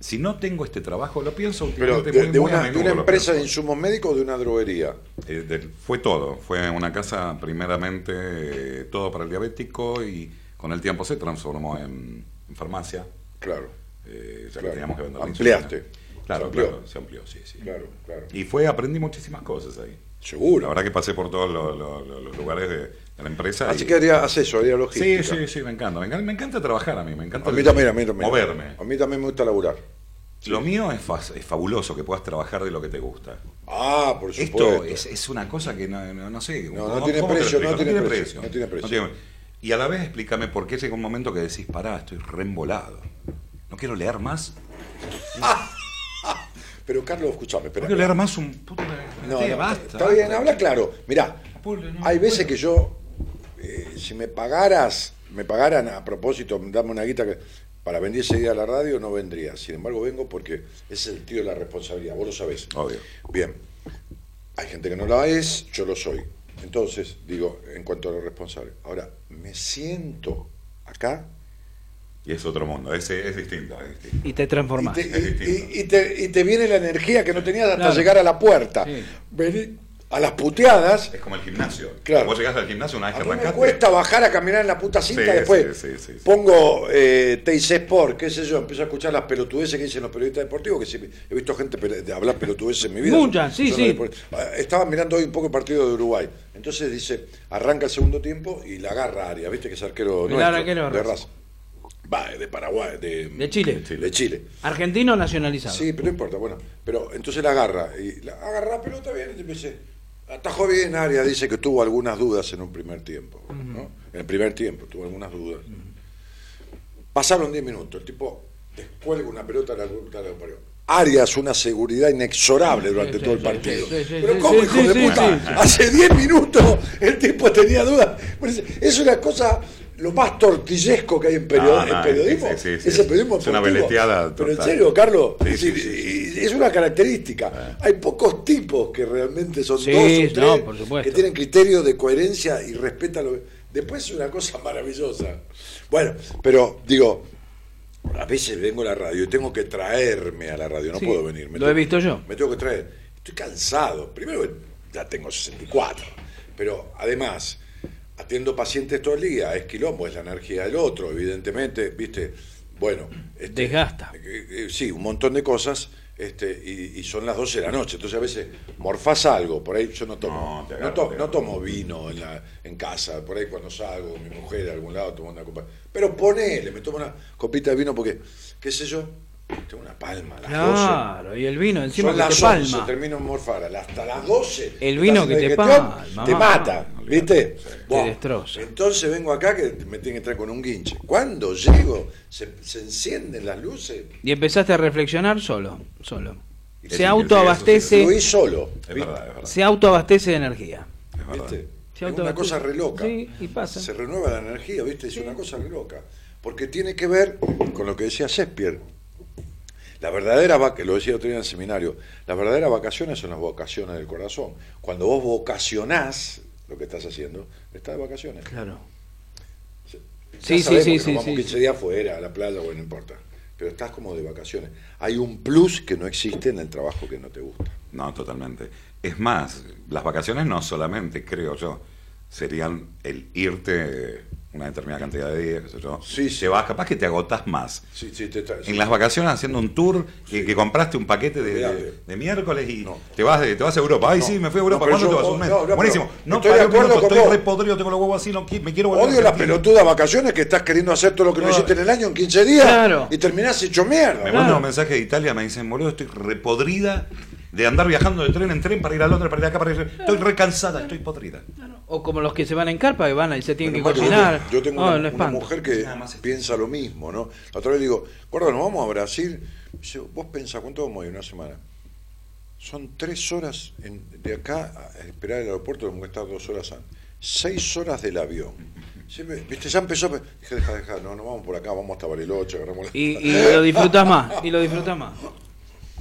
Si no tengo este trabajo, lo pienso pero de, muy- de muy a una, de una empresa de insumos médicos o de una droguería. Eh, de- fue todo, fue una casa primeramente eh, todo para el diabético y con el tiempo se transformó en, en farmacia, Claro, eh, ya Claro. que teníamos que vender Ampliaste. Claro, Se amplió. claro, se amplió, sí, sí. claro, claro. Y fue, aprendí muchísimas cosas ahí. Seguro. La verdad que pasé por todos los, los- los- los lugares de, de la empresa. Así y- que haría, haz eso, haría Sí, logística. sí, sí, me encanta. Me encanta, me encanta trabajar a mí, me encanta A mí también, a mí también. moverme. A mí también me gusta laburar. Lo mío es, fa- es fabuloso que puedas trabajar de lo que te gusta. Ah, por supuesto. Esto es, es una cosa que no, no, no sé. No, ¿cómo- no tiene precio, no tiene precio, no tiene precio. Y a la vez explícame por qué llega un momento que decís, pará, estoy reembolado. No quiero leer más. Pero Carlos, escúchame, espera. No quiero leer más un puto... No, no, basta. está bien, habla claro. Mirá, hay veces que yo, eh, si me pagaras, me pagaran a propósito, dame una guita que, para venir ese día a la radio, no vendría. Sin embargo, vengo porque ese es el tío de la responsabilidad, vos lo sabés. Obvio. Bien, hay gente que no la es, yo lo soy. Entonces, digo, en cuanto a lo responsable. Ahora, me siento acá Y es otro mundo, es, es distinto. Es distinto. Y te y transformás. te, Es y- distinto. y- y te- y te viene la energía que no tenías hasta Claro. llegar a la puerta. Sí. Vení a las puteadas. Es como el gimnasio. Claro. Vos llegás al gimnasio una vez A que mí me arrancaste. cuesta bajar a caminar en la puta cinta, Sí, después sí, sí, sí, sí. pongo eh, TIC Sport, qué sé yo, empiezo a escuchar las pelotudeces que dicen los periodistas deportivos, que sí, he visto gente de hablar pelotudeces en mi vida. Muchas, sí, sí. Ah, Estaba mirando hoy un poco el partido de Uruguay. Entonces dice, arranca el segundo tiempo y la agarra Aria, viste que es arquero El nuestro, arquero de raza. Va, de Paraguay, de, De Chile. De Chile. Argentino nacionalizado. Sí, pero no importa, bueno. Pero entonces la agarra, y la agarra la pelota bien, y te dice, atajó bien Aria, dice que tuvo algunas dudas en un primer tiempo, ¿no? En el primer tiempo tuvo algunas dudas. Pasaron 10 minutos, el tipo descuelga una pelota a la de. Arias una seguridad inexorable durante sí, todo el partido. sí, Pero ¿cómo, hijo de puta? Hace 10 minutos el tipo tenía dudas. Es una cosa, lo más tortillesco que hay en, perio- No, no, en periodismo. sí, sí, sí, es el periodismo Es una veleteada Pero en serio, Carlos, Sí, es, sí, decir, sí, y- es una característica. Hay pocos tipos que realmente son Sí, dos o tres no, que tienen criterio de coherencia y respetan lo Después es una cosa maravillosa. Bueno, pero digo, a veces vengo a la radio y tengo que traerme a la radio, no Sí, puedo venir. me lo he visto yo. Me tengo que traer. Estoy cansado. Primero, ya tengo 64. Pero además, atiendo pacientes todo el día. Es quilombo, es la energía del otro, evidentemente. ¿Viste? Bueno. este, Desgasta. eh, eh, sí, un montón de cosas. Este, y, y son las 12 de la noche. Entonces a veces morfás algo. Por ahí yo no tomo. No, te No, agarro, to- no agarro. tomo vino en, la, en casa. Por ahí cuando salgo mi mujer a algún lado tomo una copa. Pero ponele, me tomo una copita de vino porque, qué sé yo, tengo una palma a las 12. Claro, y el vino encima Son que las te 11, palma. termino en morfar, hasta las 12. El vino que te digestión, palma, Te mata, ¿viste? Buah. destroza. Entonces vengo acá que me tienen que traer con un guinche. Cuando llego, se, se encienden las luces. Y empezaste a reflexionar solo, solo. Se autoabastece, solo. Es verdad, es verdad. se autoabastece de energía. es verdad. ¿Viste? Se Es una cosa re loca. Sí, y pasa. Se renueva la energía, ¿viste? Es una cosa re loca. Porque tiene que ver con lo que decía Shakespeare. La verdadera vaca, lo decía otro día en el seminario, las verdaderas vacaciones son las vocaciones del corazón. Cuando vos vocacionás lo que estás haciendo, estás de vacaciones. Claro. Ya Sí, sí, sabemos sí, que sí, nos vamos sí. 15 días fuera, a la playa, bueno, no importa. Pero estás como de vacaciones. Hay un plus que no existe en el trabajo que no te gusta. No, totalmente. Es más, las vacaciones no solamente, creo yo, serían el irte una determinada cantidad de días, qué sé yo. Sí, sí. Te vas, capaz que te agotás más. Sí, sí, te tra- En las vacaciones haciendo un tour que, que compraste un paquete de, de- de miércoles y No. te vas de- te vas a Europa. Ay, No. sí, me fui a Europa. ¿Cuándo te vas? Un mes. no, no, Buenísimo. pero No, estoy de minuto, acuerdo con estoy vos. re podrido, tengo los huevos así, no, me quiero volver a Odio las pelotudas vacaciones que estás queriendo hacer todo lo que no, No. hiciste en el año en 15 días Claro. y terminás hecho mierda. Me Claro. mandan un mensaje de Italia, me dicen, boludo, estoy repodrida de andar viajando de tren en tren para ir a Londres, para ir acá, para ir. Estoy recansada, estoy podrida. O como los que se van en carpa y van y se tienen que cocinar. Yo, yo tengo una, mujer que piensa lo mismo, ¿no? La otra vez digo, guarda, nos vamos a Brasil. Dice, vos pensás, ¿cuánto vamos a ir? Una semana. Son tres horas en- de acá a esperar el aeropuerto, tenemos que estar dos horas antes. Seis horas del avión. Siempre- ¿Viste? Ya empezó. a- Dije, deja, deja, no, no vamos por acá, vamos hasta Bariloche, agarramos la. Y, y lo disfrutas más, y lo disfrutas más.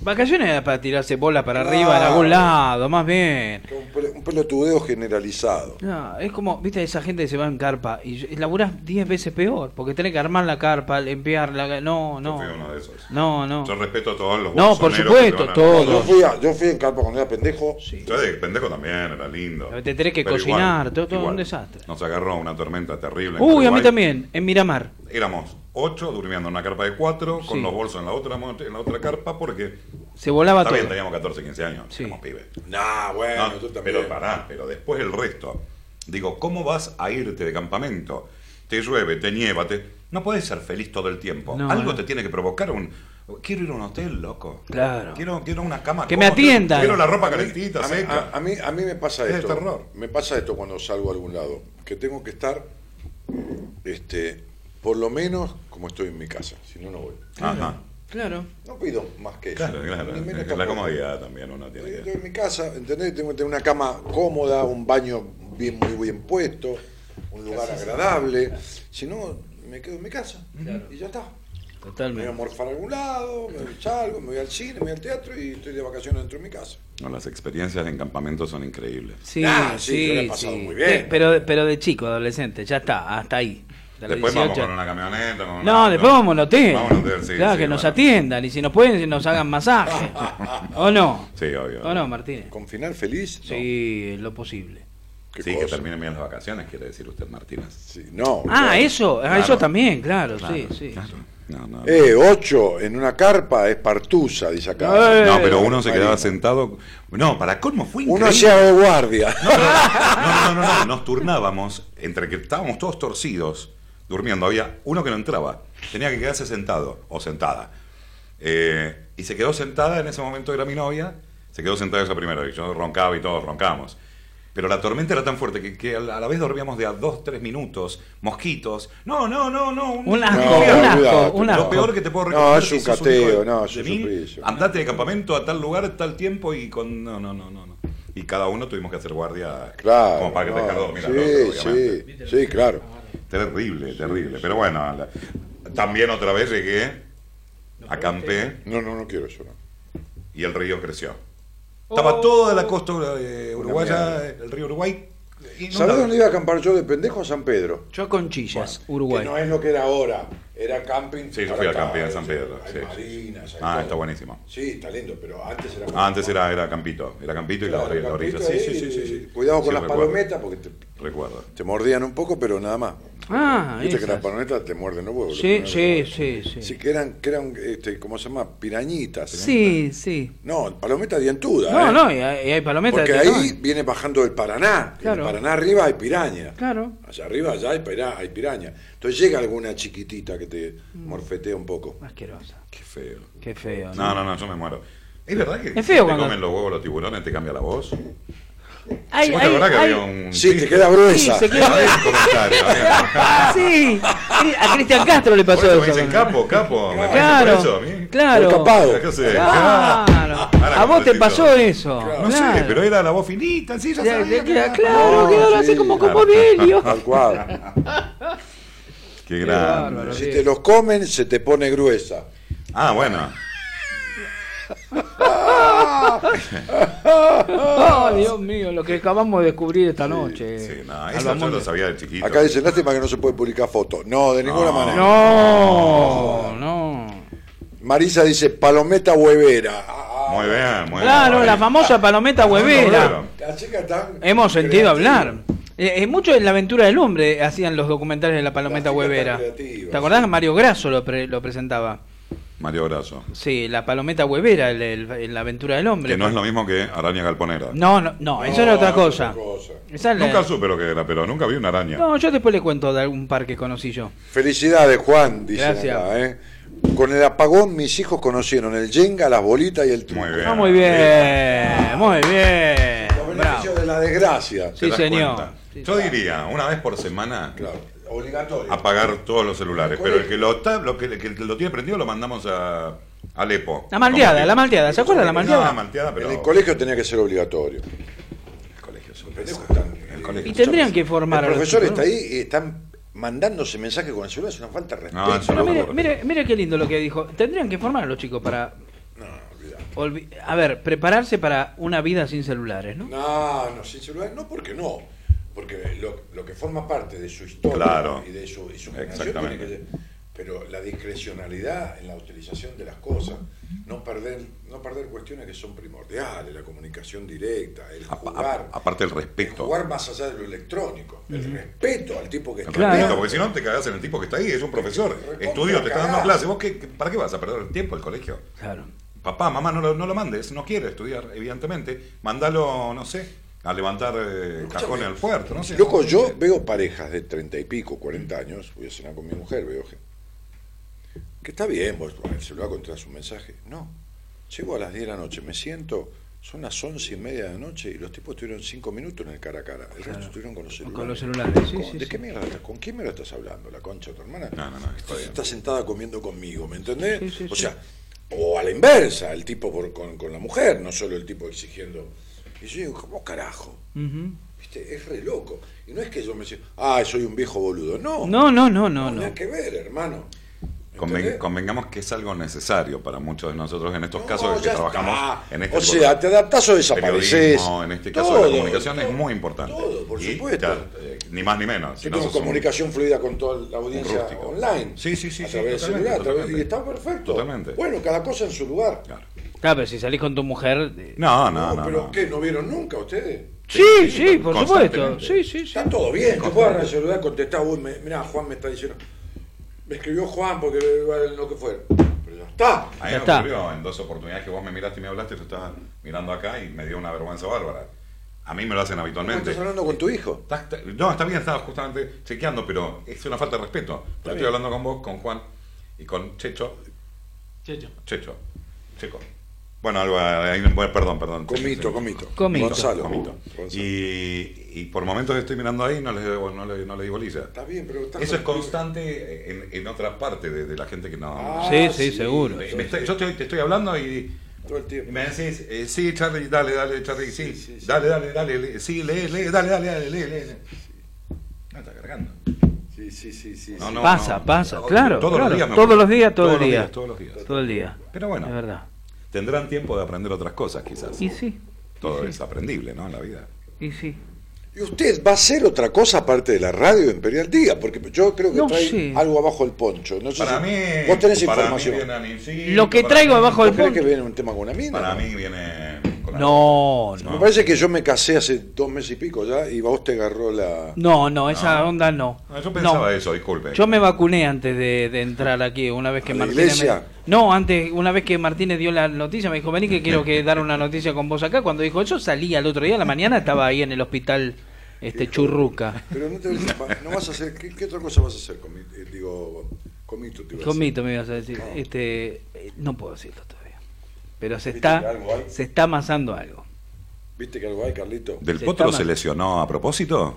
Vacaciones era para tirarse bola para arriba en algún lado, más bien. Un, pel- un pelotudeo generalizado. No, es como, viste, esa gente que se va en carpa y laburás 10 veces peor, porque tenés que armar la carpa, limpiarla. No, Yo no. fui uno de esos. No, no. Yo respeto a todos los No, por supuesto, te van a- todo. Yo fui, a- yo fui en Carpa cuando era pendejo. Yo de pendejo también, era lindo. Te tenés que Pero cocinar, igual, todo- todo igual. un desastre. Nos agarró una tormenta terrible. en Uy, a mí también, en Miramar. Éramos ocho durmiendo en una carpa de cuatro, con Sí. los bolsos en la otra en la otra carpa, porque Se volaba todo. bien, teníamos 14, 15 años, Sí. éramos pibes. Nah, bueno, No, tú también. pero pará, pero después el resto. Digo, ¿cómo vas a irte de campamento? Te llueve, te nieva, te... no puedes ser feliz todo el tiempo. No, Algo no. te tiene que provocar un. Quiero ir a un hotel, loco. Claro. Quiero, quiero una cama. Que me atiendan. Quiero la ropa calentita, a mí, seca. a- a mí, a mí me pasa Es esto. terror. Me pasa esto cuando salgo a algún lado. Que tengo que estar, este, por lo menos como estoy en mi casa. Si no, no voy. Ajá. Claro. No pido más que eso. Claro, claro. Ni menos La comodidad también uno tiene Estoy que. en mi casa, ¿entendés? Tengo que tener una cama cómoda, un baño bien, muy bien puesto, un lugar agradable. Si no, me quedo en mi casa. Y ya está. Me voy a Totalmente. morfar a algún lado, me salgo, me voy al cine, me voy al teatro y estoy de vacaciones dentro de mi casa. No, las experiencias en campamento son increíbles. Sí, Ah, sí, sí, yo la he pasado sí. muy bien. Sí, Pero, pero de chico, adolescente, ya está, hasta ahí. De los Después vamos 18. con una camioneta. con No, una- después vamos al hotel. Vamos al hotel, sí, claro, sí, que nos atiendan y si nos pueden, nos hagan masaje. ¿O no? Sí, obvio. ¿O no, Martínez? ¿Con final feliz? No. Sí, lo posible. ¿Qué Sí, que cosa? terminen bien las vacaciones, quiere decir usted, Martínez. Sí, no. Ah, claro. eso, ah, Claro. eso también, claro, Claro, sí, sí. claro. No, no, no. Eh, ocho en una carpa es partusa, dice acá. Eh, No, pero uno se quedaba sentado. No, para colmo fue Uno increíble. hacía de guardia. No, no, no, no, no, nos turnábamos entre que estábamos todos torcidos durmiendo. Había uno que no entraba, tenía que quedarse sentado o sentada. Eh, y se quedó sentada, en ese momento era mi novia, se quedó sentada esa primera vez. Yo roncaba y todos roncábamos. Pero la tormenta era tan fuerte que, que a la vez dormíamos de a dos, tres minutos, mosquitos. No, no, no, no. Un asco, No, un asco, un Lo asco. peor que te puedo No, recomendar es un si cateo, no, es de un. Andate de campamento a tal lugar, tal tiempo y con. No, no, no, no. no. Y cada uno tuvimos que hacer guardia Claro. como para que te no, dejar dormir al sí, otro, obviamente. sí, sí, claro. Terrible, terrible. Pero bueno, la- también otra vez llegué, acampé No, no, no quiero eso. No. y el río creció. Estaba toda la costa eh, uruguaya, el río Uruguay. ¿Sabés dónde iba a acampar yo de pendejo? A San Pedro. Yo con Chillas, Que Uruguay. no es lo que era ahora. Era camping. Sí, yo fui al camping en San Pedro, Hay sí, sí. marinas, hay Ah, todo. está buenísimo. Sí, está lindo, pero antes era. Ah, antes era, era Campito, era Campito y la Claro, orilla. la orilla. campito Sí, sí, sí, sí, sí. Cuidado con Sí, las recuerdo. palometas porque te, Recuerdo. te mordían un poco, pero nada más. Ah, Viste que esas. las palometas te muerden los huevos. Sí, los sí, sí, sí. Sí, que eran, que eran este, ¿cómo se llama? Pirañitas. Sí, sí. No, palometa dientuda. No, ¿eh? no, y hay, y hay palometas Porque ahí viene bajando el Paraná. Y Claro. En el Paraná arriba hay piraña. Claro. Allá arriba allá hay, pira- hay piraña. Entonces llega alguna chiquitita que te Mm. morfetea un poco. Asquerosa. Qué feo. Qué feo. No, no, no, yo me muero. ¿Es verdad que Es si feo te cuando- comen los huevos los tiburones te cambia la voz? ¿Vos te hay- acordás que hay- había un... Sí, te queda gruesa. Sí, se queda- Había un comentario, había- sí. A Cristian Castro le Por pasó eso me eso. dicen capo, capo. ¿Me Claro. por eso a mí? claro. Capado. Claro. Ahora A vos te pasó eso. No sé, pero era la voz finita, sí, ya sabía ya- que era- claro, No, quedó así sí. como. Tal cual. Qué bárbaro. grande. Si te los comen, se te pone gruesa. Ah, bueno. Ay, Dios mío, lo que acabamos de descubrir esta noche. Sí, no, eso yo lo sabía de chiquito. Acá dicen, lástima que no se puede publicar fotos. No, de ninguna No. manera. No, no. Marisa dice, palometa huevera. Ah, Muy bien, muy bien. Claro, la famosa palometa huevera. La chica tan Hemos sentido creativa. hablar. Eh, eh, mucho en la aventura del hombre hacían los documentales de la palometa La huevera. creativa, ¿Te acordás sí. Mario Grasso lo, pre- lo presentaba? Mario Brazo. Sí, la palometa huevera el- el- en la aventura del hombre. Que no es lo mismo que araña galponera. No, no, no, eso era otra es cosa. otra cosa. Esa es la- Nunca supe lo que era, pero nunca vi una araña. No, yo después le cuento de algún par que conocí yo. Felicidades, Juan, dice Gracias. acá, ¿eh? Con el apagón, mis hijos conocieron el Jenga, las bolitas y el truco. Muy bien. Ah, muy bien, muy bien. Los beneficios de la desgracia. ¿Te Sí, das señor. cuenta? Sí, Yo diría, una vez por semana, Claro, obligatorio. apagar todos los celulares. El Pero el que lo, está, lo que, el que lo tiene prendido lo mandamos a Alepo. La malteada, la malteada, ¿se acuerdan de la No, malteada? la malteada, pero... En el colegio tenía que ser obligatorio. El colegio es un están- El colegio Y es tendrían que formar a El los profesor chicos, está ¿no? ahí y están mandándose mensajes con el celular, es una falta de respeto. No, No, no mire, ocurre. mire, mire qué lindo lo que dijo. Tendrían que formar a los chicos para. olvi- A ver, prepararse para una vida sin celulares, ¿no? No, no, sin celular, no, porque no. Porque lo, lo que forma parte de su historia Claro. y de su, y su Exactamente. tiene que ser- Pero la discrecionalidad en la utilización de las cosas, no perder, no perder cuestiones que son primordiales, la comunicación directa, el A- a- jugar, aparte el el respeto. jugar más allá de lo electrónico, el respeto al tipo que El está Claro. respeto, porque si no te cagás en el tipo que está ahí, es un profesor. Estudio, te está dando clase. ¿Vos qué, ¿Para qué vas a perder el tiempo al colegio? Claro. Papá, mamá, no lo, no lo mandes, no quiere estudiar, evidentemente. Mandalo, no sé, a levantar eh, cajones al puerto, no sé. Loco, yo veo parejas de treinta y pico, 40 años, voy a cenar con mi mujer, veo. Que está bien, vos el celular contás un mensaje. No. Llego a las 10 de la noche, me siento, son las once y media de la noche y los tipos estuvieron 5 minutos en el cara a cara. El resto estuvieron con los celulares. Con los celulares, sí, ¿Con- sí, ¿De sí. qué mierda estás? ¿Con quién me lo estás hablando? ¿La concha de tu hermana? No, no, no, está bien. Está sentada comiendo conmigo, ¿me entendés? Sí, sí, o sí. sea, o a la inversa, el tipo por- con, con la mujer, no solo el tipo exigiendo. Y yo digo, ¿cómo carajo? ¿Viste? Es re loco. Y no es que yo me decía, ah, soy un viejo boludo. No, No, no, no, no, nada no. que ver, hermano. Convengamos que es algo necesario para muchos de nosotros en estos No, casos que ya trabajamos está. en este O sea, te adaptás o desapareces. en este caso Todo, la comunicación es muy importante. todo, por Y, supuesto. claro, eh, ni más ni menos. Yo tengo un- comunicación fluida con toda la audiencia online. Sí, sí, sí, A sí, través del totalmente, celular. a través- totalmente. y está perfecto. Totalmente. Bueno, cada cosa en su lugar. Claro. Claro, pero si salís con tu mujer. eh, No, no, no. pero no. ¿qué? ¿No vieron nunca ustedes? Sí, sí, por supuesto. constantemente. Sí, sí, sí. Está todo bien. Yo puedo agarrar el celular y contestar, uy, me- mirá, Juan me está diciendo. Me escribió Juan porque lo que fuera. Pero ya está. A mí Ya me está. ocurrió en dos oportunidades que vos me miraste y me hablaste, yo estaba mirando acá y me dio una vergüenza bárbara. A mí me lo hacen ¿Cómo habitualmente. estás hablando con tu hijo? Está- está- no, está bien, estaba justamente chequeando, pero es una falta de respeto. Pero estoy bien. hablando con vos, con Juan y con Checho. Checho. Checho. Checo. Bueno, algo bueno, perdón, perdón. Comito, Sí. comito. Comito. Gonzalo. Comito. Gonzalo. Y, y por momentos estoy mirando ahí y no le, no le, no le digo lisa. Está bien, pero está Eso es con- constante en, en otra parte de, de la gente que no... Ah, Sí, sí, seguro. Me estoy- yo te, te estoy hablando y, Todo el y tiempo. me decís, eh, sí, Charlie, dale, dale, Charlie, sí, Sí, sí, sí. dale, dale, dale, lee, sí, lee, lee, dale, dale, dale, lee, lee. No, está cargando. Sí, sí, sí, sí. No, sí. no, Pasa, no. pasa, Todos claro. los claro. días me Todos los días, todo Todos el los día. días, todos los días. Todo el día. Pero bueno. Es verdad. Tendrán tiempo de aprender otras cosas, quizás. Y sí. Todo y es sí. aprendible, ¿no? En la vida. Y sí. ¿Y usted va a hacer otra cosa aparte de la radio de Imperial Día? Porque yo creo que No trae sé. algo abajo el poncho. No sé Para si- mí, Vos tenés para información. mí viene Anincito, Lo que traigo mí- abajo ¿Vos del crees poncho. que viene un tema con una mina? Para no? mí viene... con No, Me no. parece que yo me casé hace dos meses y pico ya y vos te agarró la... No, no, esa No. onda no. No, yo pensaba No. eso, disculpe. Yo me vacuné antes de, de entrar aquí, una vez que ¿A la Martínez iglesia? me- No, antes, una vez que Martínez dio la noticia, me dijo, vení que quiero que dar una noticia con vos acá. Cuando dijo eso, salí al otro día, a la mañana, estaba ahí en el hospital este Churruca. Pero no, te, no vas a hacer... ¿qué, qué otra cosa vas a hacer? Comi- eh, digo, comito te iba a decir. Comito me ibas a decir. Este, eh, no puedo decirlo todavía. Pero se ¿Viste está, se está amasando algo. ¿Viste que algo hay, Carlito? ¿Del Se Potro se lesionó a propósito?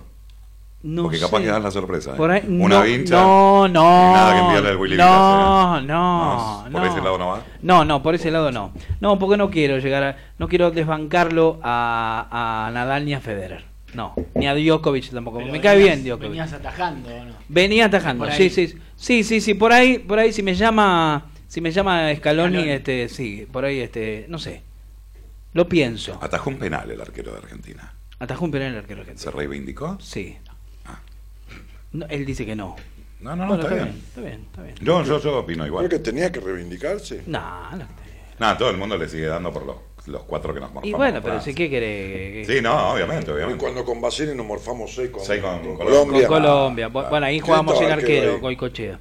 No Porque capaz sé. que dan la sorpresa. ¿eh? Por ahí- Una no, vincha. No, no. y nada que enviarle al Willy No, Vilas, ¿eh? no, Por no. ese lado no va. No, no, por ese lado no. No, porque no quiero llegar a. No quiero desbancarlo a, a Nadal ni a Federer. No, ni a Djokovic tampoco. Pero Me cae bien Djokovic. Venías atajando, ¿o no? Venía atajando, sí, sí, sí, sí, sí, por ahí, por ahí si me llama, si me llama Scaloni, Scaloni. este, sí, por ahí, este, no sé, lo pienso. Atajó un penal el arquero de Argentina. Atajó un penal el arquero argentino. ¿Se reivindicó? Sí. No, él dice que no. No, no, no, Bueno, está, está bien. bien, está bien, está bien. Yo, yo, yo opino igual. Creo que tenía que reivindicarse. No, no. Nada, todo el mundo le sigue dando por los, los cuatro que nos morfamos. Y bueno, pero si qué querés. Sí, no, obviamente, Y obviamente. cuando con Basile nos morfamos seis con, Seis con con Colombia. Con Colombia. Bu- Bueno, ahí ¿Quién jugamos el estaba arquero? Goicochea.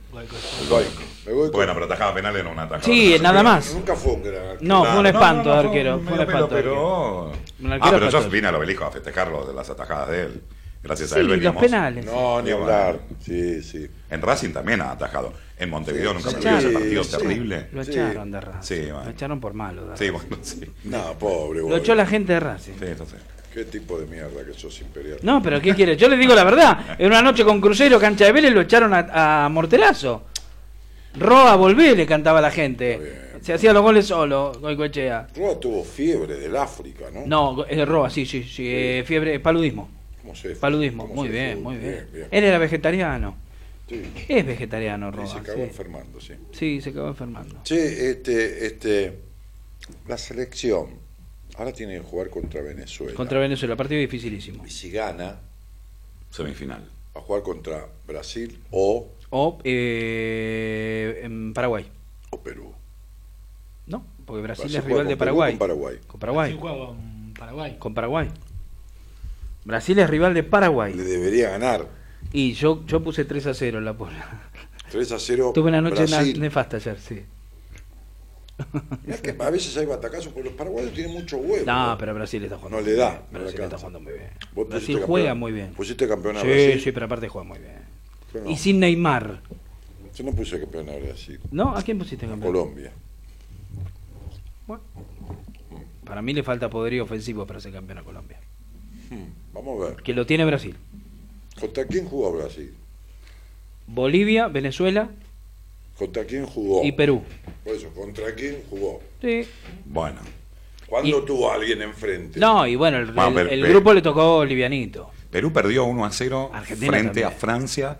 Goico. Bueno, pero atajaba penales en una atajada. Sí, nada más. Nunca fue un gran arquero. No, fue un espanto de arquero. Fue un espanto. pero... Ah, pero yo vine al obelisco a festejarlo de las atajadas de él. Gracias a Sí, él los veníamos. penales. No, ni Y hablar. Sí, sí. En Racing también ha atajado. En Montevideo Sí, nunca sí, me olvidé ese sí, partido sí. terrible. Lo Sí. echaron de Racing. Sí, bueno. Lo echaron por malo. de Sí, bueno, sí. No, pobre, Lo echó la gente de Racing. Sí, entonces. Qué tipo de mierda que sos imperial. No, pero ¿qué quiere? Yo le digo la verdad. En una noche con Crucero, cancha de Vélez, lo echaron a, a Morterazo. Roa, volvé, le cantaba la gente. Se hacía los goles solo, Goicoechea. Roa tuvo fiebre del África, ¿no? No, es Roa, sí, sí, sí. eh, fiebre, paludismo. ¿Cómo se Paludismo, cómo muy se bien, muy bien. bien. Él era vegetariano. Sí. Es vegetariano, Y Roa. se acabó sí. enfermando, sí. Sí, se acabó enfermando. Che, este, este, la selección ahora tiene que jugar contra Venezuela. Contra Venezuela, partido dificilísimo. Y si gana, Semifinal. va a jugar contra Brasil o, O eh, en Paraguay. o Perú. No, porque Brasil Brasil es rival de Perú Paraguay. con Paraguay. Con Paraguay. Sí, con Paraguay. Con Paraguay. Brasil es rival de Paraguay. Le debería ganar. Y yo, yo puse 3 a 0 en la pola. 3 a 0. Tuve una noche Brasil. nefasta ayer, sí. Es que a veces hay batacazos porque los paraguayos tienen mucho huevo. No, pero Brasil está jugando No le da, no le Brasil está alcanza. jugando muy bien. Brasil juega campeón- muy bien. Pusiste campeón a Sí, Brasil. sí, pero aparte juega muy bien. No. Y sin Neymar. Yo no puse campeón a Brasil. ¿No? ¿A quién pusiste campeón? Colombia. Bueno. Para mí le falta poderío ofensivo para ser campeón a Colombia. Hmm, Vamos a ver. Que lo tiene Brasil. ¿Contra quién jugó Brasil? Bolivia, Venezuela ¿Contra quién jugó? y Perú. Por eso, ¿contra quién jugó? Sí. Bueno. ¿Cuándo Y- tuvo a alguien enfrente? No, y bueno, el, Vamos a el- ver, el ve. grupo le tocó livianito. Perú perdió 1 a 0 Argentina frente también. a Francia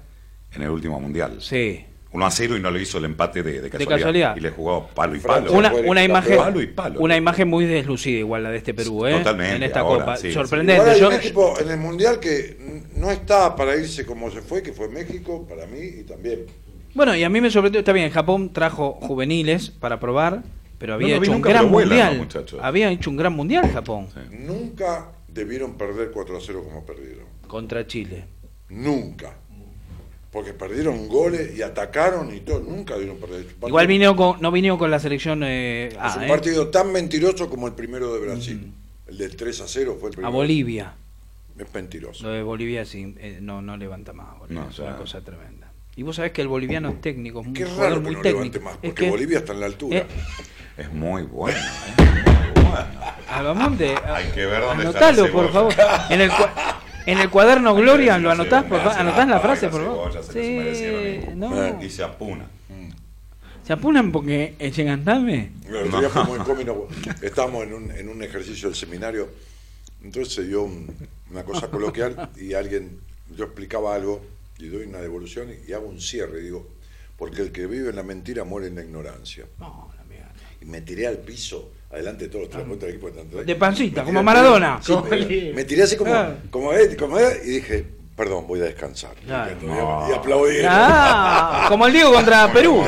en el último mundial. Sí. 1 a 0 y no le hizo el empate de, de casualidad. casualidad. Y le jugó palo y palo. Una, una imagen Palo y palo. una imagen muy deslucida igual la de este Perú, ¿eh? Totalmente, En esta ahora, copa. sí, sí. Sorprendente. Hay Yo- un equipo en el Mundial que no está para irse como se fue, que fue México, para mí, y también. Bueno, y a mí me sorprendió, está bien, Japón trajo juveniles para probar, pero había No lo vi hecho un nunca, gran vuelan mundial. los muchachos. había hecho un gran mundial Japón Nunca debieron perder 4 a 0 como perdieron. contra Chile. Nunca. Porque perdieron goles y atacaron y todo. Nunca debieron perder. Es un partido- Igual vinieron con, no vinieron con la selección eh, Es A, un ¿eh? partido tan mentiroso como el primero de Brasil. El del 3 a 0 fue el a primero. Bolivia. Es mentiroso. Lo de Bolivia sí, eh, no, no levanta más. Bolivia, No, es una cosa tremenda. Y vos sabés que el boliviano es técnico, es Qué raro que muy no técnico. levante más, Es porque que- Bolivia está en la altura. eh, Es muy bueno. ¿eh? Albamonte, Hay que ver dónde está anotalo, por favor. En el, en el cuaderno Gloria, ¿lo anotás, por favor? ¿Anotás la frase, por favor? Sí, y- no. Y se apuna. ¿Se apunan porque echen andame? El otro día fue muy cómico. Estábamos en un, en un ejercicio del seminario. Entonces se dio un- una cosa coloquial y alguien, yo explicaba algo y doy una devolución y, y hago un cierre. Y digo, porque el que vive en la mentira muere en la ignorancia. No, la mierda. Y me tiré al piso, adelante de todos los terapeutas del equipo. de tanto- De pancita, como Maradona. Sí, me, me tiré así como, Ah. como, eh, como eh, y dije, perdón, voy a descansar. Claro. Y, y aplaudí. Ah, como el Diego contra Perú.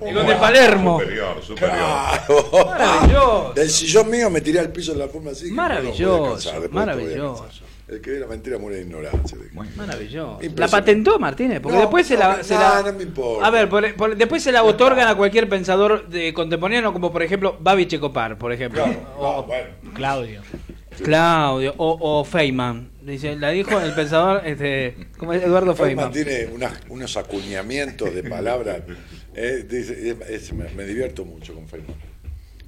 Y contra Palermo. Superior, superior. Claro. Maravilloso. Del sillón mío me tiré al piso en la forma así. Maravilloso, "Perdón, voy a descansar, después de esto voy a maravilloso. Descansar". El que ve la mentira muere de ignorancia. Maravilloso. La patentó Martínez, porque No, después se la, no, se no, la- no me importa. A ver, por- por- después se la otorgan a cualquier pensador de contemporáneo, como por ejemplo Babi Checopar, por ejemplo. Claro, O no, bueno. Claudio. Claudio, o, o Feynman. Dice, la dijo el pensador, este, ¿cómo es? Eduardo Feynman Feynman. tiene unas- unos acuñamientos de palabras. eh, dice, es- es- me, me divierto mucho con Feynman.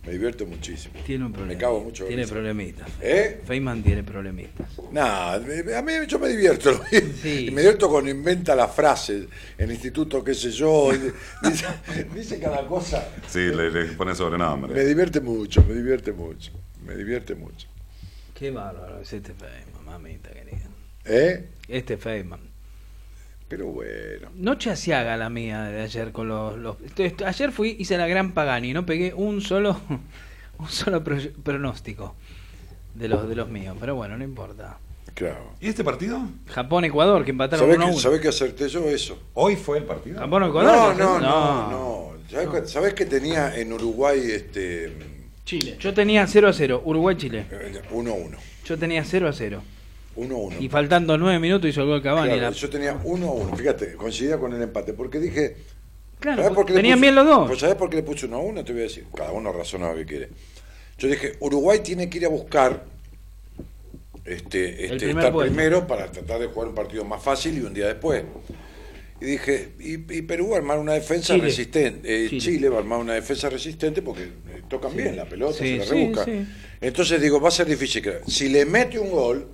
Me divierto muchísimo. Tiene un problema. Me cago mucho. Tiene risa. problemitas. ¿Eh? Feynman tiene problemitas. Nada, a mí yo me divierto. Y me divierto cuando inventa las frases. En instituto, qué sé yo. dice cada cosa. Sí, le, le pone sobrenombre. Me divierte mucho, me divierte mucho. Me divierte mucho. Qué bárbaro es este Feynman, mamita querida. ¿Eh? Este Feynman. Pero bueno. Noche asiaga la mía de ayer con los, los- Entonces, ayer fui, hice la gran Pagani, no pegué un solo un solo pro- pronóstico de los de los míos, pero bueno, no importa. Claro. ¿Y este partido? Japón Ecuador que empataron ¿Sabés 1 a que, 1. sabés que acerté yo eso? ¿Hoy fue el partido? Japón No, Ecuador. no, no, no. ¿Sabés, que- sabés que tenía en Uruguay este Chile. Yo tenía 0 a 0, Uruguay Chile. 1-1? Yo tenía 0 a 0. 1-1. Y faltando 9 minutos hizo el gol Cavani. Claro, la- Yo tenía 1-1. Fíjate, coincidía con el empate. Porque dije. Claro, ¿sabés por qué le venían puse- bien los dos. Pues ¿Sabés por qué le puse 1-1? Te voy a decir. Cada uno razona lo que quiere. Yo dije, Uruguay tiene que ir a buscar este, este, primer estar puesto. primero para tratar de jugar un partido más fácil y un día después. Y dije, y, y Perú va a armar una defensa Chile. resistente. eh, Chile. Chile. va a armar una defensa resistente porque eh, tocan bien la pelota, Sí, se la rebusca. sí. Entonces digo, va a ser difícil. Si le mete un gol,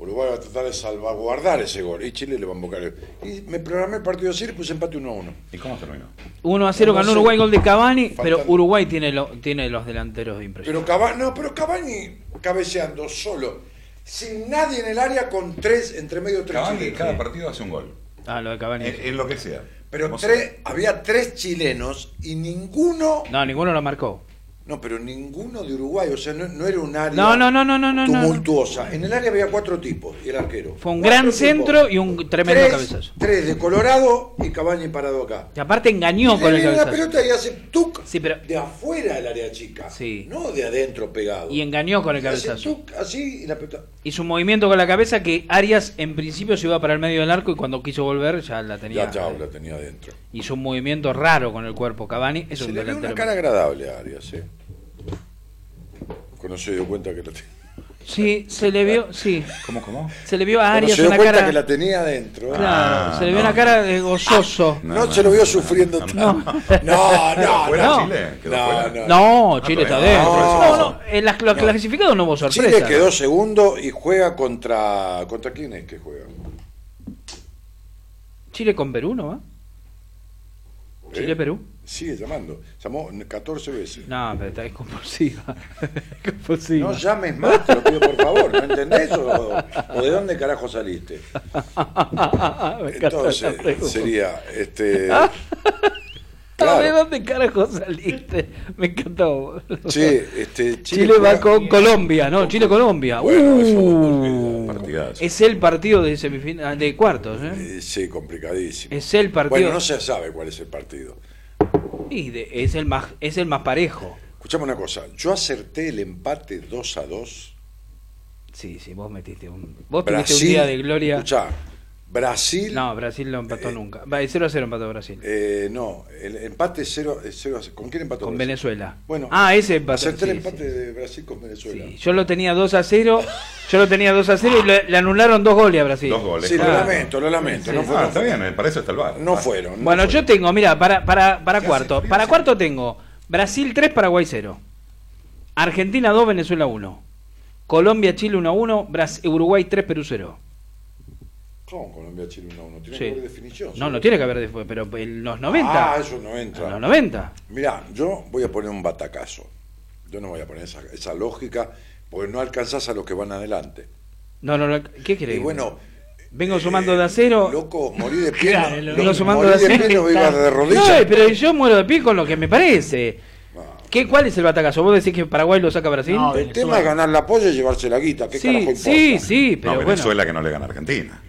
Uruguay va a tratar de salvaguardar ese gol y Chile le va a invocar. el- Y me programé el partido así y puse empate 1 a 1. ¿Y cómo terminó? 1 a 0 Uno a ganó. Uruguay gol de Cavani, pero Uruguay tiene, lo- tiene los delanteros impresionantes. Pero Cavani, no, pero Cavani cabeceando solo, sin nadie en el área con tres, entre medio tres Cavani en chilenos. cada partido hace un gol. Ah, lo de Cavani. En, en lo que sea. Pero tres, había tres chilenos y ninguno, No, ninguno lo marcó. No, pero ninguno de Uruguay, o sea, no, no era un área No, no, no, no, no, no, no. tumultuosa. En el área había cuatro tipos y el arquero. Fue un Cuatro gran tipos. centro y un tremendo tres, cabezazo. Tres de Colorado y Cavani parado acá. Y aparte engañó Y con el viene la cabezazo. pelota y hace tuc Sí, pero de afuera del área chica, Sí. no de adentro pegado. y engañó con el Y hace cabezazo. tuc así y la pelota. Hizo un movimiento con la cabeza que Arias en principio se iba para el medio del arco y cuando quiso volver ya la tenía. Ya, chao, la tenía adentro. Hizo un movimiento raro con el cuerpo Cavani. Es Se un le vio una cara agradable a Arias, ¿eh? Cuando se dio cuenta que la tenía. Sí, se le vio, sí. ¿Cómo, cómo? Se le vio a Arias se dio una cuenta cara. que la tenía adentro. Claro, Ah, se le vio no. una cara de gozoso. No, se lo vio sufriendo tanto. No, no, no. ¿Fuera no. Chile? ¿Quedó No, fuera? no. No, Chile está todavía dentro. no. No, no, en las los clasificados no hubo sorpresa. Chile quedó segundo y juega contra. ¿Contra quién es que juega? Chile con Perú, ¿no? va? ¿Eh? Chile-Perú. Sigue llamando. Llamó 14 veces. No, pero está es compulsiva. Es compulsiva. No llames más, te lo pido por favor. ¿No entendés? ¿O, o de dónde carajo saliste? Entonces, sería. este ¿De Claro. dónde carajo saliste? Me encantó. Sí, este, Chile, va juega- con Colombia, ¿no? Chile-Colombia. Bueno, eso Uh, es el partido de semifinal, de cuartos, ¿eh? Eh, Sí, complicadísimo. Es el partido. Bueno, no se sabe cuál es el partido. Y de- es el más es el más parejo. Escuchame una cosa. Yo acerté el empate 2 a 2. Sí, sí, vos metiste un. Vos tuviste un día de gloria. Escuchá, Brasil. No, Brasil no empató nunca. Va, 0 a 0 empató Brasil. eh, no, el empate 0 0 ¿Con quién empató? Con Brasil? Venezuela. Bueno, ah, ese empató. acerté el sí, empate sí. de Brasil con Venezuela. Sí, Yo lo tenía 2 a 0. Yo lo tenía 2 a 0 y le, le anularon dos goles a Brasil. Dos goles. Sí, lo claro. lamento, lo lamento. Sí. No, Ah, fueron, está bien, eh, para eso está el bar. no Ah. fueron. no Bueno, yo fueron. tengo, mira, para, para, para ¿Qué cuarto. Para cuarto tengo Brasil 3, Paraguay 0. Argentina 2, Venezuela 1. Colombia, Chile 1 a 1. Bras- Uruguay 3, Perú 0. ¿Cómo Colombia Chile 1 1? Tiene Sí. que haber definición. No, no tiene que haber después, pero en los 90. Ah, eso no en entra. los 90. Mirá, yo voy a poner un batacazo. Yo no voy a poner esa, esa lógica porque no alcanzás a los que van adelante. No, no, no, ¿qué Y querés? bueno, Vengo sumando de a cero. loco, morí de pie. Claro, no- Vengo no- sumando morí de a de cero. pie, no iba de No, rodillas. pero yo muero de pie con lo que me parece. ¿Qué, ¿Cuál es el batacazo? ¿Vos decís que Paraguay lo saca a Brasil? No, El Venezuela. tema es ganar la polla y llevarse la guita. ¿Qué carajo sí, importa? sí, sí, No, pero bueno. Venezuela que no le gana a Argentina.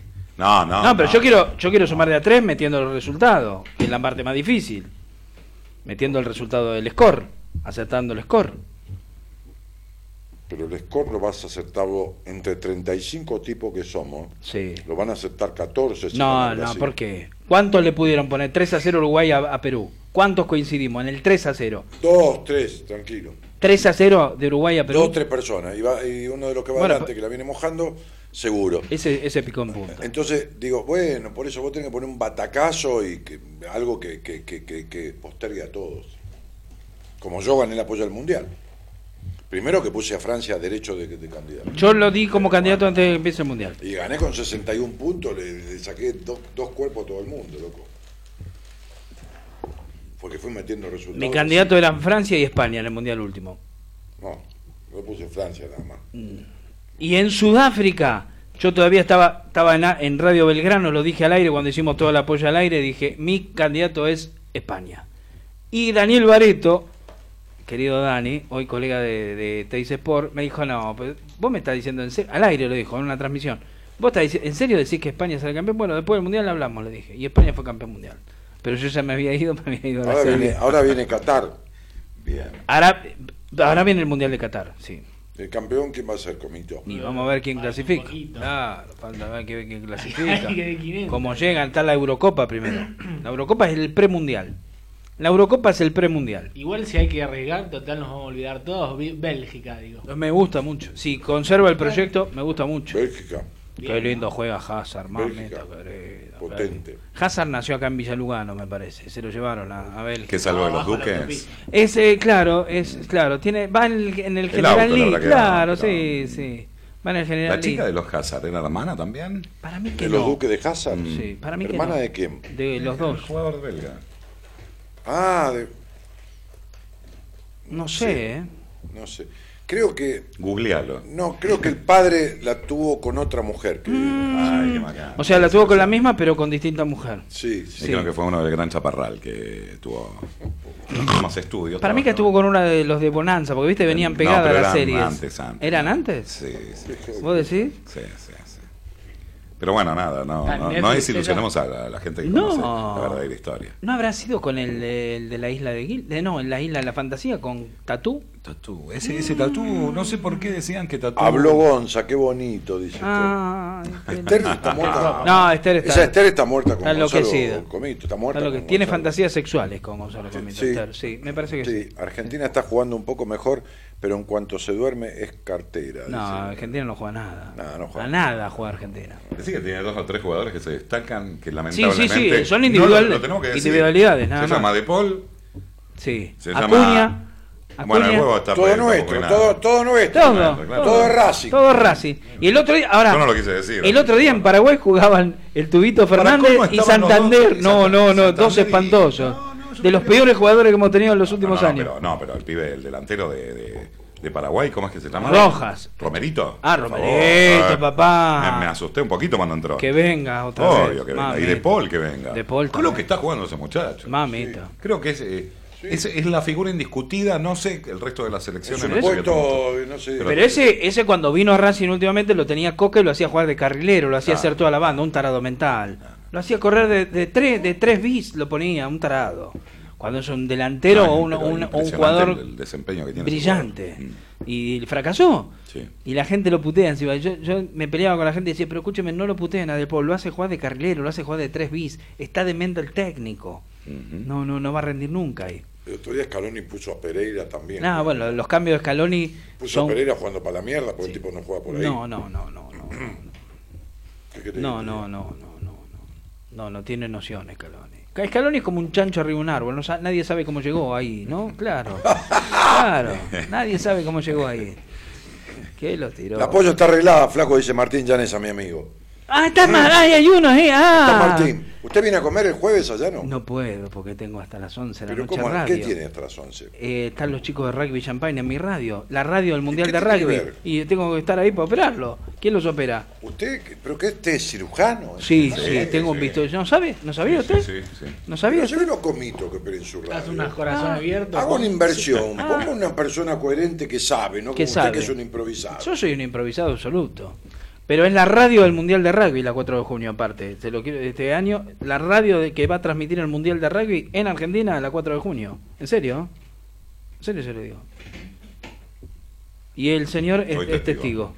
No, no. No, pero yo quiero yo quiero sumar de a tres metiendo el resultado, que es la parte más difícil. Metiendo el resultado del score, acertando el score. Pero el score lo vas a acertarlo entre 35 tipos que somos. Sí. Lo van a aceptar 14. si No, no. ¿por qué? ¿Cuántos le pudieron poner 3 a 0 Uruguay a, a Perú? ¿Cuántos coincidimos en el 3 a 0? Dos, tres, tranquilo. 3 a 0 de Uruguay a Perú. Dos, tres personas. Y, va- y uno de los que va Bueno, adelante, que la viene mojando, seguro. Ese, ese picó en punta. Entonces, digo, bueno, por eso vos tenés que poner un batacazo y que, algo que, que, que, que, postergue a todos. Como yo gané el apoyo al Mundial. Primero que puse a Francia derecho de, de candidato. Yo lo di como candidato antes de que empiece el mundial. Y gané con 61 puntos, le, le saqué dos, dos cuerpos a todo el mundo, loco. Porque fui metiendo resultados. Mi candidato eran Francia y España en el mundial último. No, yo puse Francia nada más. Y en Sudáfrica, yo todavía estaba, estaba en, en Radio Belgrano, lo dije al aire cuando hicimos todo el apoyo al aire, dije, mi candidato es España. Y Daniel Bareto, querido Dani, hoy colega de, de Teis Sport, me dijo, no, pues, vos me estás diciendo, en serio, al aire lo dijo, en una transmisión, vos estás en serio decís que España será campeón, bueno, después del Mundial hablamos, le dije, y España fue campeón mundial. Pero yo ya me había ido, me había ido a la Ahora serie. viene, ahora viene Qatar. Bien. Ahora, ahora viene el Mundial de Qatar, sí. El campeón, ¿quién va a ser, Comito? Y vamos a ver quién clasifica. Claro, falta ver quién, quién clasifica. Cómo llegan, está la Eurocopa primero. La Eurocopa es el premundial. La Eurocopa es el premundial. Igual si hay que arriesgar, total nos vamos a olvidar todos. Bélgica, digo. Me gusta mucho. Si conserva el proyecto, me gusta mucho. Bélgica. Qué lindo juega Hazard, mamita querida. Potente. Hazard nació acá en Villa Lugano, me parece. Se lo llevaron a, a Bélgica. Que salvo de los duques. Es, eh, claro, es claro. Tiene, va en el, en el El General Lee, claro, sí, sí. Va en el General La chica Lee. de los Hazard era hermana también. Para mí que ¿De los no. duques de Hazard? Sí, para mí que ¿Hermana no. de quién? De los dos. Jugador belga. Ah, de- No sé, ¿eh? no sé. Creo que, Googlealo. no, creo que el padre la tuvo con otra mujer. que- Ay, qué bacán. O sea, la tuvo con la misma, pero con distinta mujer. Sí, Sí, sí. creo que fue uno del Gran Chaparral que tuvo más estudios. Para mí que estuvo con una de los de Bonanza, porque viste, venían No, pegadas pero las eran series. antes, antes. ¿Eran antes? Sí, sí, ¿Vos decís? sí, sí. Pero bueno, nada, no, no, no desilusionemos a la, a la gente que No. conoce la verdadera historia. ¿No habrá sido con el de, el de la isla de Gil? de- no, en la isla de la fantasía, con Tatú. Tatú, ese, ese tatú, no sé por qué decían que tatú. Habló Gonza, qué bonito, dice Ah, Esther. Esther está muerta. No, Esther está. Esa Esther está muerta con Está Gonzalo. Comito, está muerta Está con tiene Gonzalo. fantasías sexuales con Gonzalo Comito. Sí. Esther, sí, me parece que sí. Sí, Argentina está jugando un poco mejor, pero en cuanto se duerme es cartera. No, dice. Argentina no juega nada. No, no juega. A nada juega Argentina. Decía que tiene dos o tres jugadores que se destacan, que sí, lamentablemente. sí, son no individual- lo- lo tenemos que decir. individualidades, nada Se más. llama De Paul, Sí. se Acuña. llama. Bueno, el Acuña. huevo está Todo nuestro, todo, nada. todo nuestro. Todo, claro. Todo es Racing. Todo Racing. Y el otro día, ahora, Yo no lo quise decir. el otro día en Paraguay jugaban el Tubito Fernández y Santander. dos- no, no, no, Santander dos y- espantosos. No, no, yo de los peores jugadores que hemos tenido en los No, últimos no, años. Pero, no, pero el pibe, el delantero de, de, de Paraguay, ¿cómo es que se llama? Rojas. Romerito. Ah, Romerito, favor. papá. Me, me asusté un poquito cuando entró. Que venga otra Obvio vez. que venga. Y de Paul que venga. De Paul lo que está jugando ese muchacho. Mamita. Creo que es, eh, es, es la figura indiscutida, no sé el resto de las selecciones. Es no un sé tanto. no sé. Pero ese, ese cuando vino a Racing últimamente lo tenía Coca y lo hacía jugar de carrilero, lo hacía Claro. hacer toda la banda, un tarado mental. Lo hacía correr de, de tres, de tres bis, lo ponía, un tarado. Cuando es un delantero No, o un, jugador el, el desempeño que tiene ese brillante. jugador. Y fracasó. Sí. Y la gente lo putea encima. Yo, yo me peleaba con la gente y decía, pero escúcheme, no lo puteen a Del lo hace jugar de carrilero, lo hace jugar de tres bis, está demente el técnico. No, no, no va a rendir nunca ahí. El otro día Scaloni puso a Pereira también. No, bueno, los cambios de Scaloni Puso son... a Pereira jugando para la mierda porque el tipo no juega por ahí. No, no, no, no, no. ¿Qué querés No, no, no, no, no, tiene nociones Scaloni. Ca- Scaloni es como un chancho arriba de un árbol, no nadie sabe cómo llegó ahí, ¿no? Claro. Claro, nadie sabe cómo llegó ahí. ¿Qué lo tiró? La pollo está arreglada, flaco, dice Martín Llanes a mi amigo. Ah, está mal, ay, hay uno, eh. Está Ah. Martín. ¿Usted viene a comer el jueves allá, no? No puedo porque tengo hasta las 11 de la Pero noche ¿cómo? radio. ¿Qué tiene hasta las 11? Eh, están los chicos de Rugby Champagne en mi radio, la radio del Mundial qué de tiene que Rugby. ver? Y tengo que estar ahí para operarlo. ¿Quién los opera? ¿Usted? ¿Pero qué este es cirujano? Sí, sí, Sí, tengo un sí. visto. ¿No sabe? ¿No sabía Sí, usted? sí, sí. ¿No sabía Pero yo usted? no comito que opere en su radio. Haz unas corazón Ah. abierto. Hago una inversión, Ah. pongo una persona coherente que sabe, no Que como usted sabe. que es un improvisado. Yo soy un improvisado absoluto. Pero es la radio del Mundial de Rugby, la 4 de junio aparte. Se lo quiero este año, la radio de, que va a transmitir el Mundial de Rugby en Argentina la 4 de junio. ¿En serio? ¿En serio se lo digo? Y el señor es, testigo.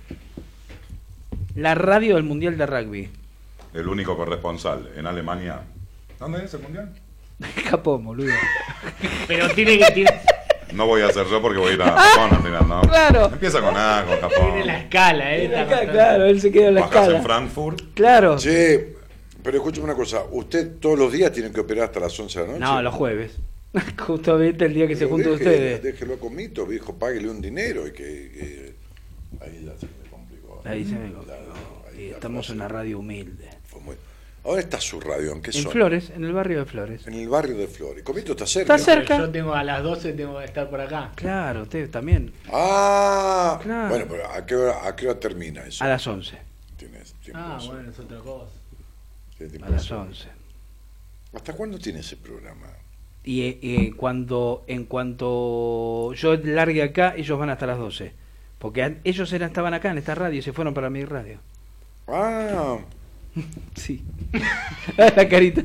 La radio del Mundial de Rugby. El único corresponsal en Alemania. ¿Dónde es el mundial? Capó, boludo. Pero tiene que tiene, No voy a hacer yo porque voy a ir a Japón al final, ¿no? Claro. Empieza con A, con Japón. tiene la escala, eh. claro, él se queda en la Bajas en. Frankfurt. Claro. Sí, pero escúchame una cosa, ¿usted todos los días tiene que operar hasta las 11 de la noche? No, los jueves. Justamente el día que se Pero juntan deje- ustedes. Déjelo con Mito, viejo, páguele un dinero y que... que- Ahí ya se me complicó. Ahí se me complicó. Y estamos en una radio humilde. Fue muy- Ahora está su radio, ¿en qué En zona? Flores, en el barrio de Flores. En el barrio de Flores. Comito está cerca. Está cerca. Yo tengo a las 12 tengo que estar por acá. Claro, usted también. Ah, Claro. bueno, pero ¿a qué, hora, ¿a qué hora termina eso? A las 11. Tienes tiempo. Ah, eso. bueno, es otra cosa. Tiempo A las eso. 11. ¿Hasta cuándo tiene ese programa? Y eh, eh, cuando, en cuanto yo largue acá, ellos van hasta las 12. Porque an- ellos eran, estaban acá en esta radio y se fueron para mi radio. Ah, Sí. La carita.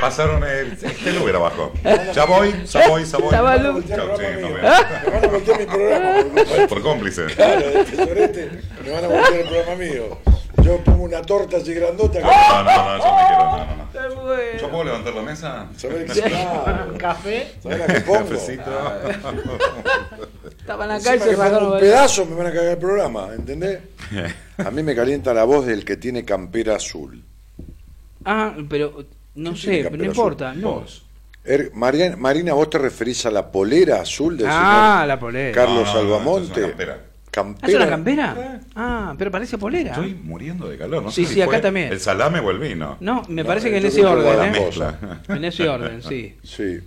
Pasaron el. Este lo hubiera abajo. Ya voy, ya voy, ya voy. Sí, nos vemos. me van a voltear mi programa. por- Por cómplice. Claro, de tesorete, me van a voltear el programa mío. Yo pongo una torta así grandota. No, no, no, yo me quiero. No, no, no. Bueno. ¿Yo puedo levantar la mesa? ¿Sabés qué? Claro. Café. ¿Sabés la que pongo? Cafecito. Estaban acá Encima y se que rajaron. un pedazo me van a cagar el programa, ¿entendés? A mí me calienta la voz del que tiene campera azul. Ah, pero no ¿Quién sé, pero no importa. azul? No. Vos. Er- Marina, ¿vos te referís a la polera azul del Ah, señor la polera. Carlos No, no, no, Albamonte? Esto es una campera. ¿Es una campera? Ah, pero parece polera. Estoy muriendo de calor. No Sí, sé si sí, acá fue también. ¿El salame o el vino? No, me No, parece que en ese orden, la ¿eh? En ese orden, sí. Sí.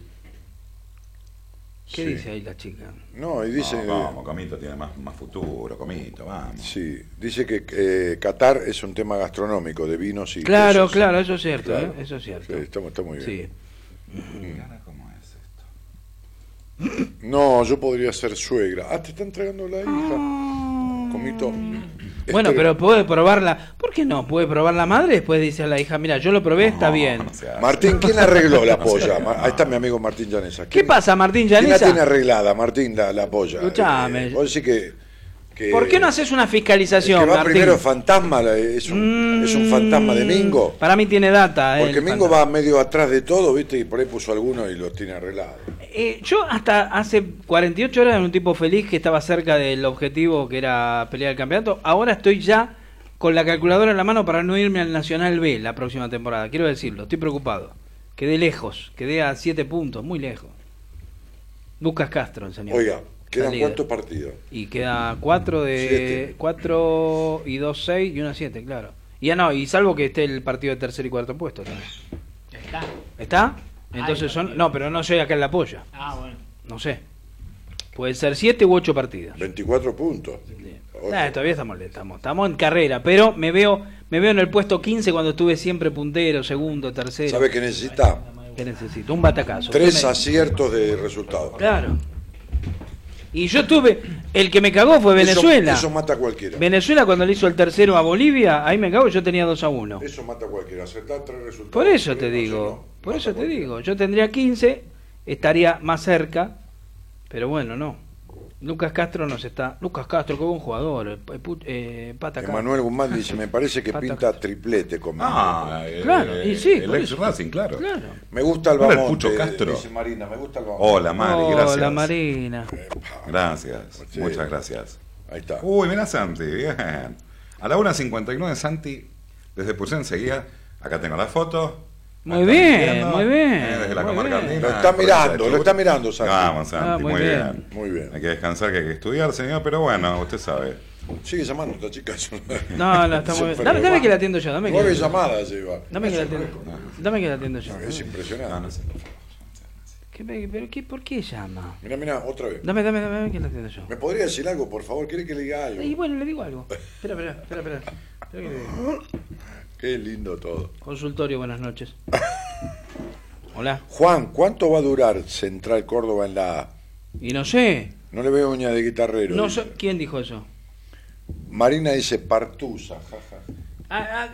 ¿Qué Sí. dice ahí la chica? No, y dice... No, vamos, Comito tiene más, más futuro, Comito, vamos. Sí, dice que eh, Qatar es un tema gastronómico de vinos y Claro, quesos. claro, eso es cierto, Claro. ¿eh? Eso es cierto. Sí, está, está muy bien. Sí. No, yo podría ser suegra. Ah, te está entregando la hija. Comito. Bueno, Este- pero puede probarla. ¿Por qué no? Puede probar la madre después dice a la hija, mira, yo lo probé, está bien. Martín, ¿quién arregló la polla? Ma- Ahí está mi amigo Martín Llanesa. ¿Qué ¿Quién- pasa, Martín ¿Quién la tiene arreglada, Martín, la, la polla? Escuchame. Eh, vos decís que, que- ¿Por qué no haces una el fiscalización, que va Martín? primero fantasma, es un, es un fantasma de Mingo. Para mí tiene data. eh, Porque Mingo fantasma. va medio atrás de todo, ¿viste? Y por ahí puso alguno y lo tiene arreglado. Eh, yo hasta hace 48 horas era un tipo feliz que estaba cerca del objetivo que era pelear el campeonato. Ahora estoy ya con la calculadora en la mano para no irme al Nacional B la próxima temporada. Quiero decirlo, estoy preocupado. Quedé lejos, quedé a 7 puntos, muy lejos. Lucas Castro, el señor. Oiga, ¿quedan líder. cuántos partidos? Y queda 4 de Siete. 4 y 2 6 y una 7, claro. Y ya no, y salvo que esté el partido de tercer y cuarto puesto también. Está. ¿Está? Entonces Ay, son no, pero no sé acá en la polla. Ah, bueno. No sé. Puede ser 7 u 8 partidos. 24 puntos. Ocho. Nah, todavía estamos, estamos, estamos en carrera, pero me veo, me veo en el puesto 15 cuando estuve siempre puntero, segundo, tercero. ¿Sabe qué necesita? ¿Qué necesito? Un batacazo. Tres aciertos de resultados. Claro. Y yo tuve, el que me cagó fue Eso- Venezuela. Eso, mata a cualquiera. Venezuela cuando le hizo el tercero a Bolivia, ahí me cagó, yo tenía 2 a 1. Eso mata a cualquiera. Acertar tres resultados. Por eso te digo, no. por eso te digo, yo tendría 15, estaría más cerca, pero bueno, no. Lucas Castro nos está. Lucas Castro, qué buen jugador. eh, pata Guzmán dice, me parece que Pata pinta triplete conmigo. Ah, eh, Claro, y sí, el ex. Racing, claro. Claro. Me gusta el ¿No era el Bamonte, Pucho Castro? dice Marina, me gusta el Bamonte. Hola, Mari, gracias. Hola Marina. Gracias, Sí. muchas gracias. Ahí está. Uy, mira Santi, bien. A la 1.59 Santi, desde Pulsén seguía. Acá tengo la foto. Muy bien, muy bien, eh, desde la muy comarca bien. andina, Lo está mirando, lo está mirando, Santi. Vamos, Santi, Ah, muy muy, bien. bien. Muy bien. Hay que descansar, que hay que estudiar, señor, pero bueno, usted sabe. Sigue llamando esta chica. No, no, está muy bien. Dame, dame que la atiendo yo, dame que Nueve la- llamadas lleva. Dame que la atiendo. Dame que la atiendo yo. Es impresionante. No, no sé. ¿Qué me- pero qué, ¿Por qué llama? Mira, mira, otra vez. Dame, dame, dame que la atiendo yo. ¿Me podría decir algo, por favor? ¿Quiere que le diga algo? Y bueno, le digo algo. Espera, espera, espera, espera. Espera que le digo. Qué lindo todo. Consultorio, buenas noches. Hola. Juan, ¿cuánto va a durar Central Córdoba en la A? Y no sé. No le veo uña de guitarrero. No dice. ¿Quién dijo eso? Marina dice Partusa, jaja. Ah, ah,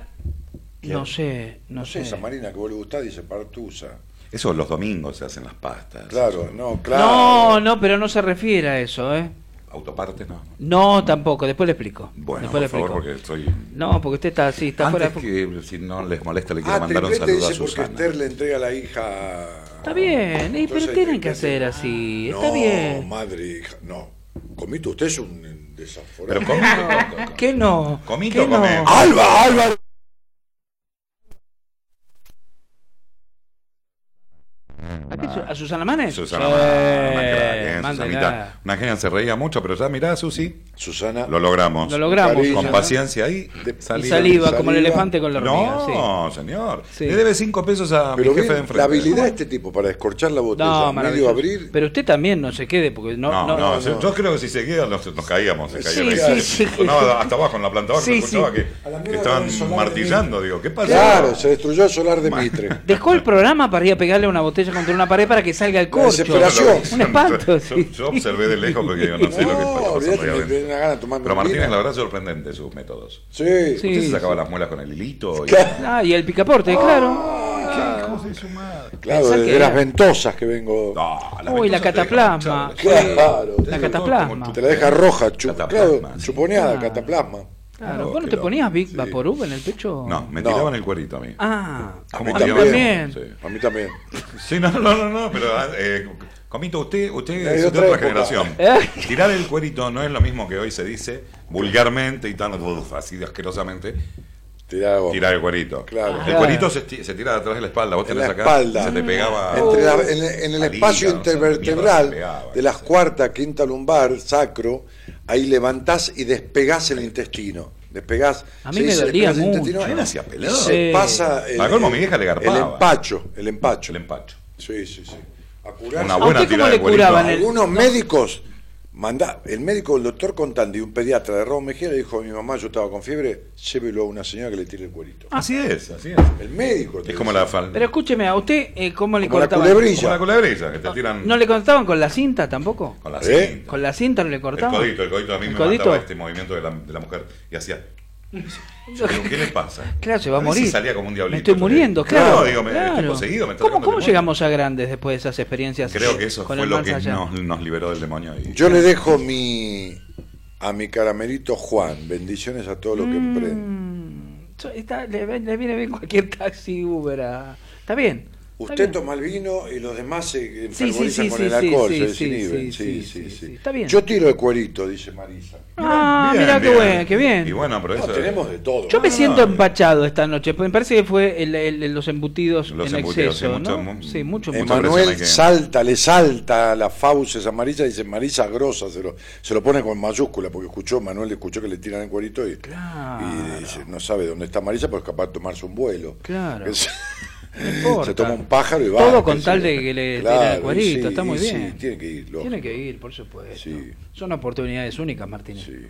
no sé, no, No sé, sé. esa Marina que vos le gusta dice Partusa. Eso los domingos se hacen las pastas. Claro, no, claro. No, no, pero no se refiere a eso, ¿eh? Autopartes, no. No, tampoco. Después le explico. Bueno, Después le por favor, explico. porque estoy... No, porque usted está así, está fuera. Antes que, si no les molesta, le quiero Ah, mandar un saludo a dice porque Susana. Esther le entrega a la hija... Está bien, pero tienen que hacer así. No, Está bien. madre, hija, no. Comito, usted es un desaforado. Pero comito, ¿Qué no? comito ¿Qué no? come. ¡Alba, Alba! ¿A, qué, Una- a Susana Manes? Susana Manes, una ¿eh? mándela. Susanita. Una genia se reía mucho, pero ya mirá, Susi, Susana. lo logramos. Lo logramos, Cariño. Con paciencia ahí. De- Y saliva, como el Saliva. elefante con la hormiga. sí. No, señor. Sí. Le debe cinco pesos a Pero mi jefe bien, de enfrente. la habilidad de este tipo para descorchar la botella, No, medio abrir. Pero usted también no se quede, porque no. No, no, no, yo- yo creo que si seguía nos, nos caíamos. Se caía la- sí, hasta abajo en la planta baja, Sí, se escuchaba sí. que, estaban martillando. Digo, ¿qué pasa? Claro, se destruyó el solar de Mitre. Dejó el programa para ir a pegarle una botella contra una pared para que salga el corcho. desesperación. Un espanto. Yo, yo observé de lejos porque digo, no sé lo que No, me de tomarme Pero Martínez, la verdad, sorprendente sus métodos. Sí. Sí. Usted se sacaba las muelas con el hilito. Y... Claro. Ah, y el picaporte, claro. Claro, Pensá de, que de las ventosas que vengo. No, las Uy, la cataplasma. Claro. La cataplasma. Te la deja roja, chu- Cataplasma, claro, sí. chuponeada, Ah. cataplasma. Claro. ¿Vos no te ponías Big Sí. Vaporub en el pecho? No, me No. tiraban el cuerito a mí. Ah, A ¿Cómo mí también. también. Sí. A mí también. Sí, no, no, no, no, pero eh, Comito, usted, usted Es de de otra generación. ¿Eh? Tirar el cuerito no es lo mismo que hoy se dice vulgarmente y tan uf, así de asquerosamente. Tirar el cuerito. Claro. El cuerito se, se tira detrás de la espalda. Vos En tenés la acá, espalda. se te pegaba. Entre la- en, en el espacio no intervertebral pegaba, de las sí. cuarta, quinta lumbar, sacro, ahí levantás y despegás el intestino. Despegás. A mí se me dolía el mucho. intestino A mí me hacía pelado. Se pasa el, colmo, mi vieja le el empacho, el empacho. El empacho. Sí, sí, sí. A curarse. Una ¿A buena usted cómo tirada le de curaban el- Algunos médicos, manda, el médico, el doctor Contandi, un pediatra de Raúl Mejía, le dijo a mi mamá, yo estaba con fiebre, llévelo a una señora que le tire el cuerito. Así es, así es. El médico. Es como dice. la falda. Pero escúcheme, ¿a usted eh, cómo le Como la cortaban? culebrilla. Como la culebrilla, que te tiran ¿No le cortaban con la cinta tampoco? con la ¿Eh? cinta. ¿Con la cinta no le El cortaban? codito, el codito a mí ¿El me codito? mataba este movimiento de la, de la mujer y hacía. Digo, ¿qué le pasa? Claro, se va a morir. salía como un diablito. Me estoy muriendo, claro. No, digo, me claro. estoy poseído, me ¿Cómo, llegamos a grandes después de esas experiencias? Creo que eso con fue lo que nos, nos liberó del demonio. Y, Yo le dejo mi a mi caramelito Juan, bendiciones a todo lo que emprende. Mm, so- está- le, le viene bien cualquier taxi Uber. a- Está bien. Usted toma el vino y los demás se Sí, enfervorizan sí, con el alcohol, sí, se sí, desinhiben. sí, Sí, sí, sí, sí, sí. está bien. Yo tiro el cuerito, dice Marisa. Ah, Bien, mira qué bien. qué bien. Y bueno, pero No, eso. tenemos de todo. Yo me No, siento no, empachado esta noche, porque me parece que fue el- el- los embutidos Los en embutidos, exceso, sí, mucho, ¿no? mu- sí, mucho, Emanuel que- salta, le salta las fauces a Marisa, dice Marisa grosa, se lo, se lo pone con mayúscula, porque escuchó, Manuel escuchó que le tiran el cuerito y, Claro. y dice, no sabe dónde está Marisa, pues es capaz de tomarse un vuelo. Claro. No se toma un pájaro y va. Todo con tal de que le Claro, tiren el cuerito, sí, está muy bien. Sí, tiene que ir, lógico. Tiene que ir, por supuesto. Sí. Son oportunidades únicas, Martínez. Sí,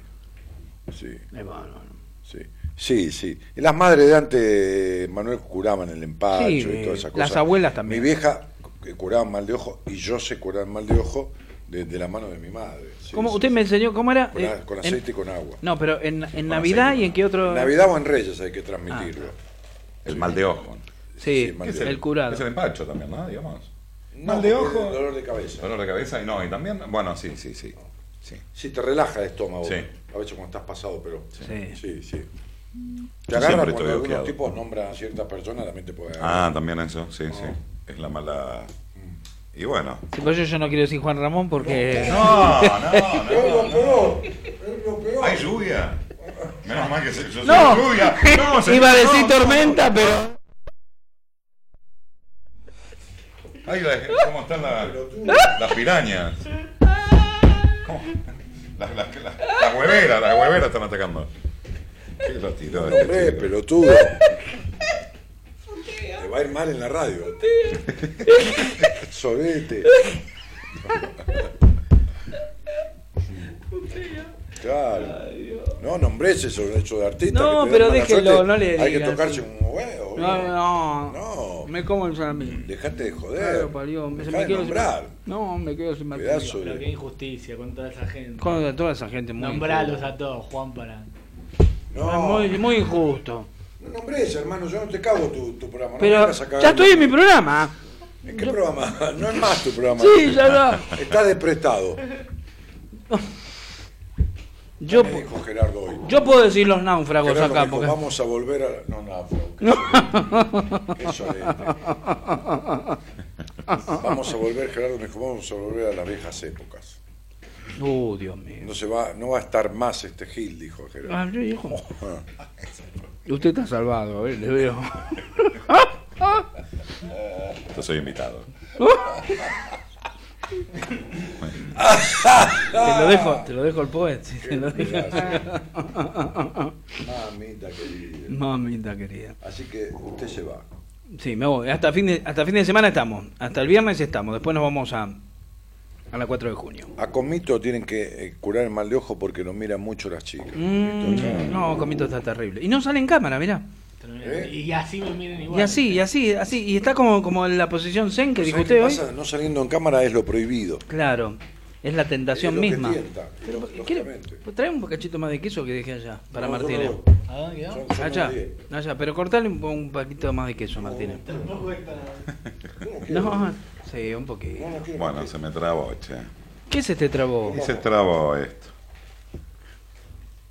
sí. Eh, bueno. Sí, sí, sí. Y las madres de antes, Manuel, curaban el empacho Sí, y toda esa cosa. las abuelas también. Mi vieja curaba mal de ojo y yo sé curar mal de ojo de, de la mano de mi madre. Sí, ¿Cómo, sí, usted sí. me enseñó cómo era? Con, Eh, a- con en- aceite y con agua. No, pero en, en Navidad aceite, y en qué otro. En Navidad o en Reyes hay que transmitirlo. El mal de ojo. Sí, Sí, mal Es de- el, curado. Es el empacho también, ¿no? Digamos. No, mal de ojo. Dolor de cabeza. Dolor de cabeza y no, y también. Bueno, sí, sí, sí. sí. Sí, te relaja el estómago. Sí. A veces cuando estás pasado, pero. Sí. Sí, sí. Te agarra siempre cuando algunos bloqueado. tipos nombran a ciertas personas, también te puede Ah, agarrar. también eso, sí, sí. Es la mala. Y bueno. Sí, yo no quiero decir Juan Ramón porque. No, no, Es lo no. peor, es lo peor. Hay lluvia. Menos mal que se, yo soy No. lluvia. No, señor, Iba a decir no, no. tormenta, pero. Ay, la- ¿cómo están la- las pirañas? ¿Cómo? Las, las, las, las hueveras, las hueveras están atacando. ¿Qué lo tiró No, este hombre, pelotudo. Te va a ir mal en la radio. Sorete. Claro. No nombres eso, eso de artista. No, pero déjelo, suerte. no le Hay que digas tocarse así. un huevo. No, no. No. Me como el salamín. Dejate de joder. Claro, me de quedo sin- nombrar. No, me quedo sin Pedazo Pero qué de... injusticia con toda esa gente. Con toda esa gente muy. Nombralos a todos, Juan, para. No, Muy, muy injusto. no nombres, hermano. Yo no te cago tu, tu programa. No Pero cagar ya estoy en mi programa. ¿En qué programa? No es más tu programa. Sí, ya no. Está desprestado. Yo, dijo Gerardo hoy. yo puedo decir los náufragos Gerardo acá. dijo, Porque... vamos a volver a... No, no, qué sorete. Vamos a volver, Gerardo me dijo, vamos a volver a las viejas épocas. Uh, Dios mío. No se va, no va a estar más este Gil, dijo Gerardo. Ah, yo dijo. Usted está salvado, a ver, le veo. Yo soy invitado. te lo dejo, te lo dejo al poeta. Mamita querida. Mamita querida. Así que usted se va. Sí, me voy. Hasta fin de, hasta fin de semana estamos. Hasta el viernes estamos. Después nos vamos a, a la 4 de junio. A Comito tienen que eh, curar el mal de ojo porque lo miran mucho las chicas. Mm, no, Comito está terrible. Y no sale en cámara, mirá. ¿Eh? Y así me miren igual. Y así, y así, así. Y está como, como en la posición zen que dijo ¿Sabes qué usted hoy. No saliendo en cámara es lo prohibido. Claro. Es la tentación Es lo que misma. tienta, Pero, lógicamente. ¿quiere- pues trae un cachito más de queso que dejé allá, para No, Martínez. no, no. ¿A dónde quedó? Son- son Allá, allá, pero cortale un, un poquito más de queso, Martínez. No, sí, un poquito. Bueno, se me trabó, che. ¿Qué se te trabó? Y se trabó esto.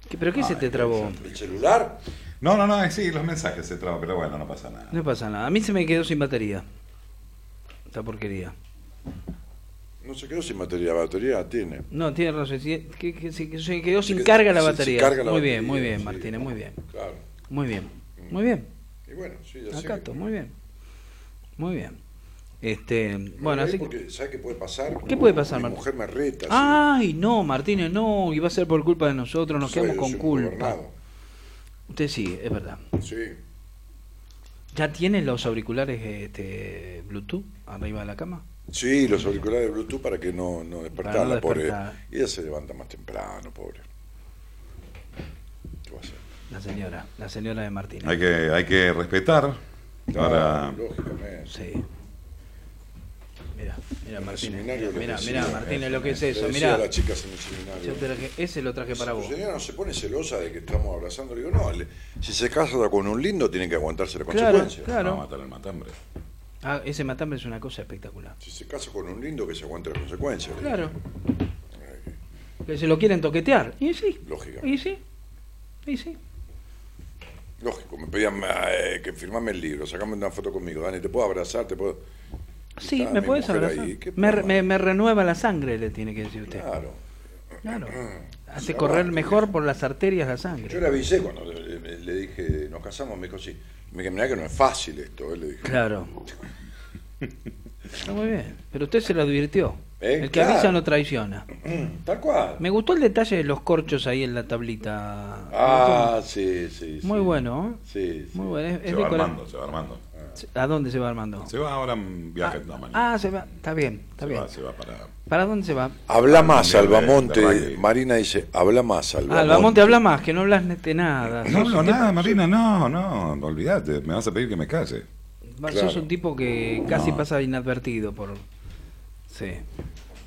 ¿Qué- ¿Pero qué se te trabó? ¿El celular? No, no, no, sí, los mensajes se traban, pero bueno, no pasa nada. No pasa nada. A mí se me quedó sin batería. Esta porquería. No se quedó sin batería, la batería tiene. No, tiene razón. sí, que- que se que se quedó sin carga la batería. carga la muy bien, muy bien, sí. Martínez, muy bien. Claro. Muy bien. Muy bien. Y bueno, sí, ya sé. Acato, muy bien. Muy bien. Este, bueno, así que... porque, ¿Sabes qué puede pasar? ¿Qué puede pasar, Mi Martín? mujer me reta. Ay, no, Martínez, no, y va a ser por culpa de nosotros, nos quedamos con culpa. gobernado. Usted sí, es verdad. Sí. ¿Ya tiene los auriculares este, Bluetooth arriba de la cama? Sí, los auriculares de Bluetooth para que no, no despertar Para no la pobre. despertar. Y ella se levanta más temprano, pobre. ¿Qué va a hacer? La señora, la señora de Martínez. Hay que, hay que respetar. Ahora, Ah, lógicamente. Sí. Mira, mira seminario Mira, mira, eh, lo que es le eso. Mira, a las chicas en el seminario. yo te traje- ese lo traje para vos. señora no se pone celosa de que estamos abrazando, le digo, no, le- si se casa con un lindo, tiene que aguantarse la Claro, consecuencia. claro. a matar el matambre. Ah, ese matambre es una cosa espectacular. Si se casa con un lindo, que se aguante la consecuencia. Claro. Que se lo quieren toquetear. Y sí. Lógica. Y sí. Y sí. Lógico, me pedían eh, que firmame el libro, sacame una foto conmigo. Dani, ¿te puedo abrazar? ¿Te puedo...? Sí, me puedes abrazar. ahí, ¿qué Me, problema? me- me renueva la sangre, le tiene que decir usted. Claro. Claro. Hace correr mejor por las arterias la sangre. Yo le avisé cuando le, le- le dije, nos casamos, me dijo, sí. Me dije, que no es fácil esto, eh", le dije. Claro. Está muy bien. Pero usted se lo advirtió. Eh, El que claro. avisa no traiciona. Tal cual. Me gustó el detalle de los corchos ahí en la tablita. Ah, sí, sí, sí. Muy bueno, ¿eh? Sí, sí. Muy bueno. Es, es Se va armando, se va armando. ¿A dónde se va Armando? Se va ahora en viaje no, mañana. Ah, se va. Está bien, está se, bien. va, se va para. ¿Para dónde se va? Habla más, Albamonte. Marina dice, habla más, Albamonte. Ah, Albamonte habla más, que no hablas de nada. No hablo tipo- nada, Marina, no, no, no, olvídate, me vas a pedir que me va- Claro. Sos un tipo que casi No. pasa inadvertido por. Sí.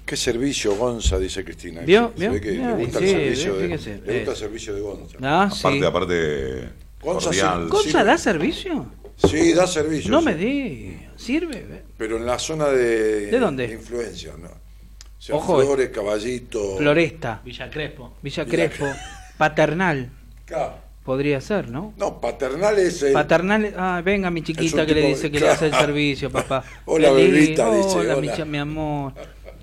¿Qué servicio, Gonza? Dice Cristina. ¿Vio? Se ¿Vio? ve que le gusta sí, el servicio, de, fíjese, le gusta eh. el servicio de Gonza. Ah, Aparte, sí. aparte, Gonza cordial. sí. ¿Gonza da servicio? Sí, da servicio. No sí. me di. ¿Sirve? Pero en la zona de... ¿De dónde? influencia, ¿no? O sea, Ojo. Flores, Caballito... Floresta, Villa Crespo. Villa Villa Crespo, Paternal. Claro. Podría ser, ¿no? No, paternal es el... Paternal, ah, venga mi chiquita que le dice que le hace el servicio, papá. Hola, bebita, dice, Hola, mi, hola. mi amor.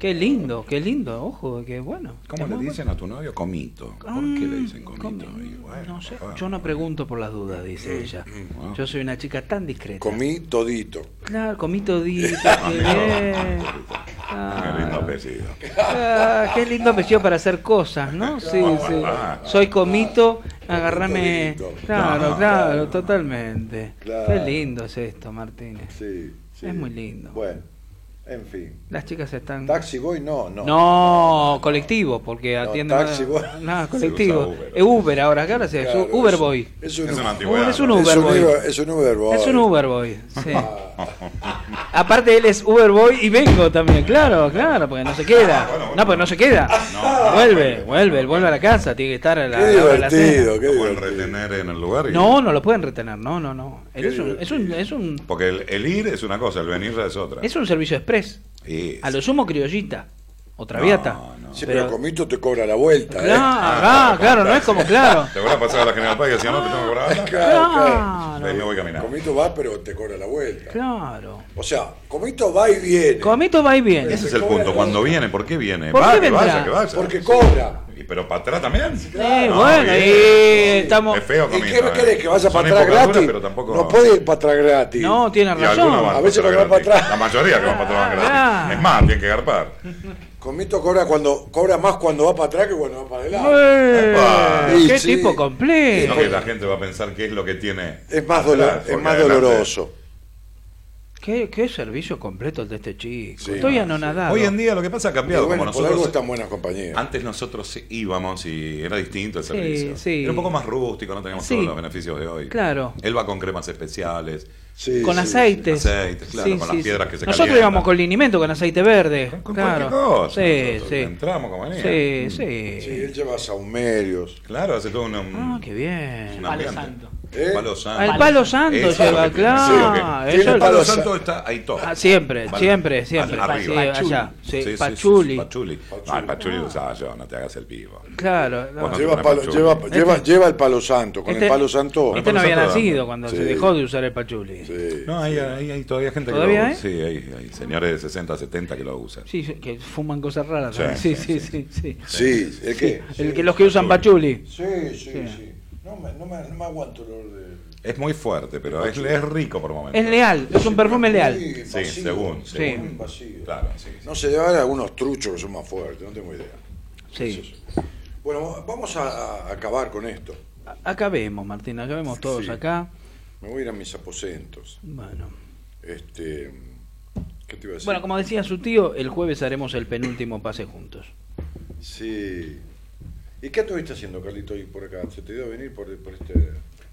Qué lindo, qué lindo, ojo, qué bueno. ¿Cómo le dicen a tu novio? Comito. ¿Por qué le dicen comito? Bueno, no sé, yo no pregunto por las dudas, dice ella. Ah. Yo soy una chica tan discreta. Comí todito. Claro, comí todito, qué bien. Qué lindo apellido. Ah, qué lindo apellido para hacer cosas, ¿no? Sí, sí. Soy comito, agarrame. Claro, claro, totalmente. Claro. Qué lindo es esto, Martínez. Sí, sí. Es muy lindo. Bueno, en fin. Las chicas están. Taxi Boy, no, no. No, colectivo, porque No, atienden. taxi, boy. No, colectivo. Uber. Es Uber ahora, ¿qué ahora se Claro, Uber es- Boy. Es un, Es una Uber- antigüedad. Es un Uber Boy. Uber- es un Uber Boy. Es un Uber Boy, sí. Aparte él es Uber Boy y vengo también, claro, claro, porque no se queda. No, porque no se queda. Vuelve, vuelve, él vuelve a la casa, tiene que estar a la, Qué la cena. divertido, qué Lo pueden divertido. retener en el lugar. y- No, no lo pueden retener, no, no, no. Él es un, es un, es un, Porque el, el ir es una cosa, el venir es otra. es un servicio express. A lo sumo criollita. O Traviata. No, no. Sí, pero, Comito te cobra la vuelta, ¿eh? Ah, claro, no es como claro. Te voy a pasar a la General Paz y decía, no, te tengo que cobrar. Claro, claro. Claro. Ahí me voy caminando. Comito va, pero te cobra la vuelta. Claro. O sea, Comito va y viene. Comito va y viene. Ese es el punto. Cuando viene, ¿por qué viene? ¿Por Va, qué que vendrá? vaya, que vaya. Porque cobra. Y, pero para atrás también. Sí, No, bueno, y estamos. Es feo, ¿Y Comito. qué me eh. querés? ¿Que vaya para atrás gratis? pero tampoco... No puede ir para atrás gratis. No, tiene Y razón. A veces no va para atrás. La mayoría que van para atrás van gratis. Ah. Es más, tienen que garpar. Comito cobra cuando cobra más cuando va para atrás que cuando va para adelante. Eh. ¡Qué Sí. tipo No completo! que la gente va a pensar qué es lo que tiene. Es más, dolor, es doloroso. ¿Qué, qué servicio completo el de este chico. Sí, Estoy no, anonadado. Hoy en día lo que pasa ha cambiado. bueno, como por algo nosotros están buenas compañías. Antes nosotros íbamos y era distinto el servicio. sí. Era un poco más rústico, no teníamos Sí. todos los beneficios de hoy. Claro. Él va con cremas especiales, Sí, con sí, aceites. aceites, claro, con las piedras que se Nosotros calientan. íbamos con linimento, con aceite verde. con claro. cualquier cosa. Sí, nosotros sí. Entramos como venía. Sí, sí. sí. Sí, él lleva saumerios. Claro, hace todo un, Ah, qué bien. un Palo santo. ¿Eh? Palo santo. Al palo santo Eso lleva, que claro. Sí, ok. Eso El palo santo está ahí todo. Ah, siempre, Vale. siempre, siempre. Arriba. Sí, allá. Sí, Sí, pachuli. pachuli. No, el pachuli lo usaba yo, no te hagas el vivo. Claro. no. No Lleva, palo- pachuli. lleva, Este- lleva, lleva el palo santo. Con Este- el palo santo. Este no había nacido cuando Sí. se dejó de usar el pachuli. Sí. No, hay, hay, hay todavía gente ¿Todavía que lo Sí, hay, hay señores de 60, 70 que lo usan. Sí, que fuman cosas raras. Sí. Sí, sí, sí, ¿el? El que, los que usan pachuli. Sí, sí, sí. No me, no me, no me aguanto el olor de... Es muy fuerte, pero es, es rico por momentos. Es leal, es un perfume leal. Sí, según, muy según. invasivo. Claro, sí. sí. No sé, debe haber algunos truchos que son más fuertes, no tengo idea. Sí. Bueno, vamos a, a acabar con esto. Acabemos, Martín, acabemos todos Sí. acá. Me voy a ir a mis aposentos. Bueno. Este, ¿Qué te iba a decir? Bueno, como decía su tío, el jueves haremos el penúltimo pase juntos. Sí. ¿Y qué estuviste haciendo, Carlito, por acá? ¿Se te dio a venir por, por este,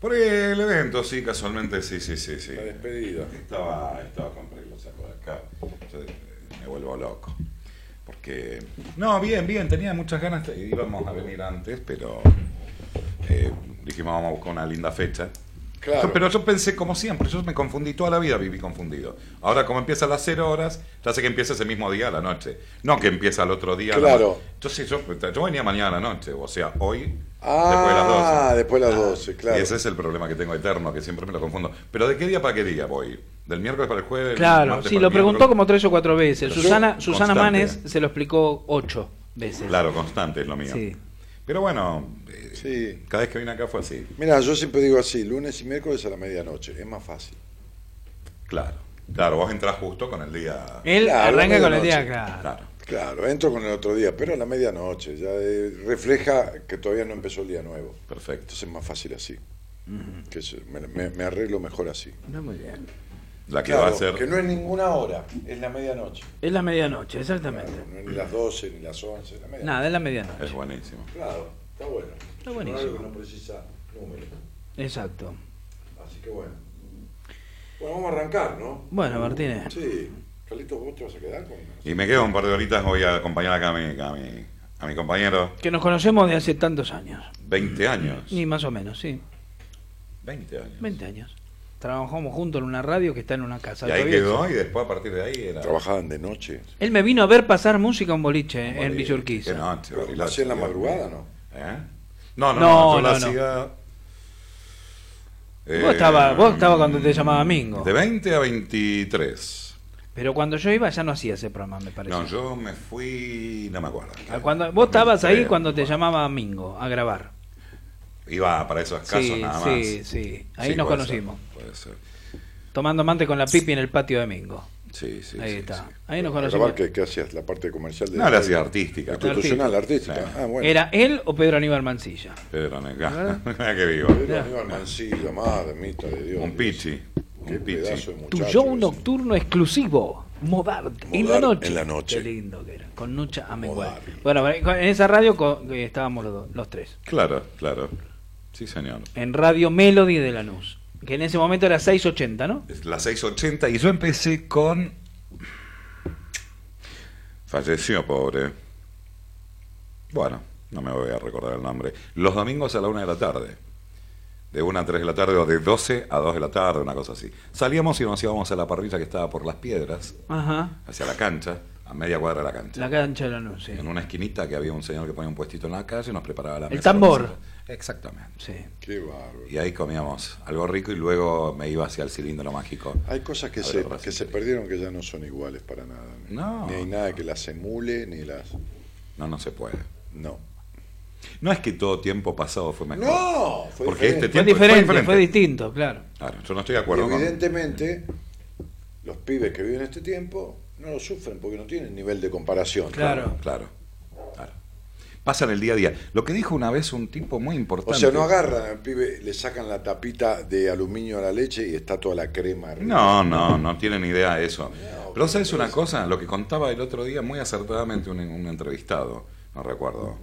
Por el evento, sí, casualmente, sí, sí, sí. sí. la despedida? Estaba, estaba con saco de acá. Yo, me vuelvo loco. Porque. No, bien, bien, tenía muchas ganas. de- Íbamos a venir antes, pero. eh, dijimos, vamos a buscar una linda fecha. Claro. Pero yo pensé, como siempre, yo me confundí toda la vida, viví confundido. Ahora, como empieza a las 0 horas, ya sé que empieza ese mismo día a la noche. No que empieza el otro día. la Claro. noche. Entonces, yo, yo venía mañana a la noche, o sea, hoy, Ah, después de las 12. después de las 12, claro. Y ese es el problema que tengo eterno, que siempre me lo confundo. Pero ¿de qué día para qué día voy? ¿Del miércoles para el jueves? del Claro, sí, lo preguntó como tres o cuatro veces. Pero Susana, Susana. Manes se lo explicó ocho veces. Claro, constante es lo mío. Sí. Pero bueno, eh, Sí. cada vez que vine acá fue así. Mira, yo siempre digo así, lunes y miércoles a la medianoche, es más fácil. Claro. Claro, vos entras justo con el día. Él Claro, arranca con el día, claro. Claro. Claro, entro con el otro día, pero a la medianoche, ya eh, refleja que todavía no empezó el día nuevo. Perfecto. Entonces es más fácil así. que se- me, me- me arreglo mejor así. No, muy bien. La que Claro, va a ser. que no es ninguna hora, es la medianoche. Es la medianoche, exactamente. Claro, no es ni las 12 ni las 11, es la medianoche. Nada, es la medianoche. Es buenísimo. Claro, está bueno. Está buenísimo. que no precisa número. Exacto. Así que bueno. Bueno, vamos a arrancar, ¿no? Bueno, Martínez. Sí. Carlitos, ¿vos te vas a quedar con Y me quedo un par de horitas, voy a acompañar acá a mi, a mi, a mi compañero. Que nos conocemos de hace tantos años. 20 años. Ni más o menos, sí. 20 años. 20 años. Trabajamos juntos en una radio que está en una casa. Y ahí quedó, y después a partir de ahí era. Trabajaban de noche. Él me vino a ver pasar música a un boliche en Villurquiza. Pero Bariloche, hacía en la madrugada, mío. ¿no? ¿Eh? No, no, No, no, yo la no, no. hacía. Vos eh, estabas vos estaba cuando te llamaba Mingo. De 20 a 23. Pero cuando yo iba ya no hacía ese programa, me parece. No, yo me fui. No me acuerdo. Ah, Cuando, vos estabas ahí 23, cuando te llamaba Mingo a grabar. Iba para esos casos Sí, nada más. sí, sí. Ahí nos puede ser, conocimos. puede ser. Tomando mante con la pipi en el patio de Mingo. Sí, sí. Ahí sí, está. sí. Ahí nos ¿A conocimos. qué, qué hacías? ¿La parte comercial de No, la hacía artística. Institucional, artística. Sí. Ah, bueno. ¿Era él o Pedro Aníbal Mancilla? Pedro. Mira que vivo. Pero Aníbal Mancilla, madre mita de Dios. Un pichi. Qué Un pichi. pedazo de Tu show nocturno exclusivo. Modart. En la noche. en la noche. Qué lindo que era. Con Nucha Amengual. Modart. Bueno, en esa radio co- estábamos los, dos, los tres. Claro, claro. Sí, señor. En Radio Melody de Lanús. Que en ese momento era 680, ¿no? La 680 y yo empecé con. Falleció, pobre. Bueno, no me voy a recordar el nombre. Los domingos a la una de la tarde. De una a 3 de la tarde o de 12 a 2 de la tarde, una cosa así. Salíamos y nos íbamos a la parrilla que estaba por las piedras, Ajá. hacia la cancha, a media cuadra de la cancha. La cancha de Lanús, sí. En una esquinita que había un señor que ponía un puestito en la calle y nos preparaba la El mesa. tambor. Exactamente. Sí. Qué bárbaro. Y ahí comíamos algo rico y luego me iba hacia el cilindro mágico. Hay cosas que se, que se perdieron que ya no son iguales para nada. No. Ni hay nada que las emule, ni las... No, no se puede. No. No es que todo tiempo pasado fue mejor. No, fue porque diferente. este Fue tiempo diferente, fue distinto, claro. Claro, yo no estoy de Y acuerdo con. evidentemente, los pibes que viven este tiempo no lo sufren porque no tienen nivel de comparación. Claro. Claro, claro. Pasan el día a día. Lo que dijo una vez un tipo muy O importante. sea, no agarran al pibe, le sacan la tapita de aluminio a la leche y está toda la crema arriba. No, no, no tienen idea de eso. Pero ¿sabes una cosa? Lo que contaba el otro día muy acertadamente un, un entrevistado, no recuerdo.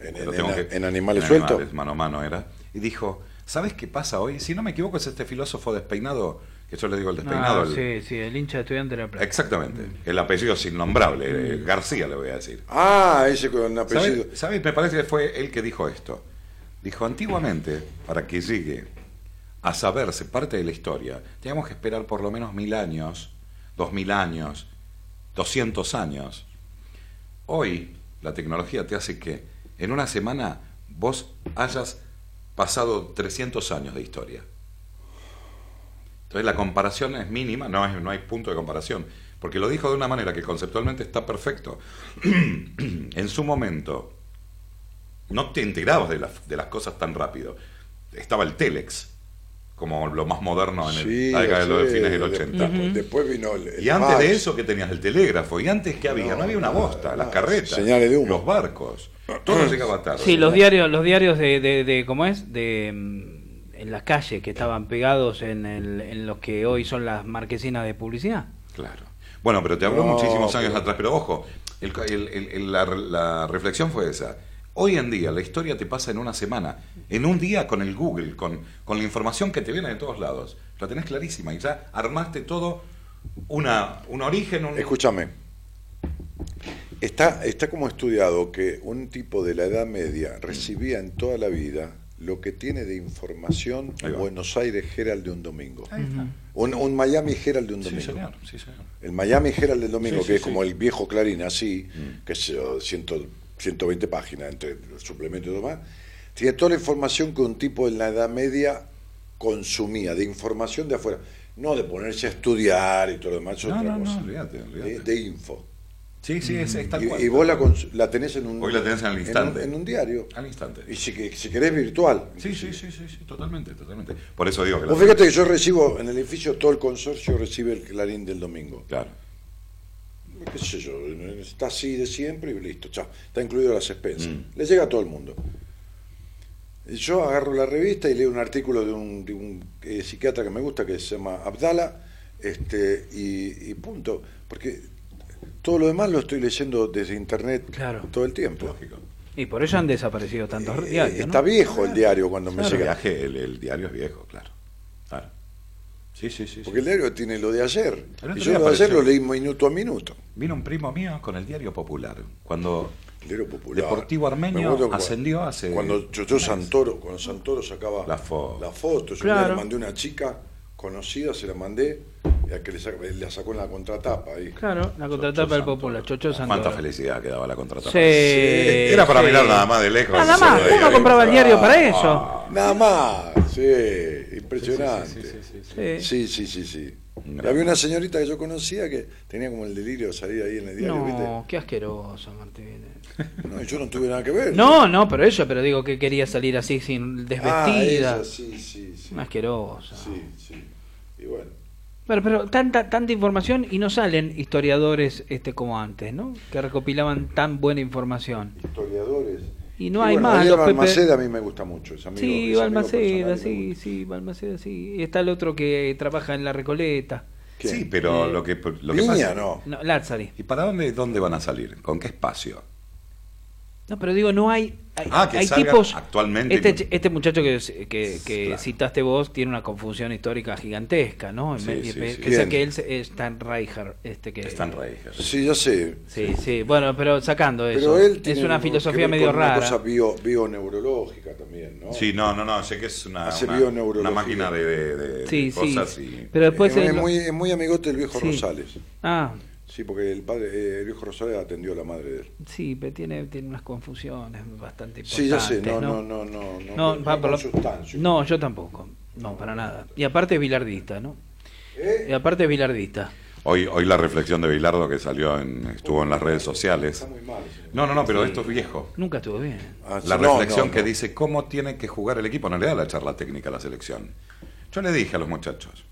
En, en- en- que- en Animales Sueltos. Animales, mano a mano era. Y dijo, ¿sabes qué pasa hoy? Si no me equivoco es este filósofo despeinado, que yo le digo el despeinado. Ah, el- sí, sí, el hincha de estudiante de la Plata. Exactamente. El apellido es innombrable, eh, García le voy a decir. Ah, ese con apellido. ¿Sabes? ¿Sabes? Me parece que fue él que dijo esto. Dijo, antiguamente, para que llegue a saberse parte de la historia, teníamos que esperar por lo menos mil años, dos mil años, doscientos años. Hoy, la tecnología te hace que en una semana vos hayas pasado 300 años de historia. Entonces la comparación es mínima, no, es, no hay punto de comparación, porque lo dijo de una manera que conceptualmente está perfecto. en su momento no te enterabas de, las- de las cosas tan rápido. Estaba el Telex, como lo más moderno en el- Sí, la década de los sí, fines del de- 80. Ujú. Después vino el- el y antes de eso que tenías el telégrafo, y antes que había, no, había una bosta, las carretas, Señales de humo. los barcos, todo llegaba tarde. Sí, los diarios, los diarios de, de, de- ¿cómo es? De mm, en las calles que estaban pegados en, el, en los que hoy son las marquesinas de publicidad. Claro. Bueno, pero te habló No, muchísimos años pero- atrás, pero ojo, el- el- el- el- la, la reflexión fue esa. Hoy en día la historia te pasa en una semana, en un día con el Google, con, con la información que te viene de todos lados. La tenés clarísima y ya armaste todo una, un origen, un... Escúchame. Está, está como estudiado que un tipo de la Edad Media recibía en toda la vida lo que tiene de información. Buenos Aires Herald de un domingo. Ahí está. Un, un Miami Herald de un Sí, domingo. señor, sí, señor. El Miami Herald del domingo, Sí, que sí, es como el viejo Clarín, así, que es eh, 100 120 páginas entre los suplementos y demás, tiene toda la información que un tipo en la Edad Media consumía, de información de afuera. No de ponerse a estudiar y todo lo demás, es No, otra no, no, cosa. olvídate, olvídate. De, de info. Sí, sí, es, es tal Y, cual. y vos la, tenés en un, Hoy la tenés en el instante. En un, en un diario. Al instante. Y si, si querés virtual. Sí, sí, sí, sí, sí, totalmente, totalmente. Por eso digo que... Vos la- fíjate que yo recibo, en el edificio, todo el consorcio recibe el Clarín del domingo. Claro. qué sé yo, está así de siempre y listo, chao. Está incluido las expensas. Mm. Le llega a todo el mundo. Yo agarro la revista y leo un artículo de un, de un, eh, psiquiatra que me gusta que se llama Abdala, este, y, y punto. Porque todo lo demás lo estoy leyendo desde internet todo el tiempo. Y por eso han desaparecido tantos Eh, diarios. ¿no? Está viejo el diario cuando me Claro, llega. viaje, el, el diario es viejo, claro. Claro. Sí, sí, sí. Porque el diario tiene lo de ayer. El Y yo lo de ayer lo leí minuto a minuto. Vino un primo mío con el diario Popular. Cuando Diario Popular. Deportivo Me Armenio ascendió hace. Cuando Chocho Santoro, cuando Santoro sacaba La foto. la foto, yo Claro. le mandé una chica conocida, se la mandé, y a que le sacó en la contratapa ahí. Claro, la contratapa del Popular, Chocho Cuánta Santoro. felicidad que daba la contratapa. Sí, Era para sí. mirar nada más de lejos. Nada más, uno ahí. compraba el diario para Ah, eso. Nada más, sí, impresionante. Sí. Sí, sí, sí, sí. Y había una señorita que yo conocía que tenía como el delirio de salir ahí en el diario, No, qué asqueroso, Martín. ¿viste? No, yo no tuve nada que ver. No, no, pero eso, pero digo que quería salir así sin Ah, desvestida. esa, sí, sí, sí. Una asquerosa. Sí, sí. Y bueno. Pero, pero tanta, tanta información y no salen historiadores este como antes, ¿no? Que recopilaban tan buena información. historiadores. Y no Y hay bueno, más. Los Pepe- Balmaceda a mí me gusta mucho. Es amigo, Sí, es Balmaceda, sí, sí, Balmaceda, sí. Y está el otro que trabaja en la Recoleta. ¿Quién? Sí, pero Eh, lo que, lo que pasa. no. No, Lazzari. ¿Y para dónde, dónde van a salir? ¿Con qué espacio? No, pero digo, no hay. Hay, Ah, que hay tipos. actualmente. Este, ch- este muchacho que, que, que Claro. citaste vos tiene una confusión histórica gigantesca, ¿no? Sí, ¿Quién? que él se- es Stan Reicher, este que. Están raíces. Sí, ya sé. Sí, sí. Bueno, pero sacando eso. Pero él es tiene una que filosofía medio rara. Una cosa bio, bioneurológica también, ¿no? Sí, no, no, no, sé que es una, una, una máquina de, de- de Sí, sí. cosas y... Pero después. es, él es lo- muy, es muy amigote del viejo Sí. Rosales. Ah, Sí, porque el padre, eh, el hijo Rosario atendió a la madre de él. Sí, pero tiene, tiene unas confusiones bastante importantes. Sí, ya sé, no, ¿no? no, no, no, no, va por yo tampoco. No, para nada. Y aparte es bilardista, ¿no? ¿Eh? Y aparte es bilardista. Hoy, hoy la reflexión de Bilardo que salió en, estuvo en las redes sociales. No, no, no, pero Sí. esto es viejo. Nunca estuvo bien. Ah, La no, reflexión no, que dice cómo tiene que jugar el equipo, no le da la charla técnica a la selección. Yo le dije a los muchachos,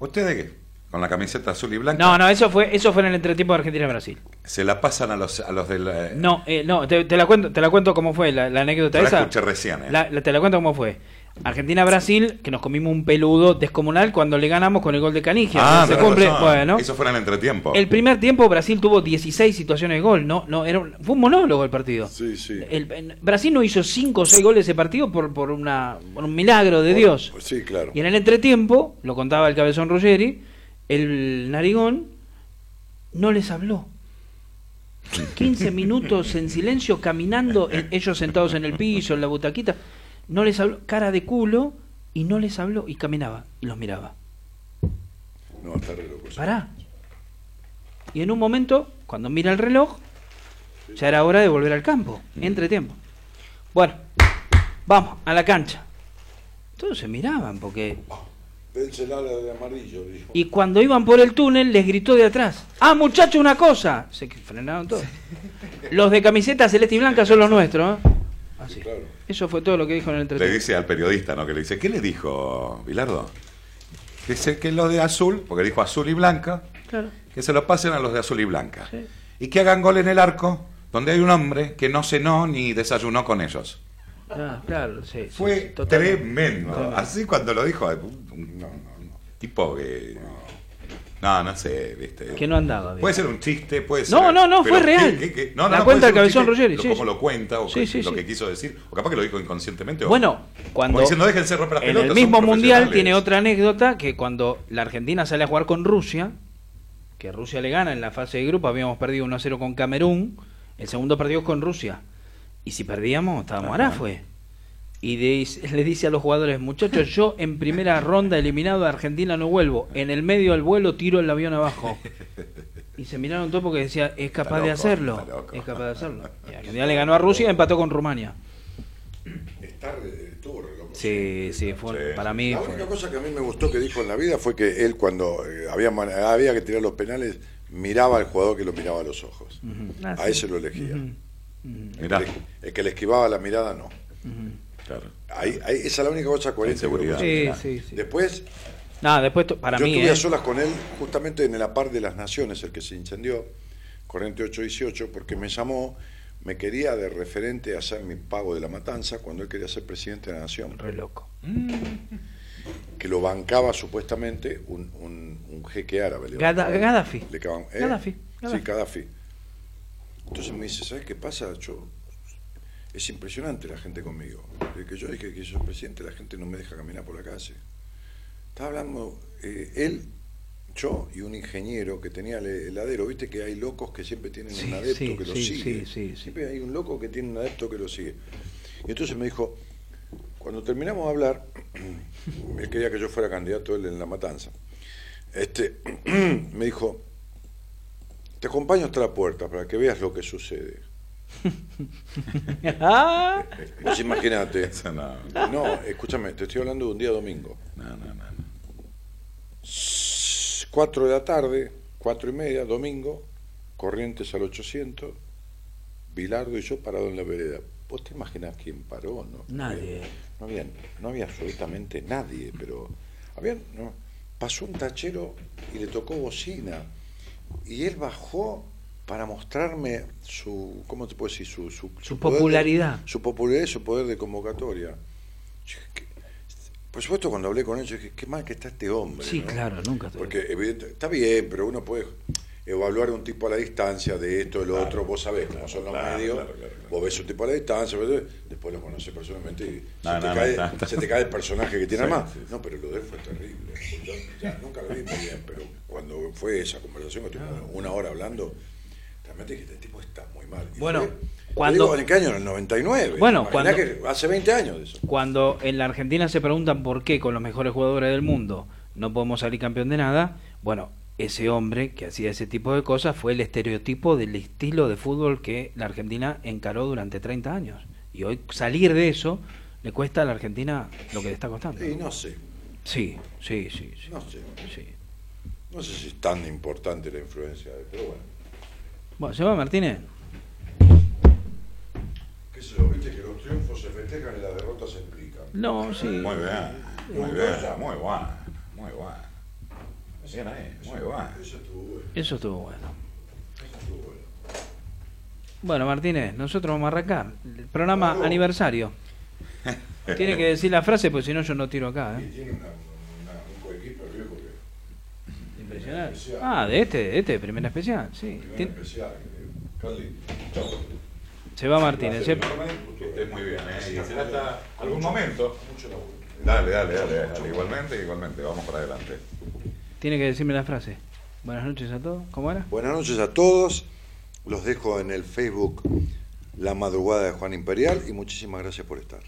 ustedes con la camiseta azul y blanca No, no, eso fue, eso fue en el entretiempo de Argentina-Brasil. se la pasan a los, a los del... eh, No, eh, no, te, te la cuento, te la cuento cómo fue la, la anécdota la esa. escuché recién, eh. La- la- te la cuento cómo fue. Argentina-Brasil, que nos comimos un peludo descomunal cuando le ganamos con el gol de Canigia. Ah, se tenés cumple, razón. bueno. Eso fue en el entretiempo. El primer tiempo Brasil tuvo 16 situaciones de gol, no, no, era un- fue un monólogo el partido. Sí, sí. El- Brasil no hizo 5 o 6 goles ese partido por, por, una, por un milagro de Dios. Pues sí, claro. Y en el entretiempo, lo contaba el cabezón Ruggeri, el narigón no les habló. 15 minutos en silencio, caminando, e- ellos sentados en el piso, en la butaquita, no les habló, cara de culo, y no les habló, y caminaba, y los miraba. No, está re loco. sí. Pará. Y en un momento, cuando mira el reloj, ya era hora de volver al campo, entretiempo. Bueno, vamos, a la cancha. Todos se miraban, porque Dense la de amarillo, dijo. Y cuando iban por el túnel, les gritó de atrás: ¡Ah, muchacho, una cosa! Se frenaron todos. Los de camiseta celeste y blanca son los nuestros. ¿eh? Así. Eso fue todo lo que dijo en el Le entretenimiento. dice al periodista, ¿no? Que le dice, ¿qué le dijo Bilardo? Que dice que los de azul, porque dijo azul y blanca, Claro. que se lo pasen a los de azul y blanca. Sí. Y que hagan gol en el arco, donde hay un hombre que no cenó ni desayunó con ellos. Ah, claro, sí. sí, Fue sí, tremendo. Tremendo. Así cuando lo dijo, tipo que... No, no sé, viste. Que no andaba bien. Puede ser un chiste, puede ser... No, no, no, fue real. ¿qué- qué- qué? No, La no, cuenta puede el ser un cabezón Ruggeri, lo- sí, Como sí. lo cuenta, o Sí, lo que quiso decir. O capaz que lo dijo inconscientemente. o- Bueno, cuando Como diciendo, déjense romper las en pelotas, el mismo mundial tiene otra anécdota que cuando la Argentina sale a jugar con Rusia, que Rusia le gana en la fase de grupo, habíamos perdido 1 a 0 con Camerún, el segundo partido es con Rusia. Y si perdíamos, estábamos Ajá. a fue. Y de- le dice a los jugadores, muchachos, yo en primera ronda eliminado a Argentina no vuelvo. En el medio del vuelo tiro el avión abajo. Y se miraron todos porque decía, es capaz de hacerlo. Es capaz de hacerlo. Y Argentina le ganó a Rusia y empató con Rumania. Re, estuvo re loco. Sí, sí, fue, Sí. para mí La fue- única cosa que a mí me gustó que dijo en la vida fue que él cuando eh, había, había que tirar los penales miraba al jugador que lo miraba a los ojos. Ah, a sí. ese lo elegía. El, que le, el que le esquivaba la mirada no. Claro. Ahí, ahí- esa es la única cosa coherente. Sí, sí, sí. Después, Nada, después para yo mí. estuve ¿eh? a solas con él justamente en el APAR de las Naciones, el que se incendió, corriente 818, porque me llamó, me quería de referente hacer mi pago de la matanza cuando él quería ser presidente de la Nación. Re loco. que lo bancaba supuestamente un, un, un jeque árabe. Gaddafi. le ¿eh? Gaddafi, Sí, Gaddafi. Entonces me dice, ¿sabes qué pasa? Yo, es impresionante la gente conmigo. Desde que yo dije que soy presidente, la gente no me deja caminar por la calle. Estaba hablando eh, él, yo y un ingeniero que tenía el heladero. Viste que hay locos que siempre tienen Sí, un adepto sí, que lo sí, sigue. sí, sí, sí. Siempre hay un loco que tiene un adepto que lo sigue. Y entonces me dijo, cuando terminamos de hablar, él quería que yo fuera candidato él en la matanza. Este, me dijo, te acompaño hasta la puerta para que veas lo que sucede. Ah, Vos imaginate. Eso no. No, escúchame, te estoy hablando de un día domingo. No, no, no. no. 4 de la tarde, cuatro y media, domingo, Corrientes al 800, Bilardo y yo parado en la vereda. ¿Vos te imaginás quién paró? No, Nadie. No había, no había absolutamente nadie, pero había, no, pasó un tachero y le tocó bocina. Y él bajó para mostrarme su, ¿cómo te puedo decir? Su, su, Su poder de- popularidad. su popularidad y su poder de convocatoria. Por supuesto, cuando hablé con él, yo dije, qué mal que está este hombre. Sí, ¿no? claro, nunca tuve. Porque evidente- está bien, pero uno puede evaluar un tipo a la distancia de esto, de lo otro, vos sabés cómo son los claro, medios, claro, claro, claro. vos ves un tipo a la distancia, pero después lo conoces personalmente y No, se, te no, cae, no, no. se te cae el personaje que tiene Sí, más. sí, sí. No, pero lo de él fue terrible. Yo ya nunca lo vi muy bien, pero cuando fue esa conversación, que estuvimos una hora hablando, realmente dije, este tipo está muy mal. Y Bueno, fue- cuando- digo, ¿En qué año? En el 99. Bueno, cuando- que hace 20 años de eso. Cuando en la Argentina se preguntan por qué con los mejores jugadores del mundo no podemos salir campeón de nada, bueno, ese hombre que hacía ese tipo de cosas fue el estereotipo del estilo de fútbol que la Argentina encaró durante 30 años. Y hoy salir de eso le cuesta a la Argentina lo que le está costando. Sí, no sé. Sí, sí, sí. sí. No sé. Sí. No sé si es tan importante la influencia de, pero bueno. Bueno, ¿se va Martínez? ¿Qué sé yo? Viste que los triunfos se festejan y las derrotas se explican. No, sí. Muy bien, muy bien, muy bueno, muy bueno. Bien ahí, muy bueno. Eso estuvo bueno. Eso estuvo bueno. Eso estuvo bueno. Bueno, Martínez, nosotros vamos a arrancar. El programa aniversario. Tiene que decir la frase, porque si no yo no tiro acá. Y ¿eh? tiene una, una, un coequiper viejo que Impresionante. Ah, de este, de este, primera especial. Sí. primer Tien- especial. que- Carly, chao. Se va Martínez. ¿eh? Que estés muy bien, ¿eh? Y será hasta algún momento. Mucho laburo. Dale, dale, dale, dale. Igualmente, igualmente. Vamos para adelante. Tiene que decirme la frase. Buenas noches a todos. ¿Cómo era? Buenas noches a todos. Los dejo en el Facebook La Madrugada de Juan Imperial y muchísimas gracias por estar.